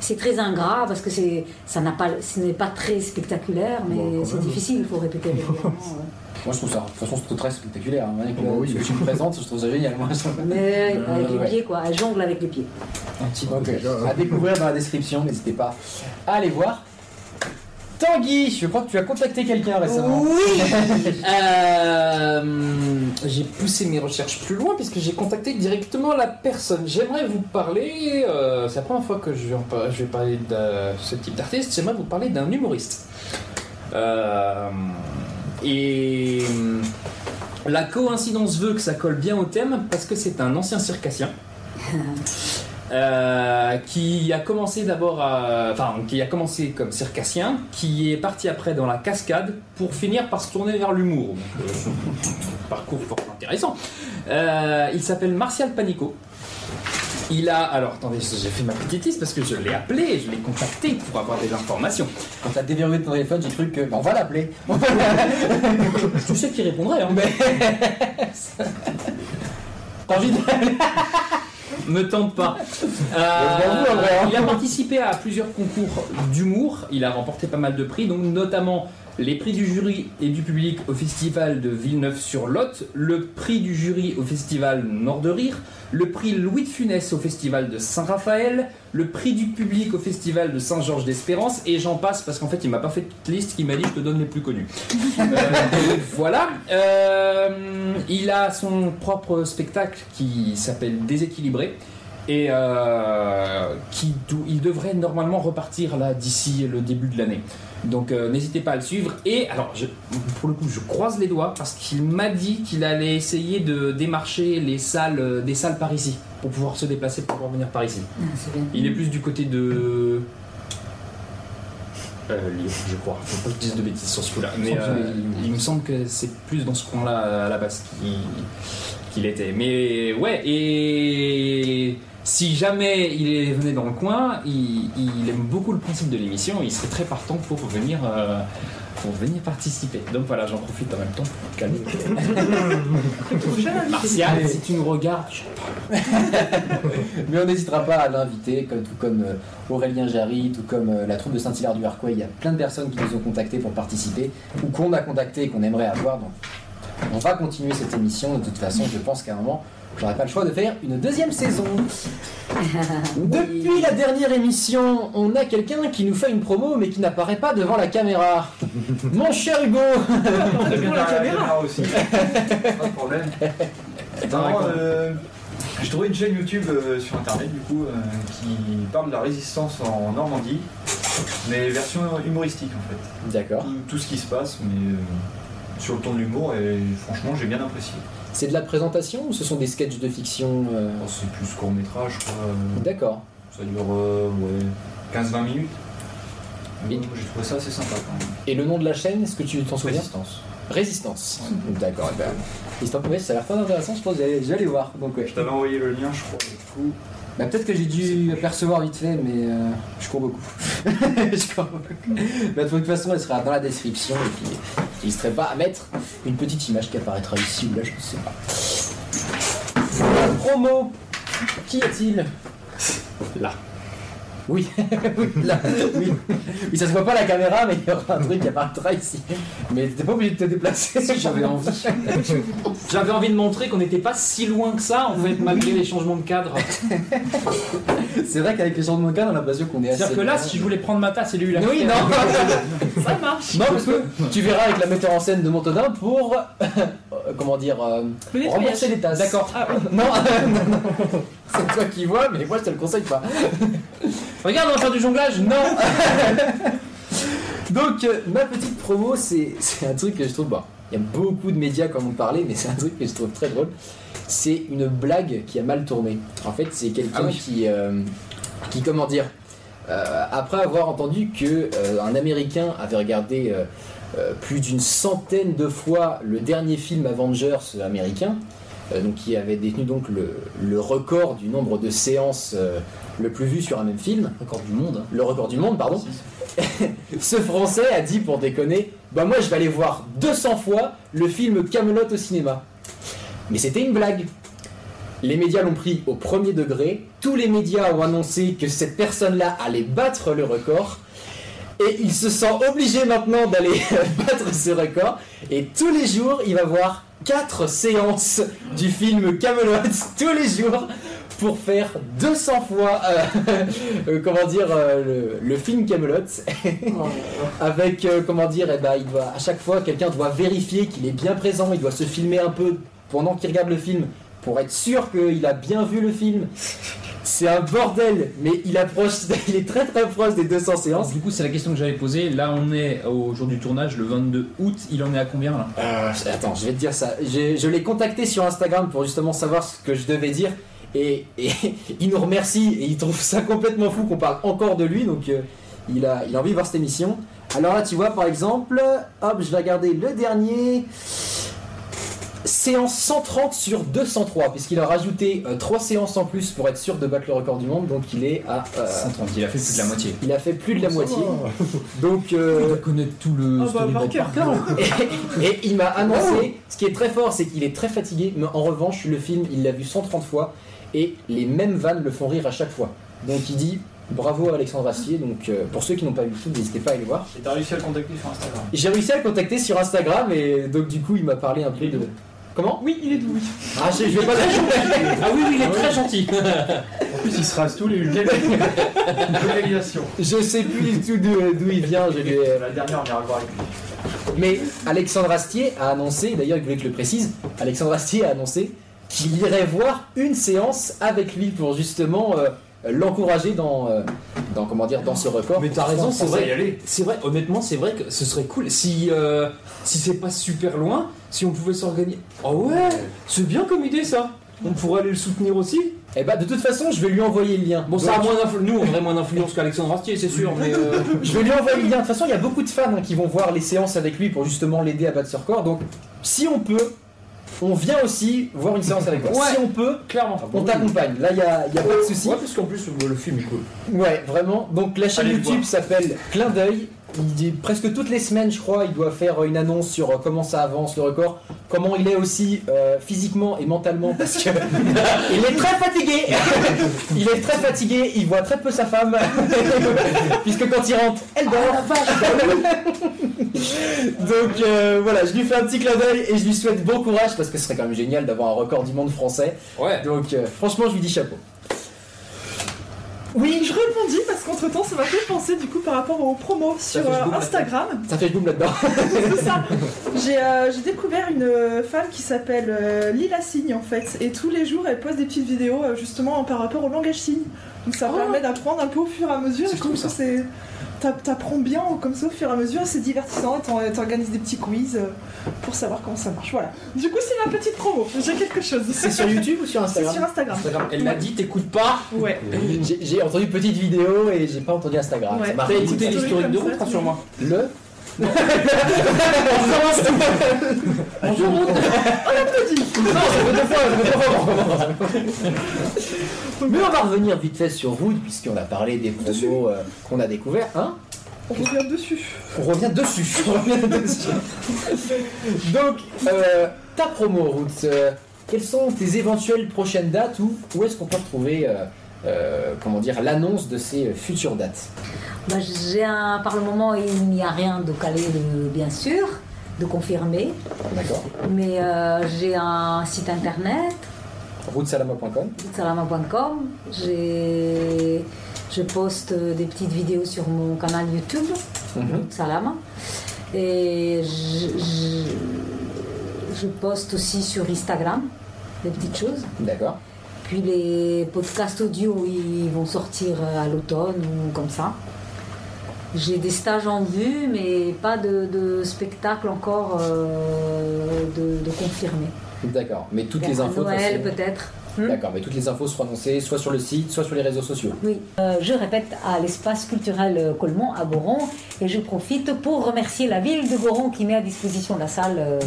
C'est très ingrat parce que c'est, ça n'a pas, ce n'est pas très spectaculaire, mais Bon, c'est difficile. Il faut répéter. Moi je trouve ça, de toute façon trouve très spectaculaire. hein. Avec Oh, le- oui. ce que tu me présentes, je trouve ça génial. Moi, je- Mais Euh, avec les ouais. pieds, quoi. Elle jongle avec les pieds. Ok. déjà. À découvrir dans la description, n'hésitez pas à aller voir. Tanguy, je crois que tu as contacté quelqu'un récemment. Oui Euh, J'ai poussé mes recherches plus loin puisque j'ai contacté directement la personne. J'aimerais vous parler, euh, c'est la première fois que je vais, en par- je vais parler de ce type d'artiste, j'aimerais vous parler d'un humoriste. Euh, et la coïncidence veut que ça colle bien au thème parce que c'est un ancien circassien. Euh, qui a commencé d'abord à- enfin qui a commencé comme circassien qui est parti après dans la cascade pour finir par se tourner vers l'humour euh, parcours fort intéressant Euh, il s'appelle Martial Panico il a alors attendez j'ai fait ma petite liste parce que je l'ai appelé je l'ai contacté pour avoir des informations Quand t'as déverrouillé ton téléphone, j'ai cru que. bah, on va l'appeler. tu sais qui répondrait hein T'as envie de... Me tente pas. Euh, il a participé à plusieurs concours d'humour. Il a remporté pas mal de prix, donc notamment les prix du jury et du public au festival de Villeneuve-sur-Lot, le prix du jury au festival Nord de Rire, le prix Louis de Funès au festival de Saint-Raphaël, le prix du public au festival de Saint-Georges d'Espérance, et j'en passe parce qu'en fait il m'a pas fait de liste, il m'a dit je te donne les plus connus. Euh, voilà. Euh, il a son propre spectacle qui s'appelle Déséquilibré. Et euh, qui il devrait normalement repartir là d'ici le début de l'année. Donc euh, n'hésitez pas à le suivre. Et alors, je- pour le coup, je croise les doigts parce qu'il m'a dit qu'il allait essayer de démarcher les salles, euh, des salles par ici pour pouvoir se déplacer, pour pouvoir venir par ici. Ah. Il est plus du côté de. Euh, Lyon, je crois. Faut pas que je dise de bêtises sur ce coup-là. Mais euh, il me semble que c'est plus dans ce coin-là à la base qu'il qu'il était. Mais ouais, et si jamais il est venu dans le coin, il, il aime beaucoup le principe de l'émission. Il serait très partant pour venir. euh, pour venir participer. Donc voilà, j'en profite en même temps pour calmer. Martial, si tu nous regardes, je- Mais on n'hésitera pas à l'inviter, comme, tout comme euh, Aurélien Jarry, tout comme euh, la troupe de Saint-Hilaire du Harcouët. Il y a plein de personnes qui nous ont contactés pour participer, ou qu'on a contacté et qu'on aimerait avoir. Donc, on va continuer cette émission. De toute façon, je pense qu'à un moment, j'aurai pas le choix de faire une deuxième saison. Depuis la dernière émission, on a quelqu'un qui nous fait une promo, mais qui n'apparaît pas devant la caméra. Mon cher Hugo Pour la la caméra. caméra aussi. Pas de problème. Non, euh, J'ai trouvé une chaîne YouTube euh, sur internet du coup euh, qui parle de la résistance en Normandie, mais version humoristique en fait. D'accord. Tout, tout ce qui se passe, mais euh, sur le ton de l'humour et franchement j'ai bien apprécié. C'est de la présentation ou ce sont des sketchs de fiction euh, Oh, C'est plus court métrage, je crois. euh, D'accord. Ça dure euh, ouais, 15-20 minutes. Et- Et j'ai trouvé ça assez sympa quand même. Et le nom de la chaîne, est-ce que tu t'en souviens Résistance. Résistance. D'accord. eh ben, ouais, ça a l'air très intéressant. Je pense que j'allais- j'allais voir. Donc ouais. Je t'avais envoyé le lien, je crois, du coup. Bah, peut-être que j'ai dû apercevoir vite fait, mais euh, je cours beaucoup. je cours beaucoup. Bah, de toute façon, elle sera dans la description et puis n'hésiterai pas à mettre une petite image qui apparaîtra ici ou là, je ne sais pas. Promo. Qui est-il? Là. Oui, oui, là, oui. Oui, ça se voit pas à la caméra, mais il y aura un truc qui apparaîtra ici. Mais t'es pas obligé de te déplacer. Si j'avais envie. J'avais envie de montrer qu'on n'était pas si loin que ça, en fait, malgré les changements de cadre. C'est vrai qu'avec les changements de cadre, on a l'impression qu'on est assez. C'est-à-dire que là, si je voulais prendre ma tasse et lui la Oui, non ça marche. Non, parce que tu verras avec la metteur en scène de Montodin pour. euh, comment dire. euh, rembourser les tasses. D'accord. Ah. Non, non, non, non. c'est toi qui vois, mais moi je te le conseille pas. Regarde, on va faire du jonglage. Non Donc, euh, ma petite promo, c'est un truc que je trouve. Bon, il y a beaucoup de médias qui en ont parlé, mais c'est un truc que je trouve très drôle. C'est une blague qui a mal tourné. En fait, c'est quelqu'un Ah oui. qui. euh, qui, comment dire. euh, après avoir entendu que un Américain avait regardé plus d'une centaine de fois le dernier film Avengers américain, euh, donc qui avait détenu donc le, le record du nombre de séances euh, le plus vu sur un même film, Record du monde. le record du monde, pardon. Ce Français a dit pour déconner, bah moi je vais aller voir 200 fois le film Camelot au cinéma. Mais c'était une blague. Les médias l'ont pris au premier degré. Tous les médias ont annoncé que cette personne-là allait battre le record. Et il se sent obligé maintenant d'aller battre ce record. Et tous les jours, il va voir 4 séances du film Camelot tous les jours pour faire 200 fois, euh, euh, comment dire, euh, le, le film Camelot. Avec, euh, comment dire, eh ben, il doit, à chaque fois, quelqu'un doit vérifier qu'il est bien présent. Il doit se filmer un peu pendant qu'il regarde le film pour être sûr qu'il a bien vu le film. C'est un bordel, mais il approche, il est très très proche des 200 séances. Du coup, c'est la question que j'avais posée. Là, on est au jour du tournage, le 22 août. Il en est à combien là? Euh, attends, je vais te dire ça. Je l'ai contacté sur Instagram pour justement savoir ce que je devais dire. Et, et il nous remercie et il trouve ça complètement fou qu'on parle encore de lui. Donc euh, il, a, il a envie de voir cette émission. Alors là, tu vois, par exemple, hop, je vais regarder le dernier. Séance 130 sur 203, puisqu'il a rajouté 3 séances en plus pour être sûr de battre le record du monde, donc il est à. euh, 130, il a fait plus de la moitié. il a fait plus de la Ça moitié. Donc. Il euh, doit connaître tout le Ah bah, et, et il m'a annoncé, ce qui est très fort, c'est qu'il est très fatigué, mais en revanche, le film, il l'a vu 130 fois, et les mêmes vannes le font rire à chaque fois. Donc il dit bravo à Alexandre Astier, donc euh, pour ceux qui n'ont pas vu le film, n'hésitez pas à aller voir. Et t'as réussi à le contacter sur Instagram. J'ai réussi à le contacter sur Instagram, et donc du coup, il m'a parlé un peu de. Comment? Oui, il est doux. Ah, je, je vais pas la Ah oui, oui, il est très gentil. En plus, il se rase tous les jours. Je sais plus du tout d'où d'où il vient, La dernière, on ira le voir avec lui. Mais Alexandre Astier a annoncé, d'ailleurs il voulait que je le précise, Alexandre Astier a annoncé qu'il irait voir une séance avec lui pour justement euh, l'encourager dans, euh, dans, comment dire, dans ce record. Mais t'as raison, c'est vrai. C'est vrai, honnêtement, c'est vrai que ce serait cool si, euh, si c'est pas super loin, si on pouvait s'organiser. Oh ouais, c'est bien comme idée ça. On pourrait aller le soutenir aussi. Et bah de toute façon je vais lui envoyer le lien. Bon, ça a moins d'influ- nous on aurait moins d'influence qu'Alexandre Astier, c'est sûr, mais euh, Je vais lui envoyer le lien. De toute façon il y a beaucoup de fans hein, qui vont voir les séances avec lui pour justement l'aider à battre ce record. Donc si on peut, on vient aussi voir une séance avec toi. Ouais. Si on peut, clairement. on t'accompagne. Là il y a, y a pas de souci. Ouais, parce qu'en plus le film est cool. Ouais, vraiment. Donc la chaîne Allez YouTube s'appelle Clin d'œil. Il dit presque toutes les semaines, je crois, il doit faire une annonce sur euh, comment ça avance le record, comment il est aussi euh, physiquement et mentalement parce que il est très fatigué. il est très fatigué. Il voit très peu sa femme puisque quand il rentre, elle dort. Donc euh, voilà, je lui fais un petit clin d'œil et je lui souhaite bon courage parce que ce serait quand même génial d'avoir un record du monde français. Ouais. Donc euh, franchement, je lui dis chapeau. Oui, je répondis parce qu'entre temps, ça m'a fait penser du coup par rapport aux promos sur euh, Instagram. Ça fait boum là-dedans. C'est ça. J'ai euh, j'ai découvert une euh, femme qui s'appelle euh, Lila Signe en fait. Et tous les jours, elle poste des petites vidéos justement par rapport au langage signe. Donc ça Oh. permet d'apprendre un peu au fur et à mesure. Je trouve cool, que ça. c'est. T'a- T'apprends bien comme ça au fur et à mesure, c'est divertissant, et t'organises des petits quiz euh, pour savoir comment ça marche. Voilà. Du coup, c'est ma petite promo, j'ai quelque chose. C'est sur YouTube ou sur C'est Instagram sur Instagram. Elle m'a dit, t'écoutes pas Ouais. J'ai- entendu petite vidéo et j'ai pas entendu Instagram. Ouais. Ça m'a écouté l'historique de route, rassure-moi. le. Bonjour, Route. Non, ça fait deux fois, ça fait deux fois qu'on recommence. Mais on va revenir vite fait sur Wood puisqu'on a parlé des promos euh, qu'on a découverts. Hein On revient dessus. on revient dessus. On revient dessus. Donc, euh, ta promo, Ruth, euh, quelles sont tes éventuelles prochaines dates ou où est-ce qu'on peut retrouver comment dire, l'annonce de ces euh, futures dates Bah, j'ai un, par le moment, il n'y a rien de calé, de- bien sûr, de confirmé. D'accord Mais euh, j'ai un site internet, RuthSalama.com salama.com. J'ai, je poste des petites vidéos sur mon canal YouTube, Mhm. Salama. Et je, je- je poste aussi sur Instagram des petites choses. D'accord. Puis les podcasts audio, ils vont sortir à l'automne ou comme ça. J'ai des stages en vue, mais pas de, de spectacle encore euh, de, de confirmé. D'accord. Mais toutes les infos. Noël façon- peut-être. D'accord, mais toutes les infos seront annoncées soit sur le site, soit sur les réseaux sociaux. Oui, Euh, je répète à l'espace culturel Colmont à Goron et je profite pour remercier la ville de Goron qui met à disposition la salle euh,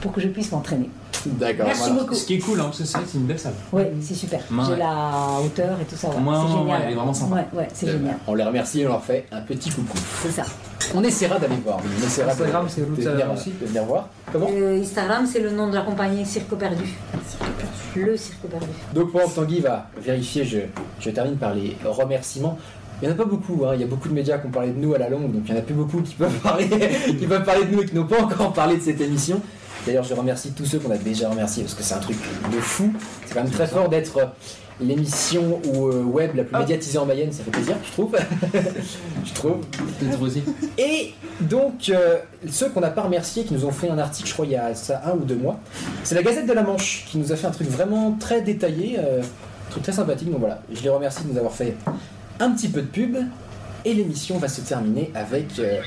pour que je puisse m'entraîner. D'accord. Merci voilà. beaucoup. Ce qui est cool, hein, parce que c'est une belle salle. Oui, c'est super. Ouais. J'ai la hauteur et tout ça. ouais. C'est génial. ouais, elle est vraiment sympa. Ouais, ouais, c'est génial. On les remercie et on leur fait un petit coucou. C'est ça. On essaiera d'aller voir. On essaiera Instagram, c'est de, Ruth venir, Salama aussi de venir voir. Comment Euh, Instagram, c'est le nom de la compagnie Cirque Perdu. Le Cirque Perdu. Donc pendant que Tanguy va vérifier, je, je termine par les remerciements. Il n'y en a pas beaucoup, hein. il y a beaucoup de médias qui ont parlé de nous à la longue, donc il n'y en a plus beaucoup qui peuvent parler, qui peuvent parler de nous et qui n'ont pas encore parlé de cette émission. D'ailleurs, je remercie tous ceux qu'on a déjà remerciés parce que c'est un truc de fou. C'est quand même très fort d'être euh, l'émission ou euh, web la plus médiatisée en Mayenne, ça fait plaisir, je trouve. je trouve. Peut-être aussi. Et donc, euh, ceux qu'on n'a pas remerciés, qui nous ont fait un article, je crois, il y a ça un ou deux mois, c'est la Gazette de la Manche qui nous a fait un truc vraiment très détaillé, euh, un truc très sympathique. Donc voilà, je les remercie de nous avoir fait un petit peu de pub. Et l'émission va se terminer avec. euh,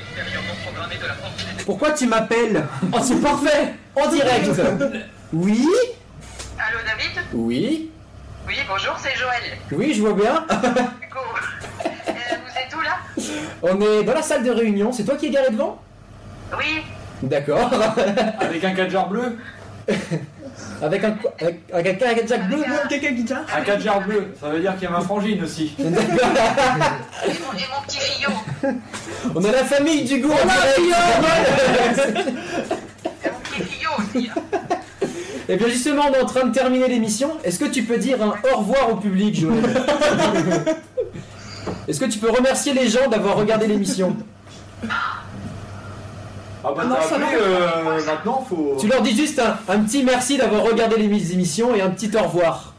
Pourquoi tu m'appelles? Oh, c'est parfait En direct Oui Allô David? Oui Oui, bonjour, c'est Joël. Oui, je vois bien. Hugo. Euh, vous êtes où là? On est dans la salle de réunion. C'est toi qui es garé devant? Oui, D'accord. Avec un 4 bleu? Avec un, avec, avec un bleu? Avec un- Caca guitare. Un 4 jarres bleu, ça veut dire qu'il y a ma frangine aussi. Et mon, et mon petit fillon. On a la famille du goût en direct. Et mon petit fillon aussi. hein. Et bien justement, on est en train de terminer l'émission. Est-ce que tu peux dire un au revoir au public, Joël Est-ce que tu peux remercier les gens d'avoir regardé l'émission Ah bah Non, t'as ça euh, maintenant faut... Tu leur dis juste un, un petit merci d'avoir regardé les émissions et un petit au revoir.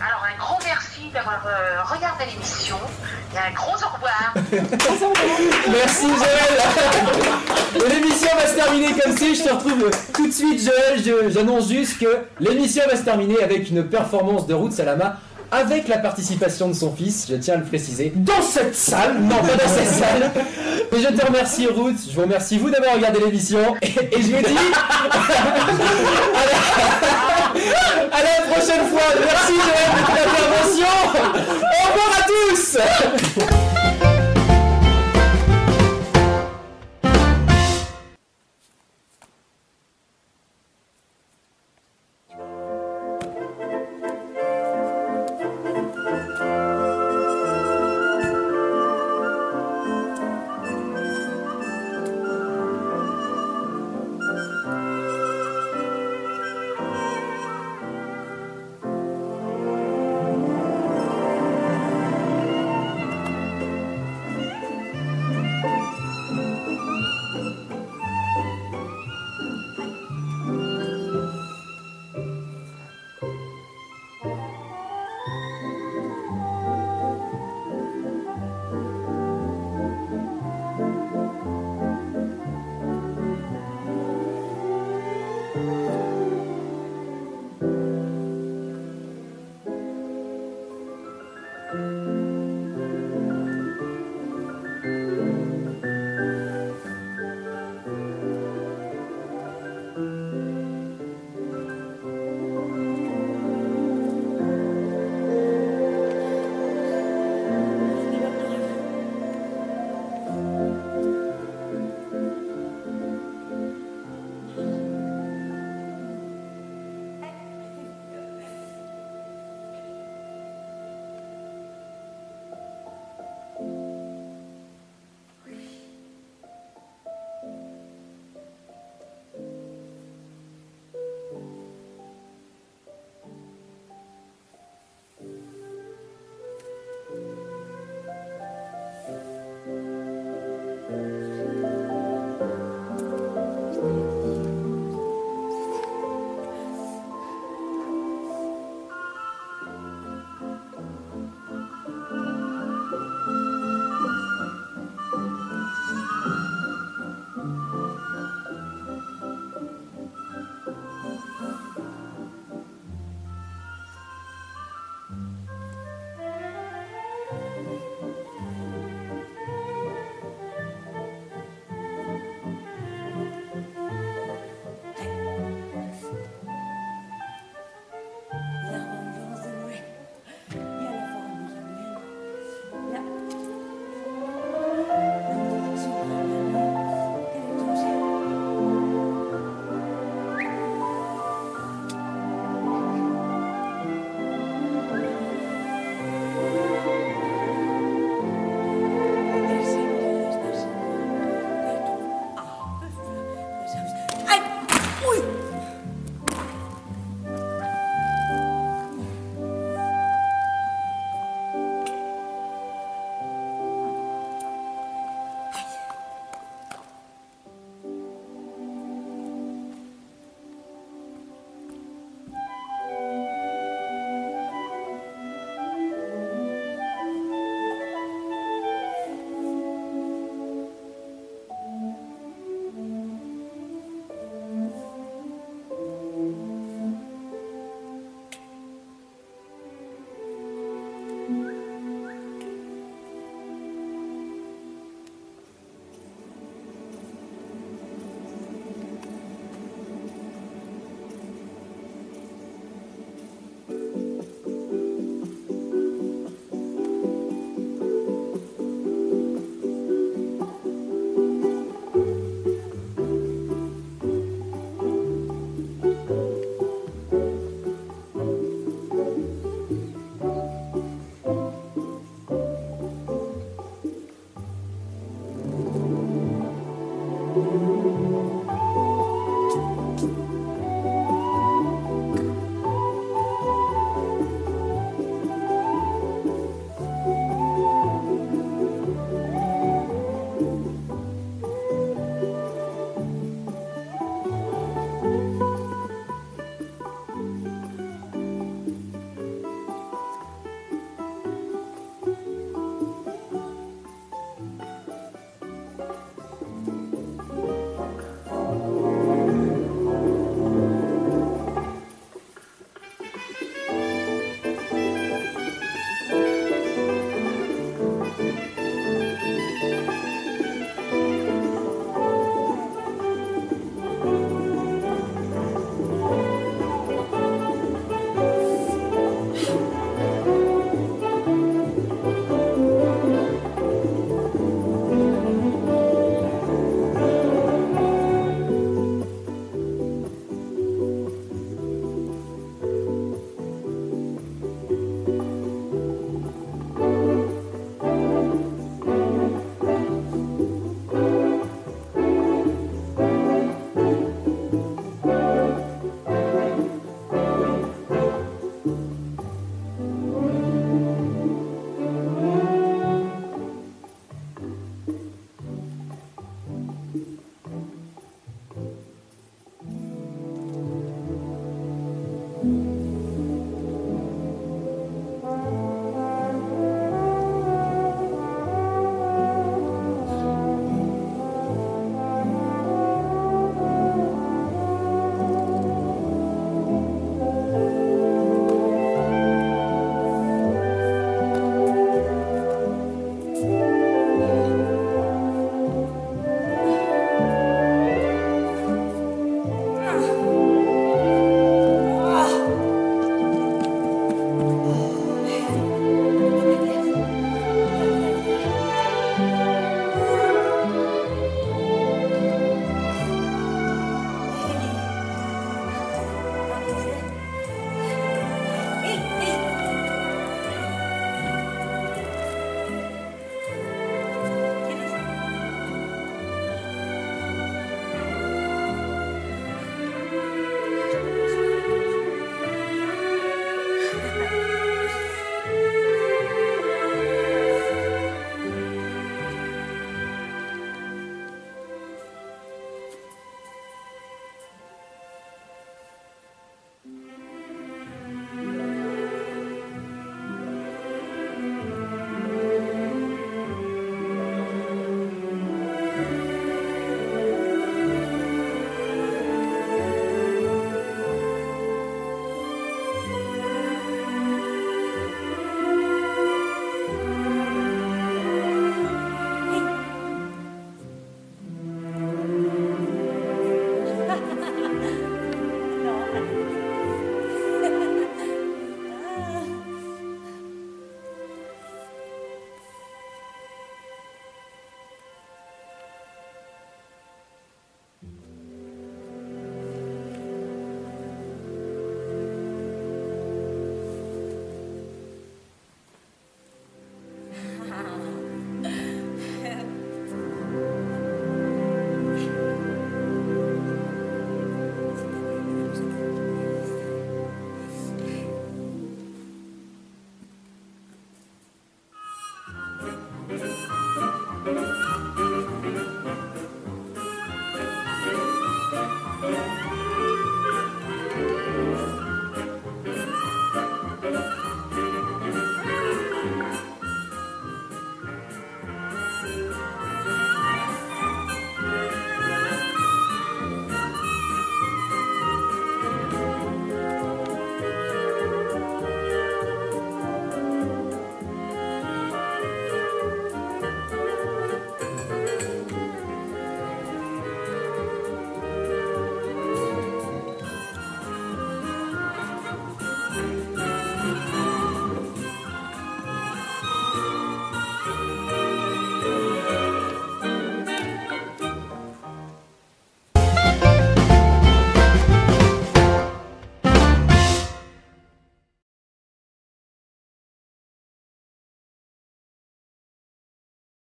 Alors, un gros merci d'avoir euh, regardé l'émission. Et un gros au revoir. Merci Joël. L'émission va se terminer comme si je te retrouve tout de suite Joël, Je- j'annonce juste que l'émission va se terminer avec une performance de Ruth Salama avec la participation de son fils, je tiens à le préciser, dans cette salle, non pas dans cette salle. Et je te remercie Ruth, je vous remercie vous d'avoir regardé l'émission et, et je vous dis à la, à la prochaine fois. Merci Joël de ton intervention. Au revoir à tous.